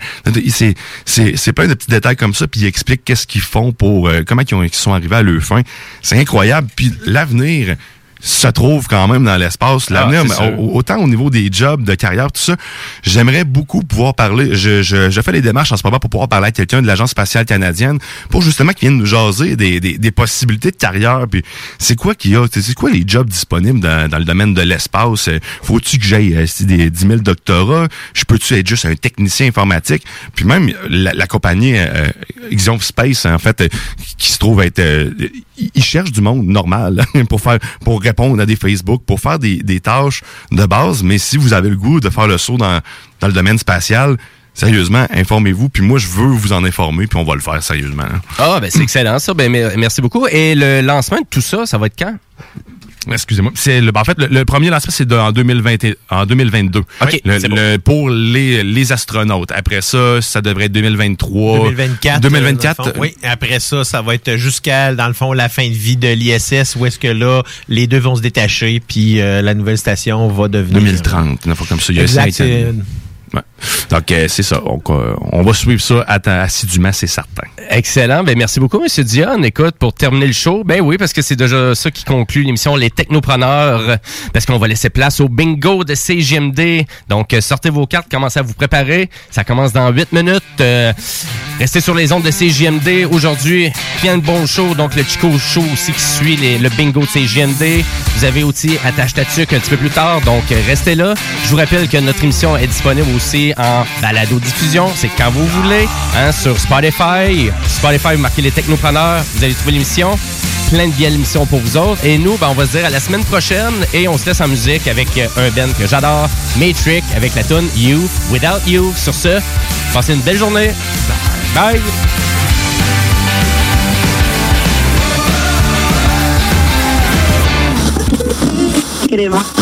C'est c'est- c'est plein de petits détails comme ça, puis ils expliquent qu'est-ce qu'ils font pour... euh, comment ils, ils sont arrivés à leur fin. C'est incroyable. Puis l'avenir se trouve quand même dans l'espace. L'avenir, Ah, au- autant au niveau des jobs, de carrière, tout ça, j'aimerais beaucoup pouvoir parler. Je, je, je fais les démarches en ce moment pour pouvoir parler à quelqu'un de l'Agence spatiale canadienne pour justement qu'il vienne nous jaser des, des, des possibilités de carrière. Puis c'est quoi qu'il y a? C'est quoi les jobs disponibles dans, dans le domaine de l'espace? Euh, Faut-tu que j'aille euh, des 10 000 doctorats? Je peux-tu être juste un technicien informatique? Puis même la, la compagnie euh, Ixion Space, en fait, euh, qui se trouve être... euh, ils cherchent du monde normal [LAUGHS] pour faire pour répondre à des Facebook, pour faire des, tâches de base. Mais si vous avez le goût de faire le saut dans, dans le domaine spatial, sérieusement, informez-vous. Puis moi, je veux vous en informer, puis on va le faire sérieusement. Ah, ben c'est excellent ça. Ben, mer- merci beaucoup. Et le lancement de tout ça, ça va être quand? Excusez-moi. C'est le, en fait, le, le premier lancement, c'est en, 2020 et- en 2022. OK, Le- le- pour les, les astronautes. Après ça, ça devrait être 2023. 2024. 2024. euh, dans le fond. oui, après ça, ça va être jusqu'à, dans le fond, la fin de vie de l'ISS, où est-ce que là, les deux vont se détacher, puis euh, la nouvelle station va devenir... 2030, une fois comme ça. Il y a Exact. Donc, euh, c'est ça. Euh, on va suivre ça assidûment, c'est certain. Excellent. Ben, merci beaucoup, Monsieur Dion. Écoute, pour terminer le show, ben oui, parce que c'est déjà ça qui conclut l'émission Les Technopreneurs, parce qu'on va laisser place au bingo de CGMD. Donc, euh, sortez vos cartes, commencez à vous préparer. Ça commence dans 8 minutes. Restez sur les ondes de CGMD. Aujourd'hui, plein de bons shows. Donc, le Chico Show aussi qui suit le bingo de CGMD. Vous avez aussi Attache Tatuc un petit peu plus tard. Donc, restez là. Je vous rappelle que notre émission est disponible aussi en balado-diffusion. C'est quand vous voulez, hein, sur Spotify. Spotify, vous marquez les technopreneurs. Vous allez trouver l'émission. Plein de belles émissions pour vous autres. Et nous, ben, on va se dire à la semaine prochaine. Et on se laisse en musique avec euh, un band que j'adore, Matrix, avec la tune You Without You. Sur ce, passez une belle journée. Bye! Rubber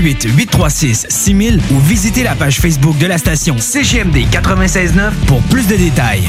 836 6000 ou visitez la page Facebook de la station CGMD 96.9 pour plus de détails.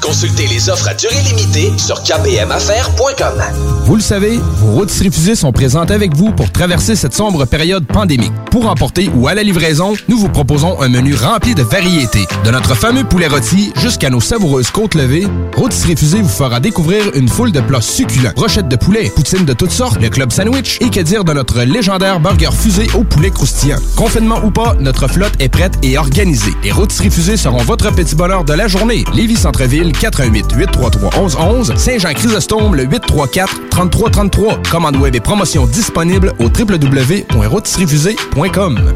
Consultez les offres à durée limitée sur kpmaffaires.com. Vous le savez, vos routes refusées sont présentes avec vous pour traverser cette sombre période pandémique. Pour emporter ou à la livraison, nous vous proposons un menu rempli de variétés. De notre fameux poulet rôti jusqu'à nos savoureuses côtes levées, Rôtisserie Fusée vous fera découvrir une foule de plats succulents. Brochettes de poulet, poutines de toutes sortes, le club sandwich et que dire de notre légendaire burger fusée au poulet croustillant. Confinement ou pas, notre flotte est prête et organisée. Les Rôtisseries Fusées seront votre petit bonheur de la journée. Lévis Centreville, 418 833 1111 Saint-Jean-Chrysostome, le 834 3333. Commande web et promotion disponible au www.rotisseriefusée.com.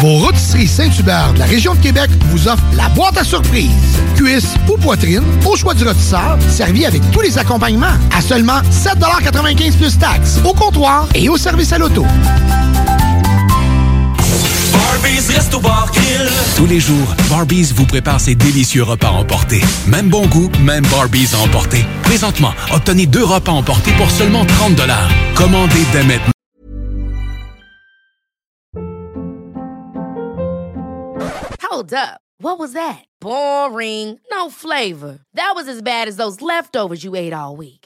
Vos rôtisseries Saint-Hubert de la région de Québec vous offrent la boîte à surprise. Cuisse ou poitrine, au choix du rôtisseur, servi avec tous les accompagnements. À seulement 7,95 plus taxes. Au comptoir et au service à l'auto. Tous les jours, Barbies vous prépare ses délicieux repas emportés. Même bon goût, même Barbies à emporter. Présentement, obtenez deux repas emportés pour seulement 30 Commandez dès maintenant. Hold up. What was that? Boring. No flavor. That was as bad as those leftovers you ate all week.